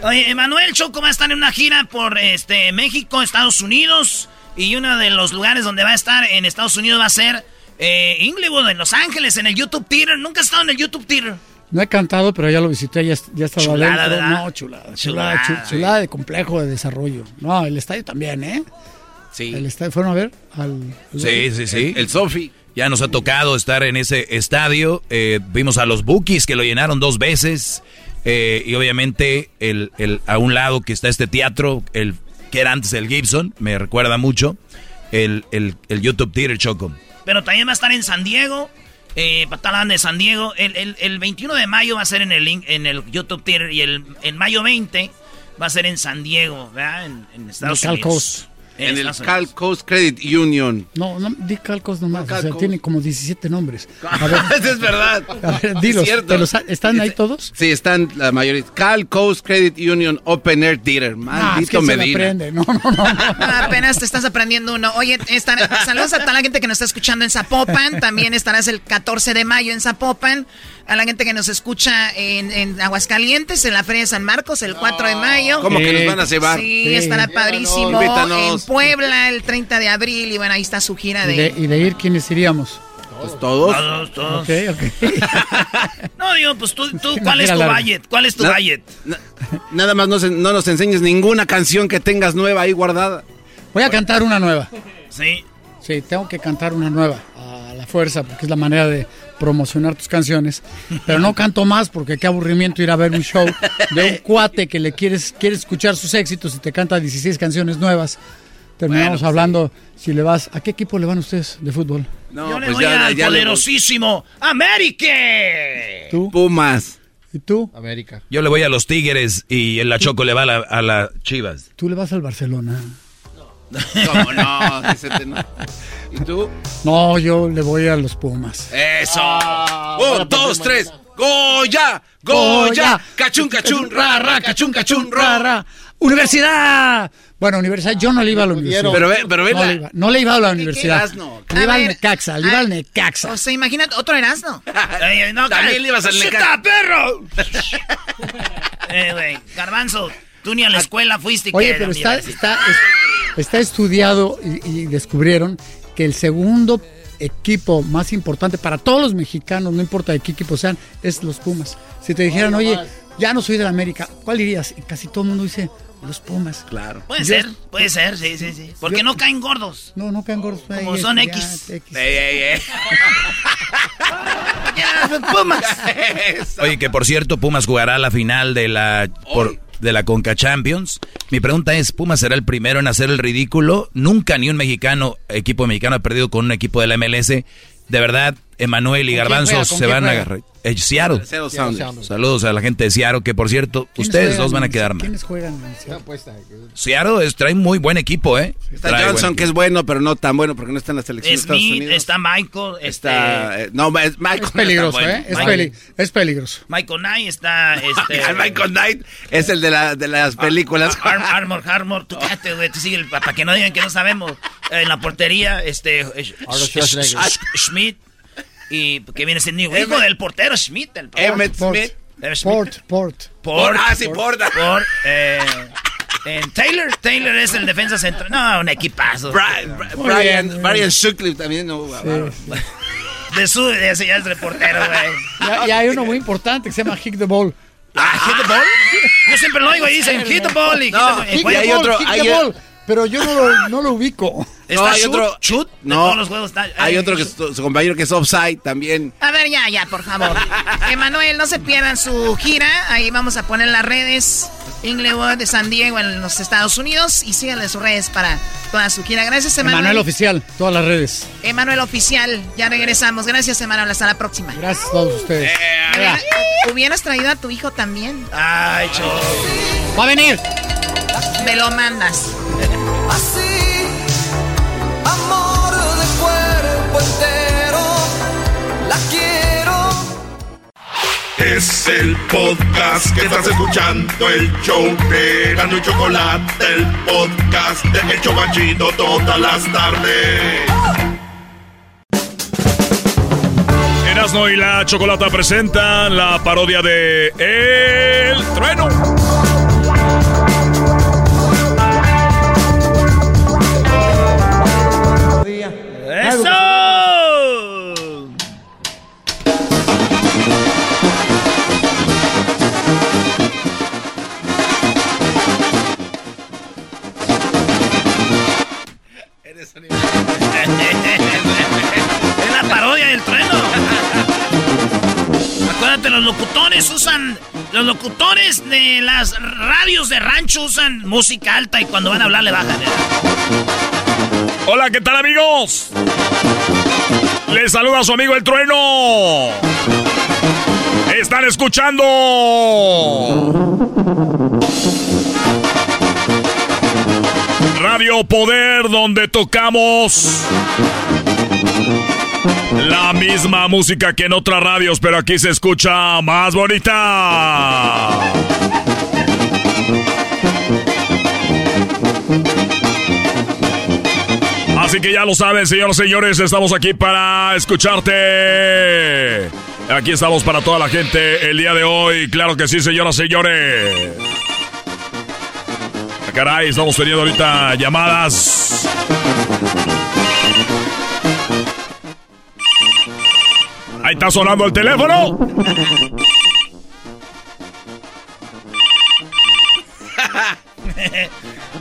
Oye, Emanuel Choco va a estar en una gira por este México, Estados Unidos. Y uno de los lugares donde va a estar en Estados Unidos va a ser eh, Inglewood, en Los Ángeles, en el YouTube Theater. ¿Nunca has estado en el YouTube Theater? No he cantado, pero ya lo visité, ya, ya estaba Chulada, adentro. ¿verdad? No, chulada, chulada, Chulada, chulada, sí. chulada de complejo de desarrollo. No, el estadio también, ¿eh? Sí. El estadio, ¿fueron a ver? Al, al- Sí, sí, sí. El Sofi. Ya nos ha tocado estar en ese estadio. eh, vimos a los Bookies que lo llenaron dos veces. eh, y obviamente el, el- a un lado que está este teatro, el que era antes el Gibson, me recuerda mucho. El, el, el YouTube Theater Choco. Pero también va a estar en San Diego. Eh, para estar hablando de San Diego. El, el- el 21 de mayo va a ser en el, link- en el YouTube Theater. Y el, en mayo 20 va a ser en San Diego, ¿verdad? En, en Estados Unidos. En el Cal Coast Credit Union. No, no, di Calcos nomás. No, Cal o sea, Coast. tiene como 17 nombres. <laughs> A ver, <laughs> es verdad. a ver, dilos. Es cierto. ¿te los ha- ¿Están ahí todos? Sí, están la mayoría. Cal Coast Credit Union Open Air Theater. Ah, es Maldito se aprende. No, no, no. <laughs> Apenas te estás aprendiendo uno. Oye, estar- saludos a toda la gente que nos está escuchando en Zapopan. También estarás el 14 de mayo en Zapopan. A la gente que nos escucha en, en Aguascalientes, en la Feria de San Marcos, el 4 de mayo. ¿Cómo que nos van a llevar? Sí, Sí. estará padrísimo. Invítanos. En Puebla, el 30 de abril. Y bueno, ahí está su gira Y de, de... y de ir, ¿quiénes iríamos? Pues todos. Todos, todos. Ok, ok. <laughs> No, digo, pues tú, tú ¿cuál es tu budget? ¿Cuál es tu Na- budget? na- nada más no, se- no nos enseñes ninguna canción que tengas nueva ahí guardada. Voy a cantar una nueva. Sí. Sí, tengo que cantar una nueva a la fuerza porque es la manera de promocionar tus canciones. Pero no canto más porque qué aburrimiento ir a ver un show de un cuate que le quieres, quieres escuchar sus éxitos y te canta 16 canciones nuevas. Terminamos Bueno, hablando si le vas. ¿A qué equipo le van ustedes de fútbol? No, Yo le pues voy ya, al ya le- poderosísimo América. ¿Tú? Pumas. ¿Y tú? América. Yo le voy a los Tigres y el La Choco le va a la, a la Chivas. Tú le vas al Barcelona. <laughs> ¿Cómo no? ¿Y tú? No, yo le voy a los Pumas. Eso. Ah, Un, dos, tres. Goya, Goya, cachun, cachun, ra, ra, cachun, cachun, ra, ra. Universidad. Bueno, universidad, yo no le iba a la universidad. Pero ve- pero ve no, le iba, no le iba a la universidad. Le iba al Necaxa, le iba al Necaxa. O sea, imagínate, otro Erasmo. <laughs> No, También le ibas al ¡Shut Necaxa. perro! <laughs> eh, güey, Garbanzo, tú ni a la escuela fuiste. Oye, pero está, está, es- está estudiado y, y descubrieron que el segundo equipo más importante para todos los mexicanos, no importa de qué equipo sean, es los Pumas. Si te dijeran, oye, ya no soy de la América, ¿cuál dirías? Y casi todo el mundo dice, los Pumas. Claro. Puede Yo- ser, puede ser, sí, sí, sí. Porque yo- no caen gordos. No, no caen gordos. Como son ya, X. X. Ey, ey, ey. <laughs> Ya, Pumas. <laughs> Oye, que por cierto, Pumas jugará la final de la, por- de la Conca Champions. Mi pregunta es, ¿Pumas será el primero en hacer el ridículo? Nunca ni un mexicano, equipo mexicano ha perdido con un equipo de la MLS. De verdad, Emanuel y ¿Con quién Garbanzo se van a juega? Eh, Seattle. Seattle Sounders. Saludos a la gente de Seattle, que por cierto, ¿Quiénes ustedes juegan dos van a quedar mal. ¿Quiénes juegan? Seattle? Seattle es, trae muy buen equipo, ¿eh? Está Trae Johnson, que es bueno, pero no tan bueno porque no está en la selección de Estados Smith, Unidos. está Michael, Está, este, eh, no, es Michael. Es peligroso, no está ¿eh? Es, peli- es peligroso. Michael Knight, está este, <laughs> Michael Knight es el de, la, de las películas. Ar- <laughs> Armor, Armor, tú cállate, güey, tú sigue para que no digan que no sabemos. Eh, En la portería, este, eh, Schmidt, y que viene siendo hijo del portero Schmidt. El Emmett Port, Smith. Port, Port. Port, Ah, sí, Port. Port, eh, en Taylor, Taylor es el defensa central. No, un equipazo. Brian, Brian. Brian Sutcliffe también. No, De su, de ese ya es reportero, güey. Ya hay uno muy importante que se llama Hit the Ball. Ah, hit the ball. Yo siempre lo oigo y dicen <laughs> hit the ball y hit No, the ball. hit Juega hay otro- Hit hay- the Ball. Pero yo no lo, no lo ubico. <laughs> Está No, hay shoot, otro- shoot, No, todos los juegos está- hay eh, otro que su compañero que es offside también. A ver, ya, ya, por favor. <laughs> Emanuel, no se pierdan su gira. Ahí vamos a poner las redes. Inglewood de San Diego en los Estados Unidos. Y síganle sus redes para toda su gira. Gracias, Emanuel. Emanuel Oficial, todas las redes. Emanuel Oficial. Ya regresamos. Gracias, Emanuel. Hasta la próxima. Gracias a todos ustedes. Hubiera- Hubieras traído a tu hijo también. Ay, cho. ¡Va a venir! Me lo mandas. Es el podcast que estás escuchando, el show de Gano y Chocolate, el podcast de El Chobachito todas las tardes. Erasmo y la Chocolata presentan la parodia de El Trueno. Locutores de las radios de rancho usan música alta y cuando van a hablar le bajan. ¿eh? Hola, ¿qué tal amigos? Les saluda su amigo El Trueno. Están escuchando. Radio Poder, donde tocamos la misma música que en otras radios, pero aquí se escucha más bonita. Así que ya lo saben, señores, señores, estamos aquí para escucharte. Aquí estamos para toda la gente el día de hoy. Claro que sí, señoras, señores. Ah, Caray, estamos teniendo ahorita llamadas. Ahí está sonando el teléfono. <laughs>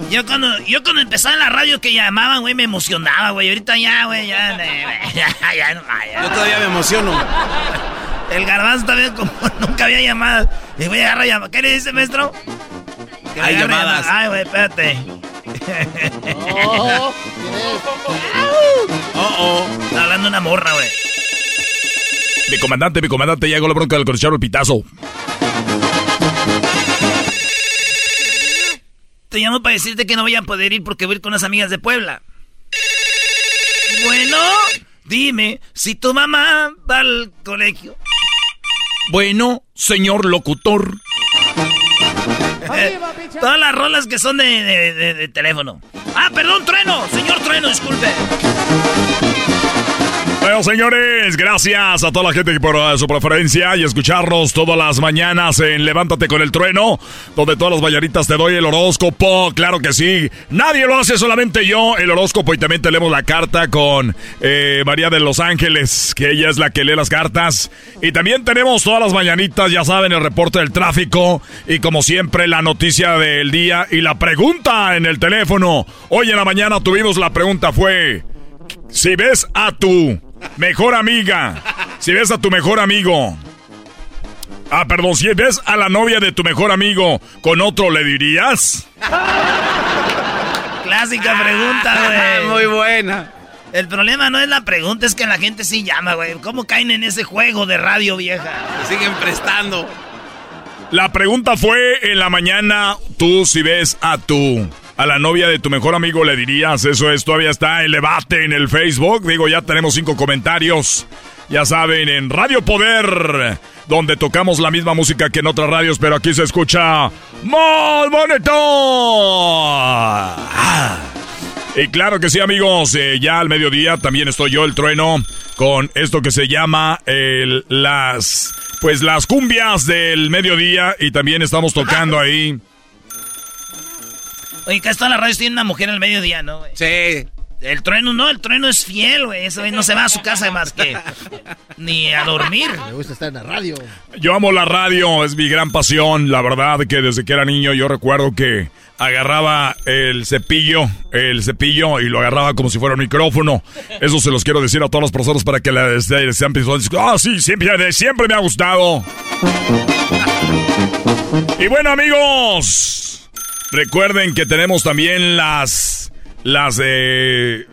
Yo cuando, yo cuando empezaba en la radio que llamaban, güey, me emocionaba, güey. Ahorita ya, güey, ya, <laughs> ya, ya. Yo todavía me emociono. El garbanzo también como <laughs> nunca había llamadas. Y voy a agarrar llamadas. ¿Qué le dice, maestro? Que Hay llamadas. Ay, güey, espérate. Oh, oh. Está hablando una morra, güey. Mi comandante, mi comandante, llegó la bronca del corchero el pitazo. te llamo para decirte que no voy a poder ir porque voy a ir con unas amigas de Puebla. Bueno, dime, si tu mamá va al colegio. Bueno, señor locutor. Todas las rolas que son de, de teléfono. Ah, perdón, trueno. Señor trueno, disculpe. Bueno, señores, gracias a toda la gente por uh, su preferencia y escucharnos todas las mañanas en Levántate con el Trueno, donde todas las mañanitas te doy el horóscopo. Claro que sí, nadie lo hace, solamente yo, el horóscopo. Y también tenemos la carta con eh, María de Los Ángeles, que ella es la que lee las cartas. Y también tenemos todas las mañanitas, ya saben, el reporte del tráfico. Y como siempre, la noticia del día y la pregunta en el teléfono. Hoy en la mañana tuvimos la pregunta, fue... Si ves a tu mejor amiga, si ves a tu mejor amigo, ah, perdón, si ves a la novia de tu mejor amigo con otro, ¿le dirías? Clásica pregunta, güey. Muy buena. El problema no es la pregunta, es que la gente sí llama, güey. ¿Cómo caen en ese juego de radio vieja? siguen prestando. La pregunta fue en la mañana, tú si ves a tu a la novia de tu mejor amigo le dirías? Eso es, todavía está el debate en el Facebook. Digo, ya tenemos cinco comentarios. Ya saben, en Radio Poder, donde tocamos la misma música que en otras radios, pero aquí se escucha más bonito. Y claro que sí, amigos, eh, ya al mediodía también estoy yo, el trueno, con esto que se llama el, las, pues las cumbias del mediodía y también estamos tocando ahí. Oye, casi todas las radios tienen una mujer al mediodía, ¿no? Güey? Sí. El trueno no, el trueno es fiel, güey. Eso no se va a su casa más que ni a dormir. Me gusta estar en la radio. Yo amo la radio, es mi gran pasión. La verdad que desde que era niño yo recuerdo que agarraba el cepillo, el cepillo y lo agarraba como si fuera un micrófono. Eso se los quiero decir a todas las personas para que les sean Ah, sí, siempre, siempre me ha gustado. Y bueno, amigos. Recuerden que tenemos también las. Las eh,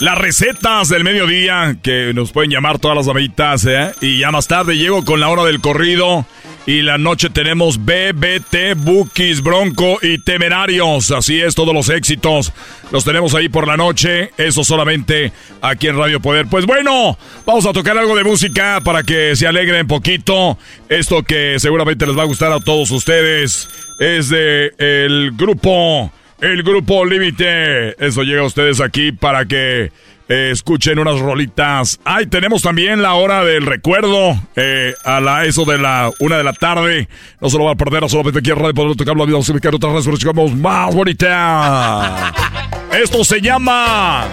Las recetas del mediodía que nos pueden llamar todas las amitas, ¿eh? Y ya más tarde llego con la hora del corrido. Y la noche tenemos BBT, Bookies, Bronco y Temerarios. Así es, todos los éxitos los tenemos ahí por la noche. Eso solamente aquí en Radio Poder. Pues bueno, vamos a tocar algo de música para que se alegren poquito. Esto que seguramente les va a gustar a todos ustedes es de el grupo, el grupo Límite. Eso llega a ustedes aquí para que eh, escuchen unas rolitas. Ay, tenemos también la hora del recuerdo eh, a la eso de la una de la tarde. No se lo va a perder, solamente aquí en Radio Poder tocar la vida, ubicar otras redes, pero más bonita. <laughs> Esto se llama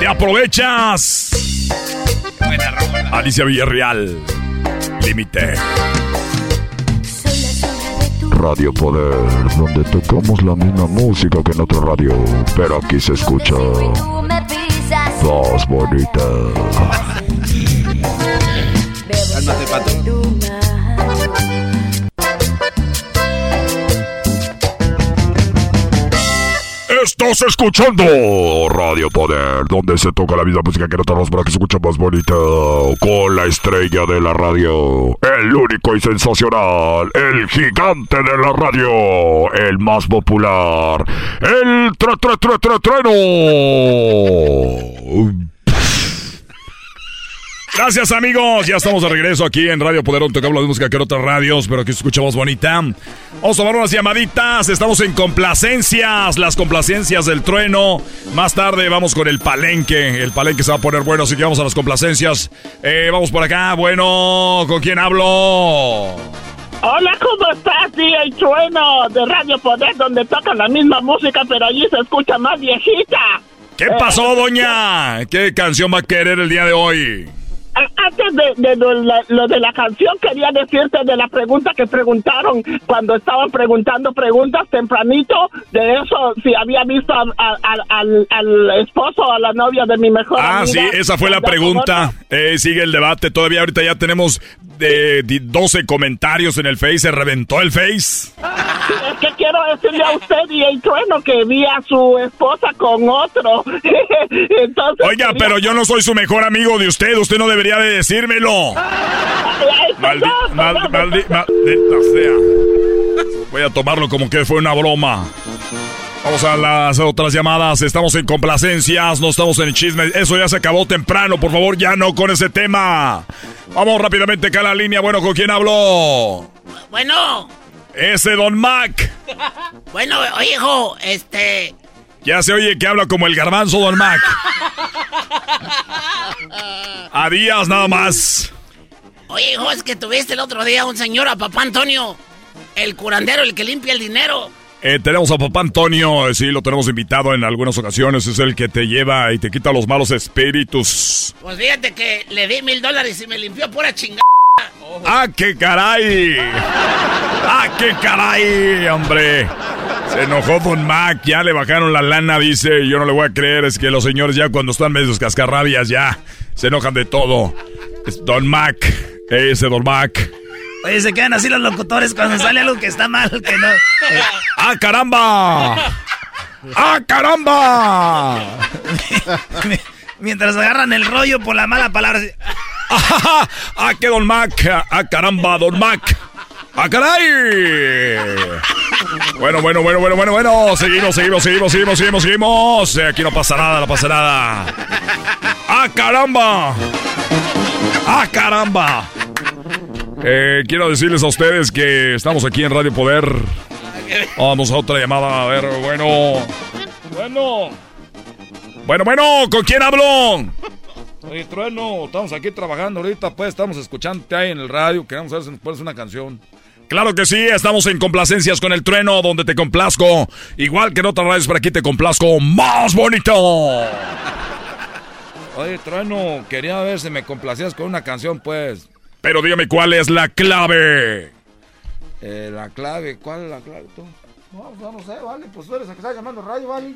Te aprovechas. Alicia Villarreal. Límite. Radio Poder, donde tocamos la misma música que en otra radio, pero aquí se escucha Voz bonita. Cálmate, pato. Estás escuchando Radio Poder, donde se toca la misma música que nosotros para que se escuche más bonita. Con la estrella de la radio, el único y sensacional, el gigante de la radio, el más popular, el tre tre tre tre treno. Gracias amigos, ya estamos de regreso aquí en Radio Poder, donde tocamos la música que en otras radios, pero aquí escuchamos bonita. Vamos a tomar unas llamaditas, estamos en complacencias, las complacencias del trueno. Más tarde vamos con el palenque, el palenque se va a poner bueno, así que vamos a las complacencias. Eh, vamos por acá, bueno, ¿con quién hablo? Hola, ¿cómo estás, el trueno de Radio Poder, donde tocan la misma música, pero allí se escucha más viejita? ¿Qué pasó, doña? ¿Qué canción va a querer el día de hoy? Antes de, lo, de la canción, quería decirte de la pregunta que preguntaron cuando estaban preguntando preguntas tempranito, de eso, si había visto al, esposo o a la novia de mi mejor ah, amiga. Ah, sí, esa fue la pregunta. Eh, sigue el debate. Todavía ahorita ya tenemos de, 12 comentarios en el Face. Se reventó el Face. es que quiero decirle a usted y el trueno que vi a su esposa con otro. <laughs> Entonces, Oiga, pero yo no soy su mejor amigo de usted. Usted no debería de decírmelo. maldita sea. Voy a tomarlo como que fue una broma. Vamos a las otras llamadas. Estamos en complacencias, no estamos en chisme. Eso ya se acabó temprano, por favor, ya no con ese tema. Vamos rápidamente acá a la línea. Bueno, ¿con quién habló? Bueno. Ese Don Mac. <laughs> Bueno, oye, hijo, este. Ya se oye que habla como el garbanzo Don Mac. A días nada más. Oye, hijo, es que tuviste el otro día un señor a papá Antonio, el curandero, el que limpia el dinero. Eh, tenemos a papá Antonio, eh, sí, lo tenemos invitado en algunas ocasiones. Es el que te lleva y te quita los malos espíritus. Pues fíjate que le di mil dólares y me limpió pura chingada. ¡Ah, qué caray! ¡Ah, qué caray, hombre! Se enojó Don Mac, ya le bajaron la lana, dice. Yo no le voy a creer, es que los señores ya cuando están medios cascarrabias ya se enojan de todo. Es Don Mac, ese Don Mac. Oye, se quedan así los locutores cuando sale algo que está mal, que no. ¡Ah, caramba! ¡Ah, caramba! Mientras agarran el rollo por la mala palabra. <laughs> ¡Ah, qué Don Mac! ¡Ah, caramba, Don Mac! ¡Ah, caray! Bueno, bueno, bueno, bueno, bueno, bueno. Seguimos, seguimos, seguimos, seguimos, seguimos, seguimos. Aquí no pasa nada, no pasa nada. ¡Ah, caramba! ¡Ah, caramba! Eh, quiero decirles a ustedes que estamos aquí en Radio Poder. Vamos a otra llamada. A ver, bueno. Bueno. Bueno, bueno, ¿con quién hablo? Oye, Trueno, estamos aquí trabajando ahorita, pues estamos escuchándote ahí en el radio. Queremos ver si nos pones una canción. Claro que sí, estamos en complacencias con el trueno, donde te complazco. Igual que en otras radios, por aquí te complazco más bonito. <laughs> Oye, trueno, quería ver si me complacías con una canción, pues. Pero dígame cuál es la clave. Eh, la clave, ¿cuál es la clave tú? No, no, no sé, vale, pues tú eres el que está llamando radio, vale.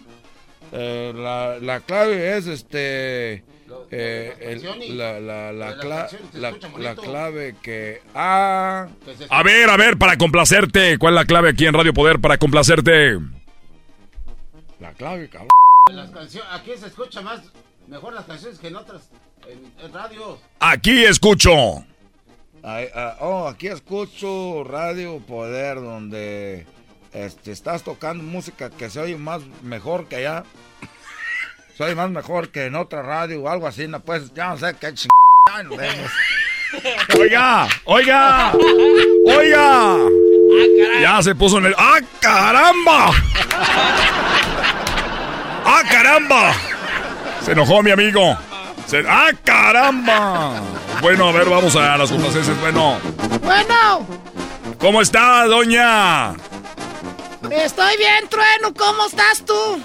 Eh, la, la clave es este. Eh, el- la, la, la, cla- la, la clave que. Ah. A ver, a ver, para complacerte. ¿Cuál es la clave aquí en Radio Poder para complacerte? La clave, cabrón. Las canciones, aquí se escucha más, mejor las canciones que en otras, en, en radio. Aquí escucho. Ay, ah, oh, aquí escucho Radio Poder, donde este, estás tocando música que se oye más mejor que allá. Se oye más mejor que en otra radio o algo así, no pues, ya no sé qué chingada nos vemos. <laughs> Oiga, oiga, oiga. Ya se puso en el. ¡Ah, caramba! ¡Ah, caramba! Se enojó mi amigo. Se- ¡Ah, caramba! Bueno, a ver, vamos a las complacencias. Bueno, Bueno, ¿cómo está, doña? estoy bien, Trueno. ¿Cómo estás tú?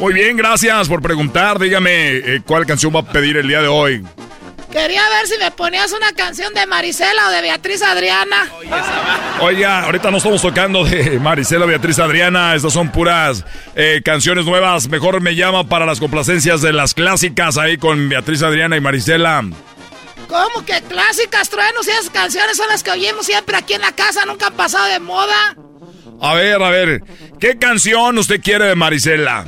Muy bien, gracias por preguntar. Dígame, eh, ¿cuál canción va a pedir el día de hoy? Quería ver si me ponías una canción de Marisela o de Beatriz Adriana. Oiga, ahorita no estamos tocando de Marisela, Beatriz, Adriana. Estas son puras eh, canciones nuevas. Mejor me llama para las complacencias de las clásicas ahí con Beatriz, Adriana y Marisela. ¿Cómo que clásicas, Trueno? Si esas canciones son las que oímos siempre aquí en la casa, nunca han pasado de moda. A ver, a ver, ¿qué canción usted quiere de Marisela?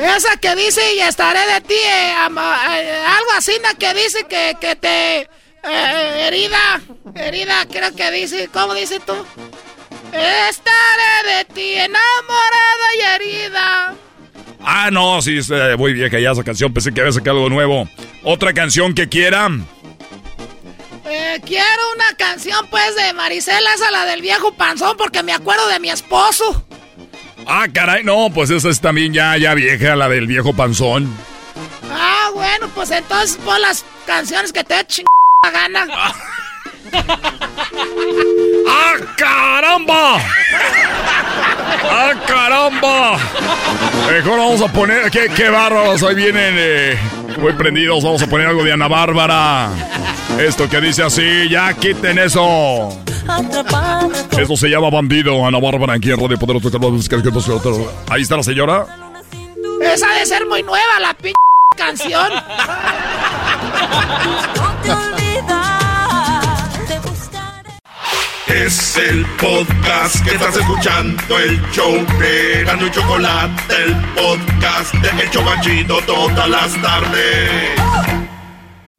Esa que dice y estaré de ti, eh, ama- eh, algo así, ¿no? que dice que, que te... eh, herida, herida, creo que dice, ¿cómo dice tú? Estaré de ti enamorada y herida. Ah, no, sí, muy vieja ya esa canción. Pensé que había sacado algo nuevo. ¿Otra canción que quiera? Eh, quiero una canción, pues, de Marisela, esa la del viejo panzón, porque me acuerdo de mi esposo. Ah, caray, no, pues esa es también ya, ya vieja, la del viejo panzón. Ah, bueno, pues entonces pon las canciones que te dé ching gana. <laughs> ¡Ah, caramba! ¡Ah, caramba! Mejor vamos a poner. ¡Qué, qué bárbaros! Ahí vienen eh, muy prendidos. Vamos a poner algo de Ana Bárbara. Esto que dice así, ya quiten eso. Eso se llama bandido, Ana Bárbara, aquí en Radio Poder. Ahí está la señora. Esa de ser muy nueva, la pinche canción. Es el podcast que estás escuchando, el show de Gano y Chocolate, el podcast de El Chobachito todas las tardes.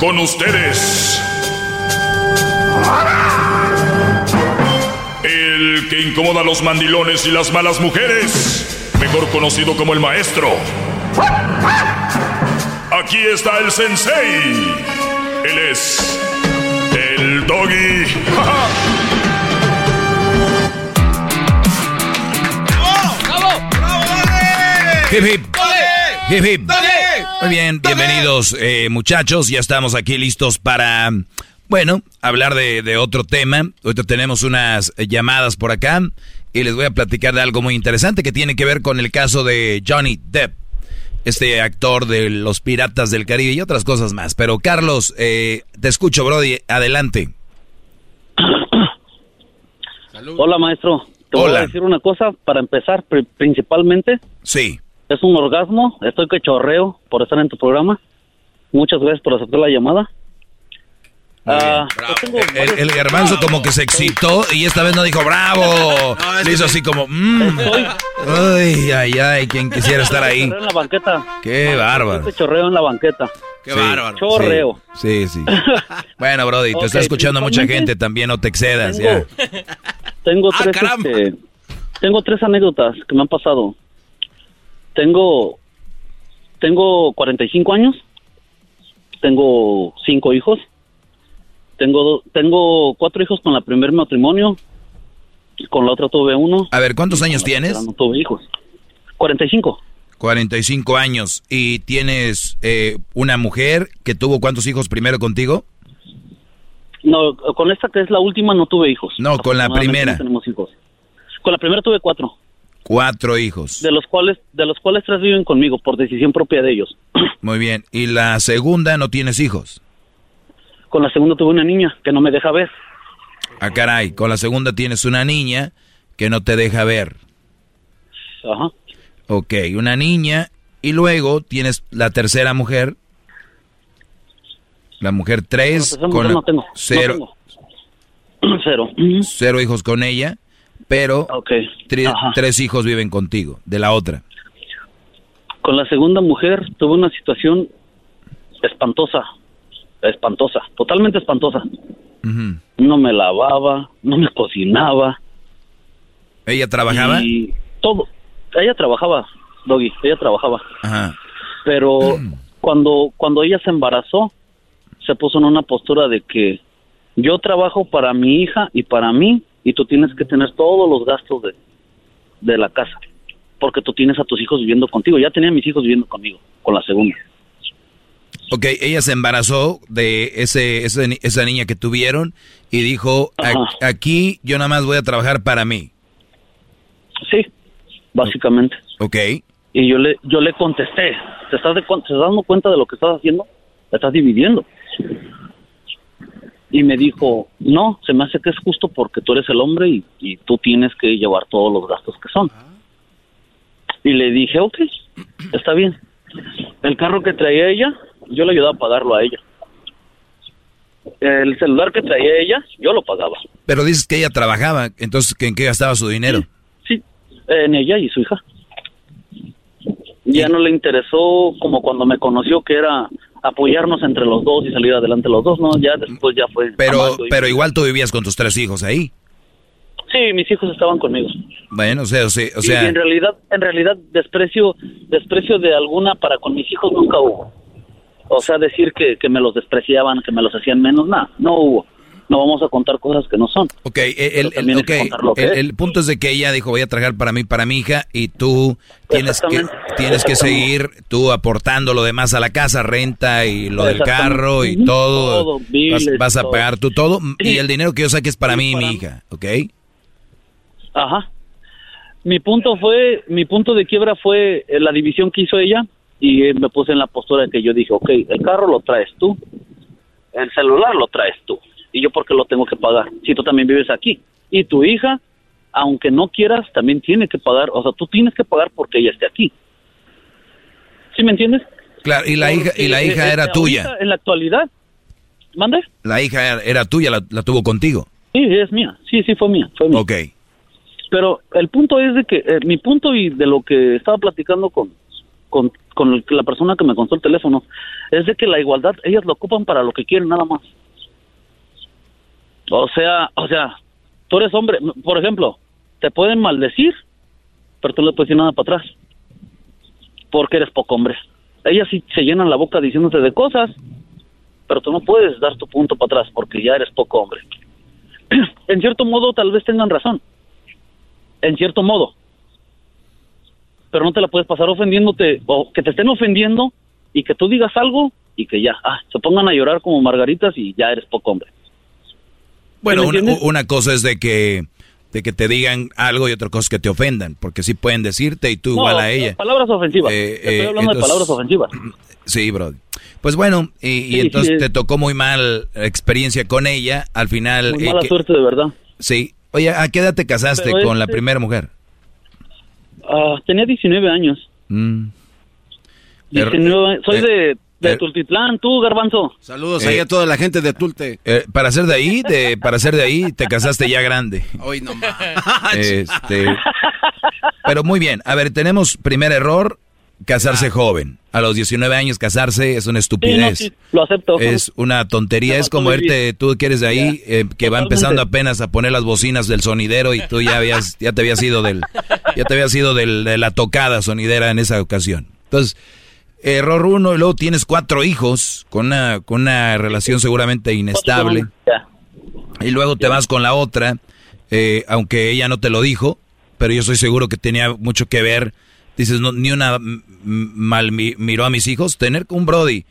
Con ustedes. El que incomoda a los mandilones y las malas mujeres. Mejor conocido como el maestro. Aquí está el sensei. Él es el doggy. <laughs> Hip hip. Hip hip. Muy bien, bienvenidos eh, muchachos. Ya estamos aquí listos para, bueno, hablar de, de otro tema. Ahorita tenemos unas llamadas por acá y les voy a platicar de algo muy interesante que tiene que ver con el caso de Johnny Depp, este actor de Los Piratas del Caribe y otras cosas más. Pero Carlos, eh, te escucho, Brody. Adelante. Hola, maestro. Te voy a decir una cosa para empezar, pri- principalmente. Sí. Es un orgasmo. Estoy que chorreo por estar en tu programa. Muchas gracias por aceptar la llamada. Ah, tengo El, el garbanzo como que se excitó y esta vez no dijo bravo. <laughs> Le hizo así como, mm. Ay, ay, ay, quien quisiera estar ahí. Chorreo en la banqueta. Qué bárbaro. Este chorreo en la banqueta. Qué bárbaro. Chorreo. Sí, sí. sí. Bueno, Brody, te está escuchando mucha gente también, no te excedas, Tengo- ya. Tengo Ah, tres, caramba. este, tengo tres anécdotas que me han pasado. Tengo, tengo 45 años. Tengo cinco hijos. Tengo, tengo cuatro hijos con la primer matrimonio. Con la otra tuve uno. A ver, ¿cuántos años tienes? No tuve hijos. 45. 45 años. ¿Y tienes eh, una mujer que tuvo cuántos hijos primero contigo? No, con esta que es la última no tuve hijos. No, con la primera. no tenemos hijos. Con la primera tuve cuatro, Cuatro hijos. de los cuales de los cuales tres viven conmigo por decisión propia de ellos. <clears throat> Muy bien. ¿Y la segunda no tienes hijos? Con la segunda tuve una niña que no me deja ver. Ah, caray. Con la segunda tienes una niña que no te deja ver. Ajá. Ok, una niña. Y luego tienes la tercera mujer. La mujer tres. Con mujer no tengo, no cero, tengo. <clears throat> Cero. cero hijos con ella. Pero tres hijos viven contigo, de la otra. Con la segunda mujer tuve una situación espantosa, espantosa, totalmente espantosa. No me lavaba, no me cocinaba. ¿Ella trabajaba? Y todo. Ella trabajaba, Doggy, ella trabajaba. Ajá. Pero <clears throat> cuando, cuando ella se embarazó, se puso en una postura de que yo trabajo para mi hija y para mí, y tú tienes que tener todos los gastos de, de la casa, porque tú tienes a tus hijos viviendo contigo. Ya tenía a mis hijos viviendo conmigo, con la segunda. Ok, ella se embarazó de ese, ese esa niña que tuvieron y dijo, "A- Ajá. aquí yo nada más voy a trabajar para mí. Sí, básicamente. Ok. Y yo le, yo le contesté, ¿te estás, de, ¿te estás dando cuenta de lo que estás haciendo? Te estás dividiendo. Y me dijo, no, se me hace que es justo porque tú eres el hombre y, y tú tienes que llevar todos los gastos que son. Y le dije, ok, <clears throat> está bien. El carro que traía ella, yo le ayudaba a pagarlo a ella. El celular que traía ella, yo lo pagaba. Pero dices que ella trabajaba, entonces ¿en qué gastaba su dinero? Sí, en ella y su hija. Ya no le interesó como cuando me conoció que era apoyarnos entre los dos y salir adelante los dos, ¿no? Ya después ya fue. Pero, y- pero igual tú vivías con tus tres hijos ahí. Sí, mis hijos estaban conmigo. Bueno, o sea, o sea, o Y en realidad, en realidad desprecio, desprecio de alguna para con mis hijos nunca hubo. O sea, decir que, que me los despreciaban, que me los hacían menos, nada, no hubo. No vamos a contar cosas que no son. ok, el, el- también hay que ok, contar lo que el- punto es de que ella dijo voy a trabajar para mí, para mi hija, y tú tienes que, tienes que seguir tú aportando lo demás a la casa, renta y lo del carro y todo. Todo, vas, biles, vas a pagar tú todo y el dinero que yo saque es para mí y mi mí. hija, ¿ok? Ajá. Mi punto fue, mi punto de quiebra fue eh, la división que hizo ella y eh, me puse en la postura de que yo dije, ok, el carro lo traes tú, el celular lo traes tú, ¿Y yo por qué lo tengo que pagar? Si tú también vives aquí. Y tu hija, aunque no quieras, también tiene que pagar. O sea, tú tienes que pagar porque ella esté aquí. ¿Sí me entiendes? Claro, y la hija, y la hija Eh, era eh, tuya. En la actualidad, ¿mande? La hija era, era tuya, la, la tuvo contigo. Sí, es mía. Sí, sí, fue mía. Fue mía. Ok. Pero el punto es de que, eh, mi punto y de lo que estaba platicando con, con, con la persona que me contó el teléfono, es de que la igualdad, ellas lo ocupan para lo que quieren nada más. O sea, o sea, tú eres hombre, por ejemplo, te pueden maldecir, pero tú no le puedes decir nada para atrás. Porque eres poco hombre. Ellas sí se llenan la boca diciéndote de cosas, pero tú no puedes dar tu punto para atrás porque ya eres poco hombre. <clears throat> en cierto modo, tal vez tengan razón. En cierto modo. Pero no te la puedes pasar ofendiéndote o que te estén ofendiendo y que tú digas algo y que ya, ah, se pongan a llorar como margaritas y ya eres poco hombre. Bueno, ¿Me una, cosa es de que, de que te digan algo y otra cosa es que te ofendan, porque sí pueden decirte y tú igual a ella. Palabras ofensivas. Eh, Estoy eh, hablando de palabras ofensivas. Sí, bro. Pues bueno, y, y Sí, entonces sí. te tocó muy mal experiencia con ella. Al final. Muy eh, mala que- suerte, de verdad. Sí. Oye, ¿a qué edad te casaste Pero con la este- primera mujer? Ah, tenía 19 años. Mm. 19, soy eh, de, de er- Tultitlán, tú, Garbanzo. Saludos Eh, ahí a toda la gente de Tulte. Eh, para ser de ahí, de, para ser de ahí, te casaste ya grande. Hoy no <laughs> más. Este, pero muy bien. A ver, tenemos primer error, casarse joven. A los 19 años casarse es una Sí, no, estupidez. sí, lo acepto. Es una tontería, es como irte, tú que eres de ahí, eh, que va empezando apenas a poner las bocinas del sonidero y tú ya habías, ya te habías ido del, ya te habías ido del- de la tocada sonidera en esa ocasión. Entonces, error uno, y luego tienes cuatro hijos con una, con una relación seguramente inestable. Y luego te vas con la otra, eh, aunque ella no te lo dijo, pero yo estoy seguro que tenía mucho que ver. Dices, no, ni una mal mi- miró a mis hijos. Tener un Brody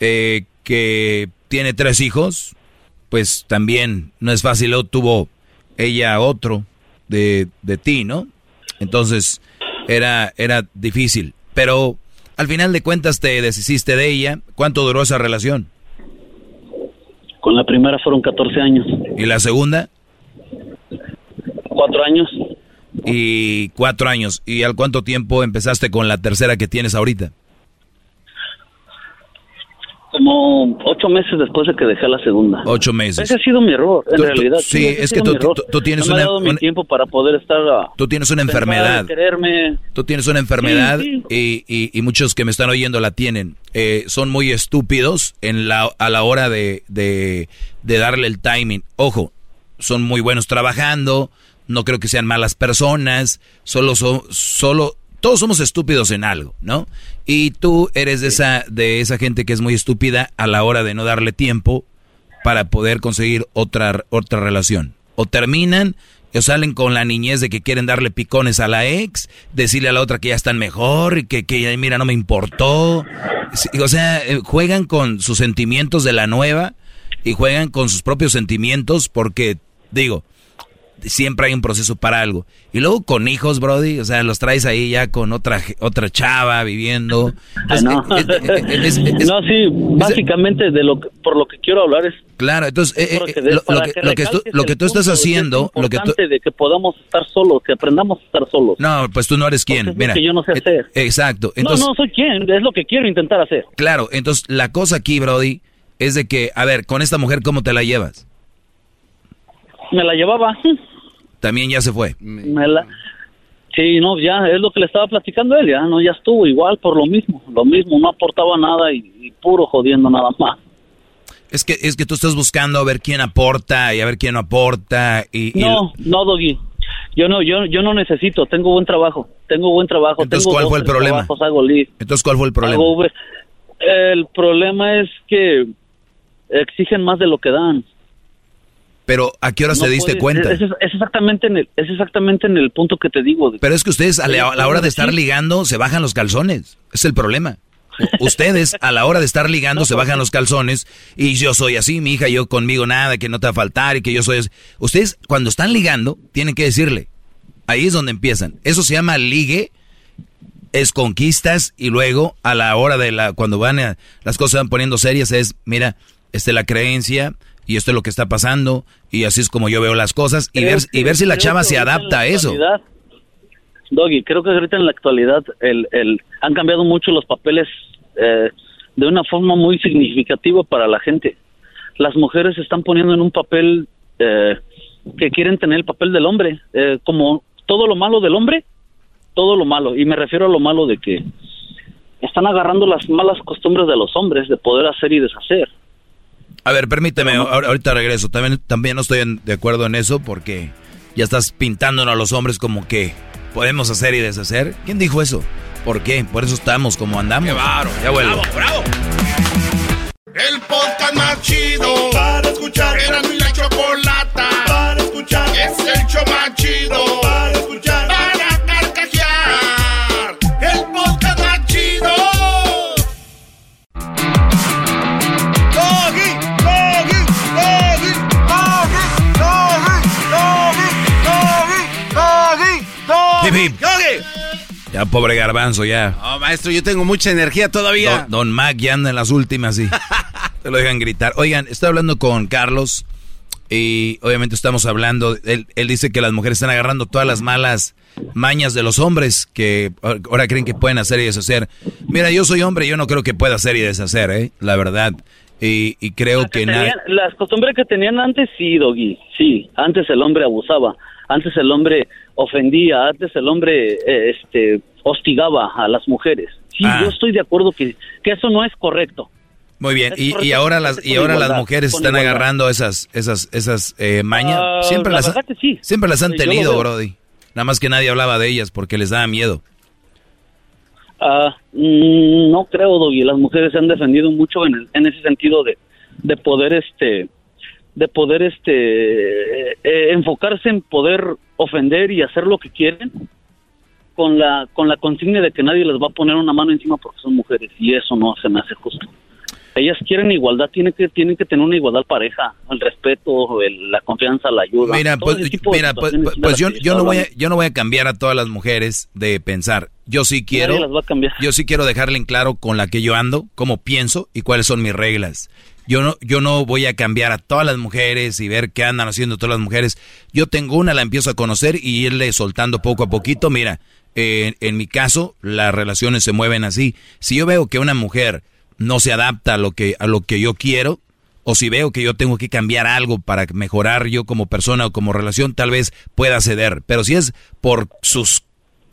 eh, que tiene tres hijos, pues también no es fácil. Luego tuvo ella otro de, de ti, ¿no? Entonces era, era difícil. Pero al final de cuentas te deshiciste de ella. ¿Cuánto duró esa relación? Con la primera fueron 14 años. ¿Y la segunda? Cuatro años. Y cuatro años. ¿Y al cuánto tiempo empezaste con la tercera que tienes ahorita? Como ocho meses después de que dejé la segunda. Ocho meses. Ese ha sido mi error, en Tú- tú- realidad. sí, es que tú- tienes no me una- mi tiempo para poder estar... ah, Tú tienes una enfermedad. quererme. Tú tienes una enfermedad Sí, Y, y- y muchos que me están oyendo la tienen. Eh, son muy estúpidos en la, a la hora de, de, de darle el timing. Ojo, son muy buenos trabajando, no creo que sean malas personas, solo son, solo, todos somos estúpidos en algo, ¿no? Y tú eres de esa, de esa gente que es muy estúpida a la hora de no darle tiempo para poder conseguir otra, otra relación. O terminan o salen con la niñez de que quieren darle picones a la ex, decirle a la otra que ya están mejor y que, que "Ay, mira, no me importó. O sea, eh, juegan con sus sentimientos de la nueva y juegan con sus propios sentimientos porque, digo, siempre hay un proceso para algo. Y luego con hijos, Brody, o sea, los traes ahí ya con otra otra chava viviendo. No. Es- es- es- no, sí, básicamente de lo que, por lo que quiero hablar es Claro, entonces, eh, eh, que- lo, que, que lo que tú, recalques lo que el tú estás haciendo, lo que tú... de que podamos estar solos, que aprendamos a estar solos. No, pues tú no eres quien, mira. que yo no sé eh, hacer. Exacto. Entonces, no, no soy quien, es lo que quiero intentar hacer. Claro, entonces la cosa aquí, Brody, es de que, a ver, con esta mujer, ¿cómo te la llevas? Me la llevaba, También ya se fue. me la... Sí, no, ya, es lo que le estaba platicando a él, ya, no, ya estuvo igual por lo mismo, lo mismo, no aportaba nada y, y puro jodiendo nada más. Es que, es que tú estás buscando a ver quién aporta y a ver quién no aporta y... y- No, no, Doggy. Yo no, yo, yo no necesito. Tengo buen trabajo. Tengo buen trabajo. Entonces, tengo ¿cuál dos, fue el problema? trabajos, hago lead, Entonces, ¿cuál fue el problema? hago. El problema es que exigen más de lo que dan. Pero, ¿a qué horas No te diste puedes- cuenta? Es, exactamente en el, es exactamente en el punto que te digo. Pero es que ustedes a la, a la hora de estar ligando se bajan los calzones. Es el problema. Ustedes a la hora de estar ligando se bajan los calzones y yo soy así, mi hija, yo conmigo nada, que no te va a faltar y que yo soy así. Ustedes cuando están ligando tienen que decirle. Ahí es donde empiezan. Eso se llama ligue, es conquistas y luego a la hora de la cuando van a, las cosas se van poniendo serias es, mira, este la creencia, y esto es lo que está pasando y así es como yo veo las cosas y ver, y ver si la chava se adapta a eso. Doggy, creo que ahorita en la actualidad el, el, han cambiado mucho los papeles eh, de una forma muy significativa para la gente. Las mujeres se están poniendo en un papel eh, que quieren tener el papel del hombre, eh, como todo lo malo del hombre, todo lo malo, y me refiero a lo malo de que están agarrando las malas costumbres de los hombres de poder hacer y deshacer. A ver, permíteme, ahorita regreso. También, también no estoy de acuerdo en eso porque ya estás pintándonos a los hombres como que podemos hacer y deshacer. ¿Quién dijo eso? ¿Por qué? Por eso estamos como andamos. ¡Qué baro! Ya vuelvo. ¡Bravo, El podcast más chido para escuchar. Era mi la chocolata para escuchar. Es el show más chido para escuchar. Ya, pobre garbanzo, ya. Oh, maestro, yo tengo mucha energía todavía. Don, don Mac ya anda en las últimas, sí. <laughs> Te lo dejan gritar. Oigan, estoy hablando con Carlos y obviamente estamos hablando, él, él dice que las mujeres están agarrando todas las malas mañas de los hombres que ahora creen que pueden hacer y deshacer. Mira, yo soy hombre, yo no creo que pueda hacer y deshacer, ¿eh? La verdad. Y, y creo Las que, tenían- nadie... Las costumbres que tenían antes, sí, Doggy, sí. Antes el hombre abusaba, antes el hombre ofendía, antes el hombre eh, este, hostigaba a las mujeres. Sí, Ah. yo estoy de acuerdo que, que eso no es correcto. Muy bien, y, y ahora las y ahora las mujeres están igualdad. agarrando esas esas esas eh, mañas. Ah, siempre la las sí. siempre las han tenido. Brody. Nada más que nadie hablaba de ellas porque les daba miedo. Ah, mm, no creo, Doggy. Las mujeres se han defendido mucho en, el- en ese sentido de, de poder, este, de poder, este, eh, eh, enfocarse en poder ofender y hacer lo que quieren con la, con la consigna de que nadie les va a poner una mano encima porque son mujeres y eso no se me hace justo. Ellas quieren igualdad, tienen que, tienen que tener una igualdad pareja, el respeto, el- la confianza, la ayuda. Mira, pues, mira, pues, pues de yo, yo no voy a, yo no voy a cambiar a todas las mujeres de pensar. Yo sí quiero, las va a cambiar. yo sí quiero dejarle en claro con la que yo ando, cómo pienso y cuáles son mis reglas. Yo no, yo no voy a cambiar a todas las mujeres y ver qué andan haciendo todas las mujeres. Yo tengo una, la empiezo a conocer y irle soltando poco a poquito. Mira, en mi caso, las relaciones se mueven así. Si yo veo que una mujer no se adapta a lo que, a lo que yo quiero, o si veo que yo tengo que cambiar algo para mejorar yo como persona o como relación, tal vez pueda ceder. Pero si es por sus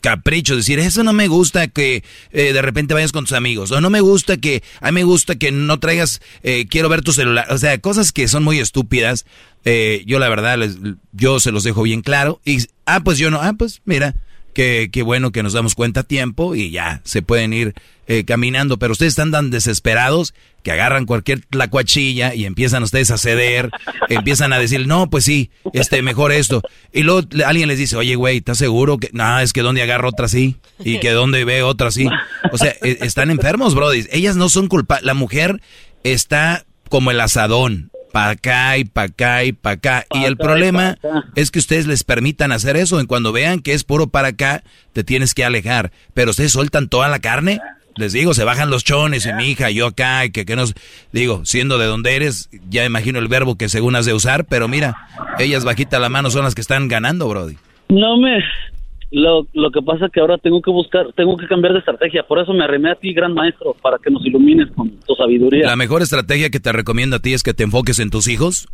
caprichos, decir, eso no me gusta que eh, de repente vayas con tus amigos, o no me gusta que, a mí me gusta que no traigas, eh, quiero ver tu celular, o sea, cosas que son muy estúpidas, eh, yo la verdad, les, yo se los dejo bien claro, y, ah, pues yo no, ah, pues mira, que, qué bueno que nos damos cuenta a tiempo y ya se pueden ir eh, caminando, pero ustedes están tan desesperados que agarran cualquier tlacuachilla y empiezan ustedes a ceder, <laughs> empiezan a decir, no, pues sí, este, mejor esto. Y luego alguien les dice, oye, güey, ¿estás seguro que, no, es que donde agarro otra sí, y que donde ve otra sí. O sea, e- están enfermos, brody. Ellas no son culpables, la mujer está como el asadón, para acá y para acá y para acá. Y el acá problema es que ustedes les permitan hacer eso. Y cuando vean que es puro para acá, te tienes que alejar. Pero ustedes sueltan toda la carne. Les digo, se bajan los chones y mi hija, yo acá, y que, que nos... Digo, siendo de donde eres, ya imagino el verbo que según has de usar, pero mira, ellas bajita la mano son las que están ganando, Brody. No me... Lo, lo que pasa es que ahora tengo que buscar, tengo que cambiar de estrategia. Por eso me arremé a ti, gran maestro, para que nos ilumines con tu sabiduría. La mejor estrategia que te recomiendo a ti es que te enfoques en tus hijos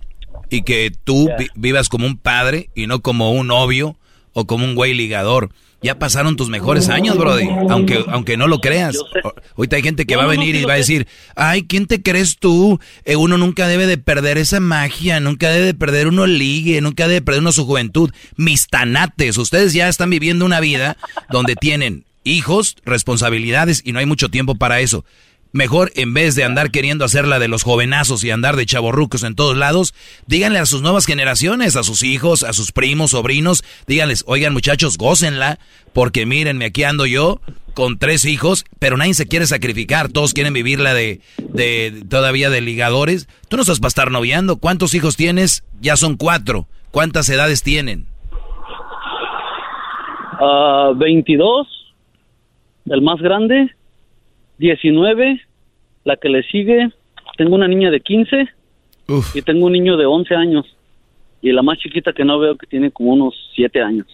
y que tú vi- vivas como un padre y no como un novio o como un güey ligador. Ya pasaron tus mejores años, Brody, aunque, aunque no lo creas. Ahorita hay gente que va a venir y va a decir, ay, ¿quién te crees tú? Eh, uno nunca debe de perder esa magia, nunca debe de perder uno ligue, nunca debe de perder uno su juventud. Mis tanates, ustedes ya están viviendo una vida donde tienen hijos, responsabilidades y no hay mucho tiempo para eso. Mejor, en vez de andar queriendo hacer la de los jovenazos y andar de chavorrucos en todos lados, díganle a sus nuevas generaciones, a sus hijos, a sus primos, sobrinos, díganles, oigan muchachos, gócenla, porque mírenme, aquí ando yo con tres hijos, pero nadie se quiere sacrificar, todos quieren vivir la de, de todavía de ligadores. Tú no estás para estar noviando, ¿cuántos hijos tienes? Ya son cuatro. ¿Cuántas edades tienen? Ah, 22, el más grande, 19, la que le sigue, tengo una niña de 15 Y tengo un niño de 11 años. Y la más chiquita que no veo que tiene como unos 7 años.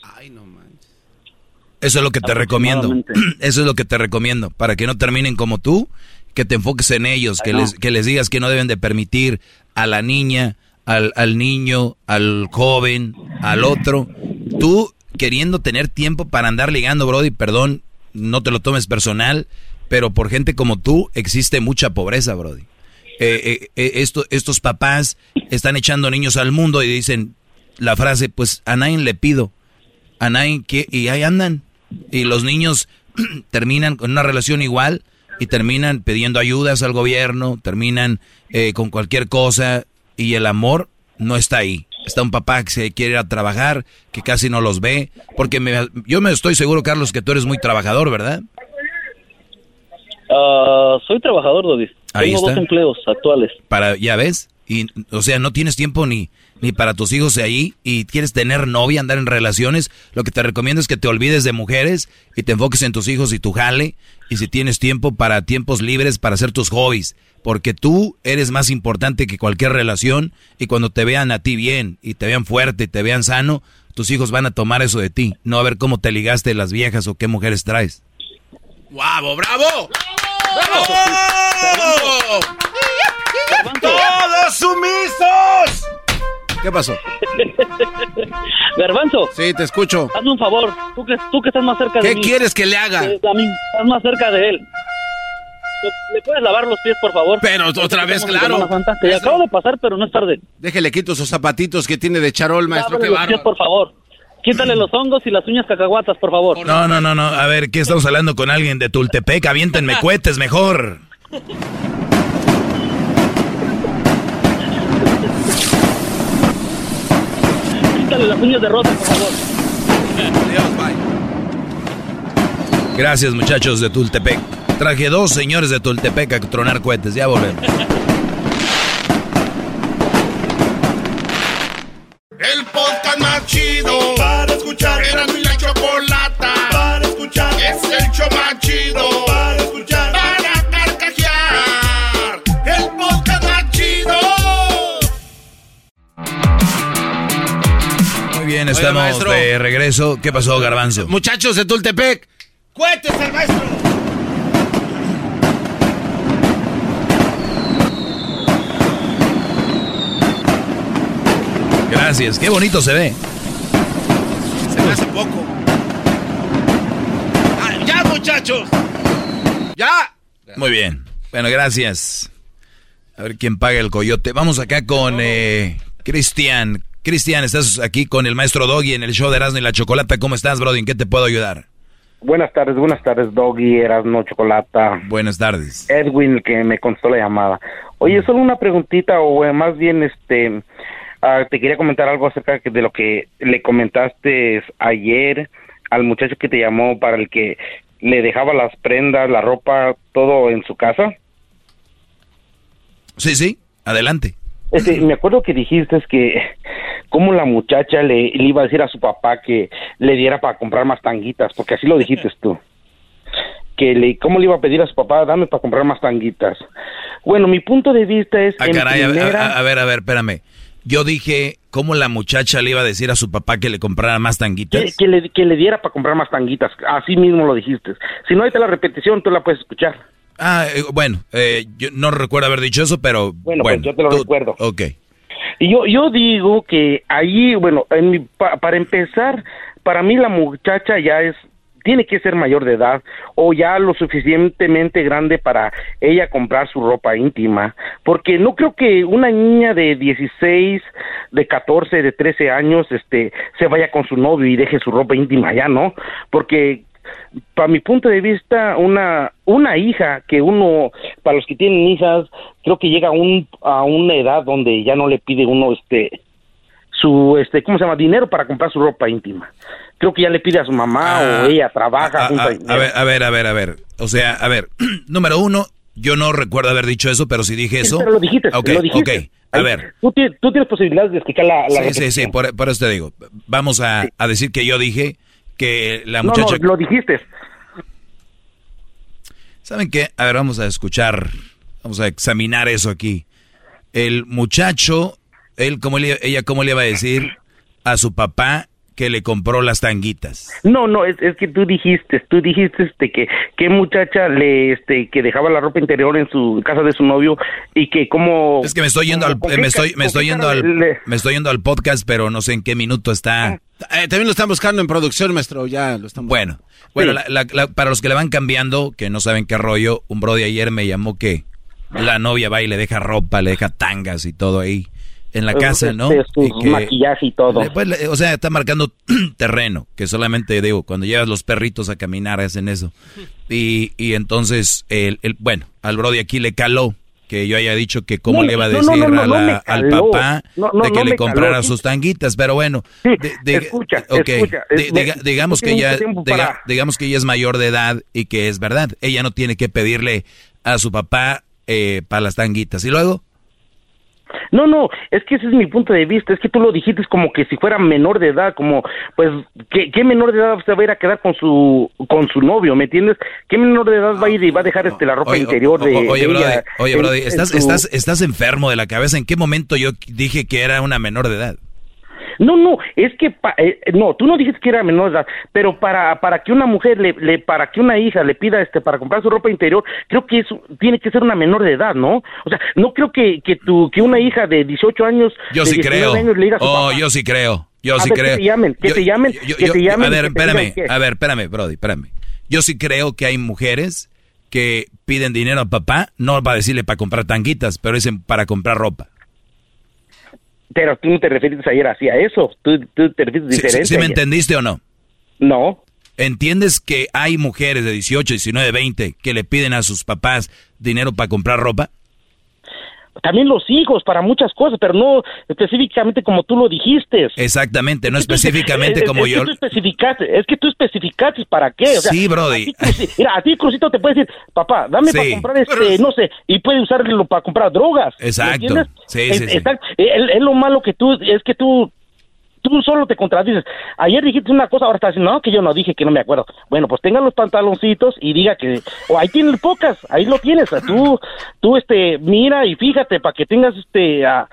Eso es lo que te recomiendo. <clears throat> Eso es lo que te recomiendo. Para que no terminen como tú, que te enfoques en ellos, que, les, que les digas que no deben de permitir a la niña, al, al niño, al joven, al otro. Tú queriendo tener tiempo para andar ligando, Brody, perdón, no te lo tomes personal, pero por gente como tú existe mucha pobreza, Brody. Eh, eh, eh estos papás están echando niños al mundo y dicen la frase, pues a nadie le pido, a nadie y ahí andan. Y los niños <clears throat> terminan con una relación igual y terminan pidiendo ayudas al gobierno, terminan eh, con cualquier cosa y el amor no está ahí. Está un papá que se quiere ir a trabajar, que casi no los ve, porque yo me estoy seguro, Carlos, que tú eres muy trabajador, ¿verdad? Ah, soy trabajador, David. Tengo dos empleos actuales. Para, ya ves, y, o sea, no tienes tiempo ni, ni para tus hijos de ahí y quieres tener novia, andar en relaciones. Lo que te recomiendo es que te olvides de mujeres y te enfoques en tus hijos y tu jale. Y si tienes tiempo para tiempos libres para hacer tus hobbies. Porque tú eres más importante que cualquier relación y cuando te vean a ti bien y te vean fuerte y te vean sano, tus hijos van a tomar eso de ti. No a ver cómo te ligaste las viejas o qué mujeres traes. ¡Bravo, bravo! ¡Bravo! ¡Todos sumisos! ¿Qué pasó? Garbanzo. Sí, te escucho. Hazme un favor. Tú que, tú que estás más cerca de ¿Qué quieres que le haga? a mí, estás más cerca de él. ¿Le puedes lavar los pies, por favor? Pero otra vez, claro. Que acabo de pasar, pero no es tarde. Déjele quito esos zapatitos que tiene de charol, maestro. Qué los pies, por favor. Quítale los hongos y las uñas cacahuatas, por favor. No, no, no, no. A ver, ¿qué estamos hablando con alguien de Tultepec? Aviéntenme <laughs> cohetes mejor. Quítale las uñas de rosa, por favor. Gracias, muchachos de Tultepec. Traje dos señores de Tultepec a tronar cohetes. Ya volvemos. El podcast más chido escuchar. Era mi la chocolata para escuchar. Es el show más chido para escuchar. Para carcajear. El podcast más chido. Muy bien, estamos de regreso. ¿Qué pasó, Garbanzo? Muchachos de Tultepec. ¡Cuentes al maestro! Gracias, qué bonito se ve. Hace poco. Ah, ¡Ya, muchachos! ¡Ya! Muy bien. Bueno, gracias. A ver quién paga el coyote. Vamos acá con eh, Cristian. Cristian, estás aquí con el maestro Doggy en el show de Erasmo y la Chocolata. ¿Cómo estás, Brody? ¿En qué te puedo ayudar? Buenas tardes, buenas tardes, Doggy, Erasmo, Chocolata. Buenas tardes. Edwin, que me contestó la llamada. Oye, solo una preguntita, o eh, más bien, este, Ah, te quería comentar algo acerca de lo que le comentaste ayer al muchacho que te llamó para el que le dejaba las prendas, la ropa, todo en su casa. Sí, sí, adelante. Este, me acuerdo que dijiste que como la muchacha le, iba a decir a su papá que le diera para comprar más tanguitas, porque así lo dijiste tú. Que le, ¿cómo le iba a pedir a su papá, dame para comprar más tanguitas? Bueno, mi punto de vista es... Ah, caray, a, ver, a ver, espérame. Yo dije, ¿cómo la muchacha le iba a decir a su papá que le comprara más tanguitas? Que, le, que le, diera para comprar más tanguitas. Así mismo lo dijiste. Si no, ahí está la repetición, tú la puedes escuchar. Ah, eh, bueno, eh, yo no recuerdo haber dicho eso, pero... Bueno, pues yo te lo recuerdo. Ok. Y yo, yo digo que ahí, bueno, en para empezar, para mí la muchacha ya es tiene que ser mayor de edad o ya lo suficientemente grande para ella comprar su ropa íntima, porque no creo que una niña de 16, de 14, de 13 años este se vaya con su novio y deje su ropa íntima ya, ¿no? Porque para mi punto de vista, una, una hija que uno, para los que tienen hijas, creo que llega a, un, a una edad donde ya no le pide uno este su este cómo se llama dinero para comprar su ropa íntima. Creo que ya le pide a su mamá o ah, ella trabaja a, ver a ver a ver a ver. O sea a ver <clears throat> número uno yo no recuerdo haber dicho eso pero si dije eso. pero lo dijiste lo dijiste. a ver. tú tienes, tú tienes posibilidades de explicar la, sí sí sí por, eso te digo. Vamos a, a, decir que yo dije que la muchacha no, lo dijiste. Saben qué a ver vamos a escuchar vamos a examinar eso aquí. El muchacho, él, ¿cómo le, ella, ¿cómo le iba a decir a su papá que le compró las tanguitas. No, no, es, es que tú dijiste, tú dijiste este que qué muchacha le este que dejaba la ropa interior en su casa de su novio y que como Es que me estoy yendo al me estoy me estoy yendo al me estoy yendo al podcast, pero no sé en qué minuto está. Eh, también lo están buscando en producción, maestro, ya lo están Bueno, bueno, la- la- para los que le van cambiando, que no saben qué rollo, un brody ayer me llamó que la novia va y le deja ropa, le deja tangas y todo ahí en la casa, ¿no? Este, su Y que- maquillaje y todo. Le- o sea, está marcando <clears throat> terreno, que solamente digo, cuando llevas los perritos a caminar hacen eso. Y, y entonces, el, el- bueno, al Brody aquí le caló que yo haya dicho que cómo No, le iba a decir no, no, a no la- me al papá de que le comprara sus tanguitas, pero bueno, de- de- escucha, me- digamos que ya para- digamos que ella es mayor de edad y que es verdad, ella no tiene que pedirle a su papá eh, para las tanguitas y luego No, no, es que ese es mi punto de vista, es que tú lo dijiste como que si fuera menor de edad, como pues ¿qué, qué menor de edad se va a ir a quedar con su con su novio, ¿me entiendes? ¿Qué menor de edad va a ir y va a dejar este la ropa Oye, interior o- de, o- oye, de Brody, ella oye, Brody, en estás, su- estás, estás enfermo de la cabeza. ¿En qué momento yo dije que era una menor de edad? No, no, es que pa- eh, no, tú no dijiste que era menor de edad, pero para para que una mujer le, le para que una hija le pida este para comprar su ropa interior, creo que eso tiene que ser una menor de edad, ¿no? O sea, no creo que que tu que una hija de 18 años Yo de sí 19 creo. años le diga a su Oh, papá, yo sí creo. Yo A sí ver, que creo. te llamen, que Yo- te llamen, yo- que te llamen A ver, espérame, a ver, espérame, Brody, espérame. Yo sí creo que hay mujeres que piden dinero a papá, no para decirle para comprar tanguitas, pero dicen para comprar ropa. Pero tú no te refieres ayer así a eso, tú, tú te refieres ¿Sí, diferente. sí- sí me entendiste o no? No. ¿Entiendes que hay mujeres de 18, 19, 20 que le piden a sus papás dinero para comprar ropa? También los hijos para muchas cosas, pero no específicamente como tú lo dijiste. Exactamente, no Es específicamente es- como es yo. Que tú especificaste, es que tú especificaste para qué. O sea, Sí, Brody. a ti, mira, a ti, Crucito, te puede decir, papá, dame Sí. para comprar este, no sé, y puede usarlo para comprar drogas. ¿me Exacto. Sí, Es- sí, sí. exacto. Es, es lo malo que tú, es que tú, tú solo te contradices. Ayer dijiste una cosa, ahora estás diciendo, no, que yo no dije, que no me acuerdo. Bueno, pues tenga los pantaloncitos y diga que, o ahí tienes pocas, ahí lo tienes. Tú, tú, este, mira y fíjate para que tengas, este, ah,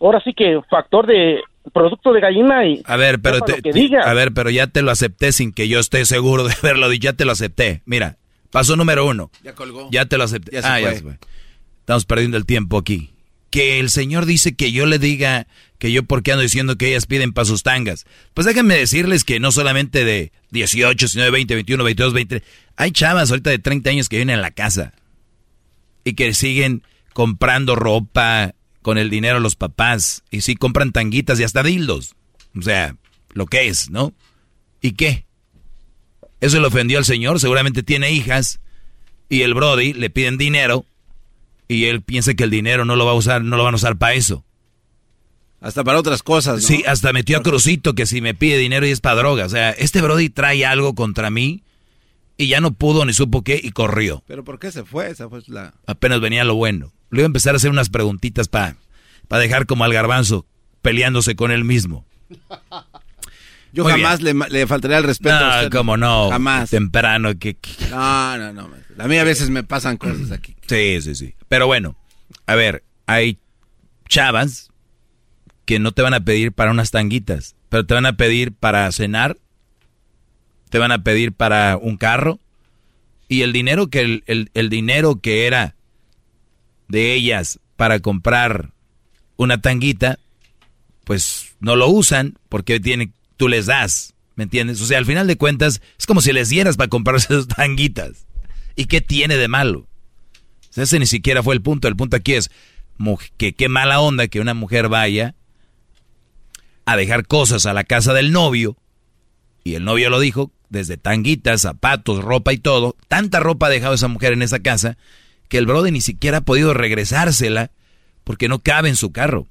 ahora sí que factor de producto de gallina y A ver, pero te- lo que te- diga. a ver, pero ya te lo acepté sin que yo esté seguro de <laughs> haberlo dicho. Ya te lo acepté. Mira, paso número uno. Ya colgó. Ya te lo acepté. Ya se ah, ya fue. se fue. Estamos perdiendo el tiempo aquí. Que el señor dice que yo le diga que yo por qué ando diciendo que ellas piden para sus tangas. Pues déjenme decirles que no solamente de 18, 19, 20, 21, 22, 20. Hay chavas ahorita de 30 años que vienen a la casa y que siguen comprando ropa con el dinero de los papás y sí compran tanguitas y hasta dildos. O sea, lo que es, ¿no? ¿Y qué? Eso le ofendió al señor, seguramente tiene hijas y el Brody le piden dinero y él piensa que el dinero no lo va a usar, no lo van a usar para eso. Hasta para otras cosas, ¿no? Sí, hasta metió a Crucito que si me pide dinero y es para droga. O sea, este Brody trae algo contra mí y ya no pudo ni supo qué y corrió. Pero ¿por qué se fue? Esa fue la... Apenas venía lo bueno. Le iba a empezar a hacer unas preguntitas para dejar como al garbanzo peleándose con él mismo. <laughs> Yo Muy jamás le, le faltaría el respeto a usted. cómo no. Jamás. Temprano. Que, que- No, no, no. A mí a veces me pasan cosas aquí. Sí, sí, sí. Pero bueno, a ver, hay chavas que no te van a pedir para unas tanguitas, pero te van a pedir para cenar, te van a pedir para un carro, y el dinero que el, el- dinero que era de ellas para comprar una tanguita, pues no lo usan porque tiene, tú les das, ¿me entiendes? O sea, al final de cuentas, es como si les dieras para comprarse <laughs> esas tanguitas. ¿Y qué tiene de malo? Ese ni siquiera fue el punto. El punto aquí es que qué mala onda que una mujer vaya a dejar cosas a la casa del novio. Y el novio lo dijo, desde tanguitas, zapatos, ropa y todo. Tanta ropa ha dejado esa mujer en esa casa que el brother ni siquiera ha podido regresársela porque no cabe en su carro.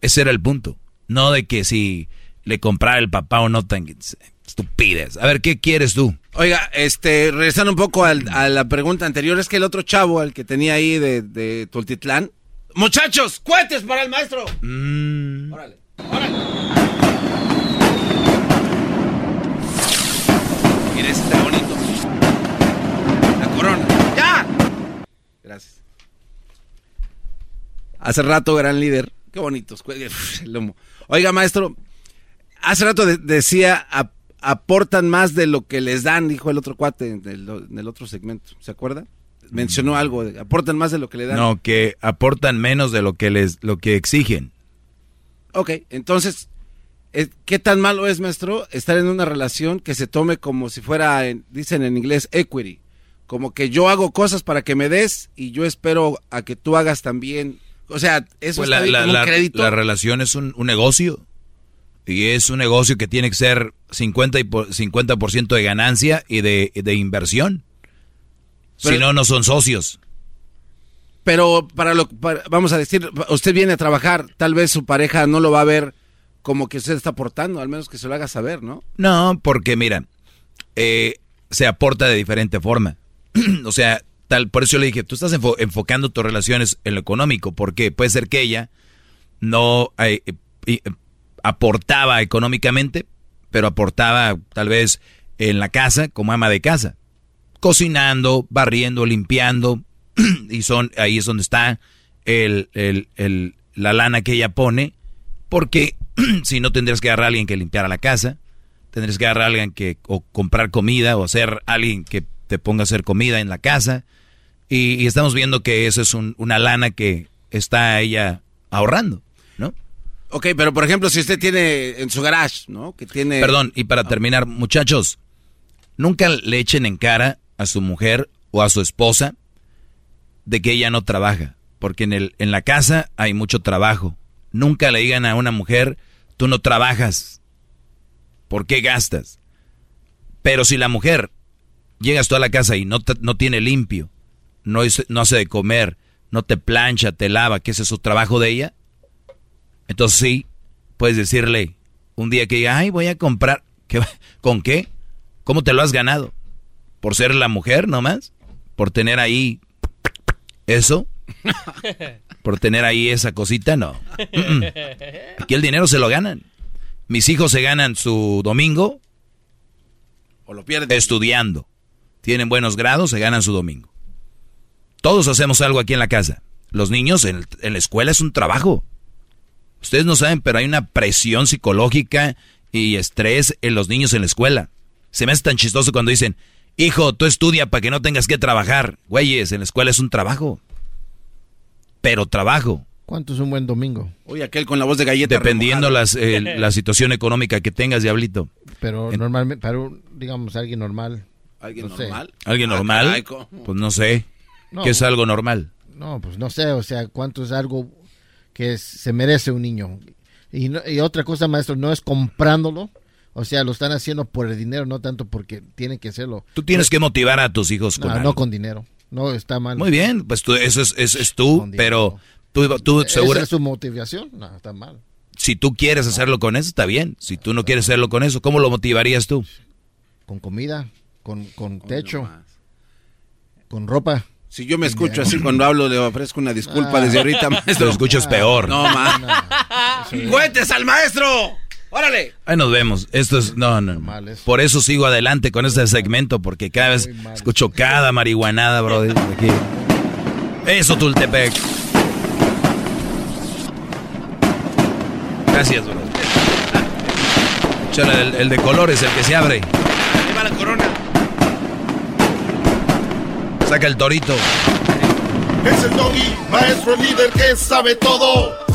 Ese era el punto. No de que si le comprara el papá o no tanguitas. Estupidez. A ver, ¿qué quieres tú? Oiga, este, regresando un poco al- a la pregunta anterior, es que el otro chavo, el que tenía ahí de, de Tultitlán. Muchachos, cohetes para el maestro. Mm. Órale. Mira, ese está bonito. La corona. ¡Ya! Gracias. hace rato, gran líder. Qué bonitos. <laughs> Oiga, maestro, hace rato decía, aportan más de lo que les dan, dijo el otro cuate en el, otro segmento. ¿Se acuerda? Mencionó mm. algo, aportan más de lo que le dan. No, que aportan menos de lo que les, lo que exigen. Ok, entonces, eh, ¿qué tan malo es, maestro, estar en una relación que se tome como si fuera, dicen en inglés, equity? Como que yo hago cosas para que me des y yo espero a que tú hagas también. O sea, eso pues la, la, crédito. La relación es un, negocio. Y es un negocio que tiene que ser 50%, y 50 de ganancia y de, de inversión. si no, no son socios. Pero para lo vamos a decir, usted viene a trabajar, tal vez su pareja no lo va a ver como que usted está aportando, al menos que se lo haga saber, ¿no? No, porque mira, eh, se aporta de diferente forma. <clears throat> o sea, tal, por eso yo le dije, tú estás enfocando tus relaciones en lo económico, porque puede ser que ella no eh, eh, aportaba económicamente, pero aportaba tal vez en la casa como ama de casa, cocinando, barriendo, limpiando, <clears throat> y son ahí es donde está el, el, la lana que ella pone, porque <clears throat> si no tendrías que agarrar a alguien que limpiara la casa, tendrías que agarrar a alguien que o comprar comida o hacer alguien que te ponga a hacer comida en la casa. Y, estamos viendo que eso es una lana que está ella ahorrando, ¿no? Ok, pero por ejemplo, si usted tiene en su garage, ¿no? Que tiene... Perdón, y para terminar, muchachos, nunca le echen en cara a su mujer o a su esposa de que ella no trabaja, porque en, el, en la casa hay mucho trabajo. Nunca le digan a una mujer, tú no trabajas, ¿por qué gastas? Pero si la mujer llegas tú a la casa y no, no tiene limpio, no, no hace de comer, no te plancha, te lava, que es su trabajo de ella, entonces sí, puedes decirle un día que diga, ay, voy a comprar, ¿Qué, ¿con qué? ¿Cómo te lo has ganado? ¿Por ser la mujer nomás? ¿Por tener ahí eso? <laughs> ¿Por tener ahí esa cosita? No. <laughs> Aquí el dinero se lo ganan. Mis hijos se ganan su domingo o lo pierden estudiando tienen buenos grados, se ganan su domingo. Todos hacemos algo aquí en la casa. Los niños en, la escuela es un trabajo. Ustedes no saben, pero hay una presión psicológica y estrés en los niños en la escuela. Se me hace tan chistoso cuando dicen, hijo, tú estudia para que no tengas que trabajar. Güeyes, en la escuela es un trabajo. Pero trabajo. ¿Cuánto es un buen domingo? Uy, aquel con la voz de galleta. Dependiendo las, eh, <laughs> la situación económica que tengas, diablito. Pero normalmente, para digamos, alguien normal, ¿Alguien normal? ¿Alguien ah, normal? pues no sé. ¿Qué es algo normal? No, pues no sé, o sea, cuánto es algo que se merece un niño. Y, y, otra cosa, maestro, no es comprándolo. O sea, lo están haciendo por el dinero, no tanto porque tienen que hacerlo. Tú tienes que motivar a tus hijos con no, no con dinero. No, está mal. Muy bien, pues tú, eso es, es, tú, pero tú, tú seguro... es su motivación? No, está mal. Si tú quieres hacerlo con eso, está bien. Si tú no quieres hacerlo con eso, ¿cómo lo motivarías tú? Con comida con, con techo, con ropa. Si yo me escucho así cuando hablo, le ofrezco una disculpa desde ahorita, <laughs> maestro. Lo escuchas peor. No, ma. ¡Cuentes <laughs> al maestro! ¡Órale! Ahí nos vemos. Esto es. No, no. Por eso sigo adelante con este segmento, porque cada vez escucho cada marihuanada, bro. Aquí. Eso, Tultepec. Gracias, bro. el, el de colores, el que se abre. Ahí va la corona. Saca el torito. Es el doggy, maestro líder que sabe todo.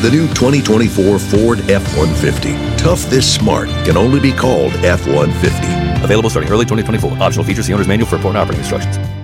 The new 2024 Ford F-150. Tough this smart can only be called F-150. Available starting early 2024. Optional features. The owner's manual for important operating instructions.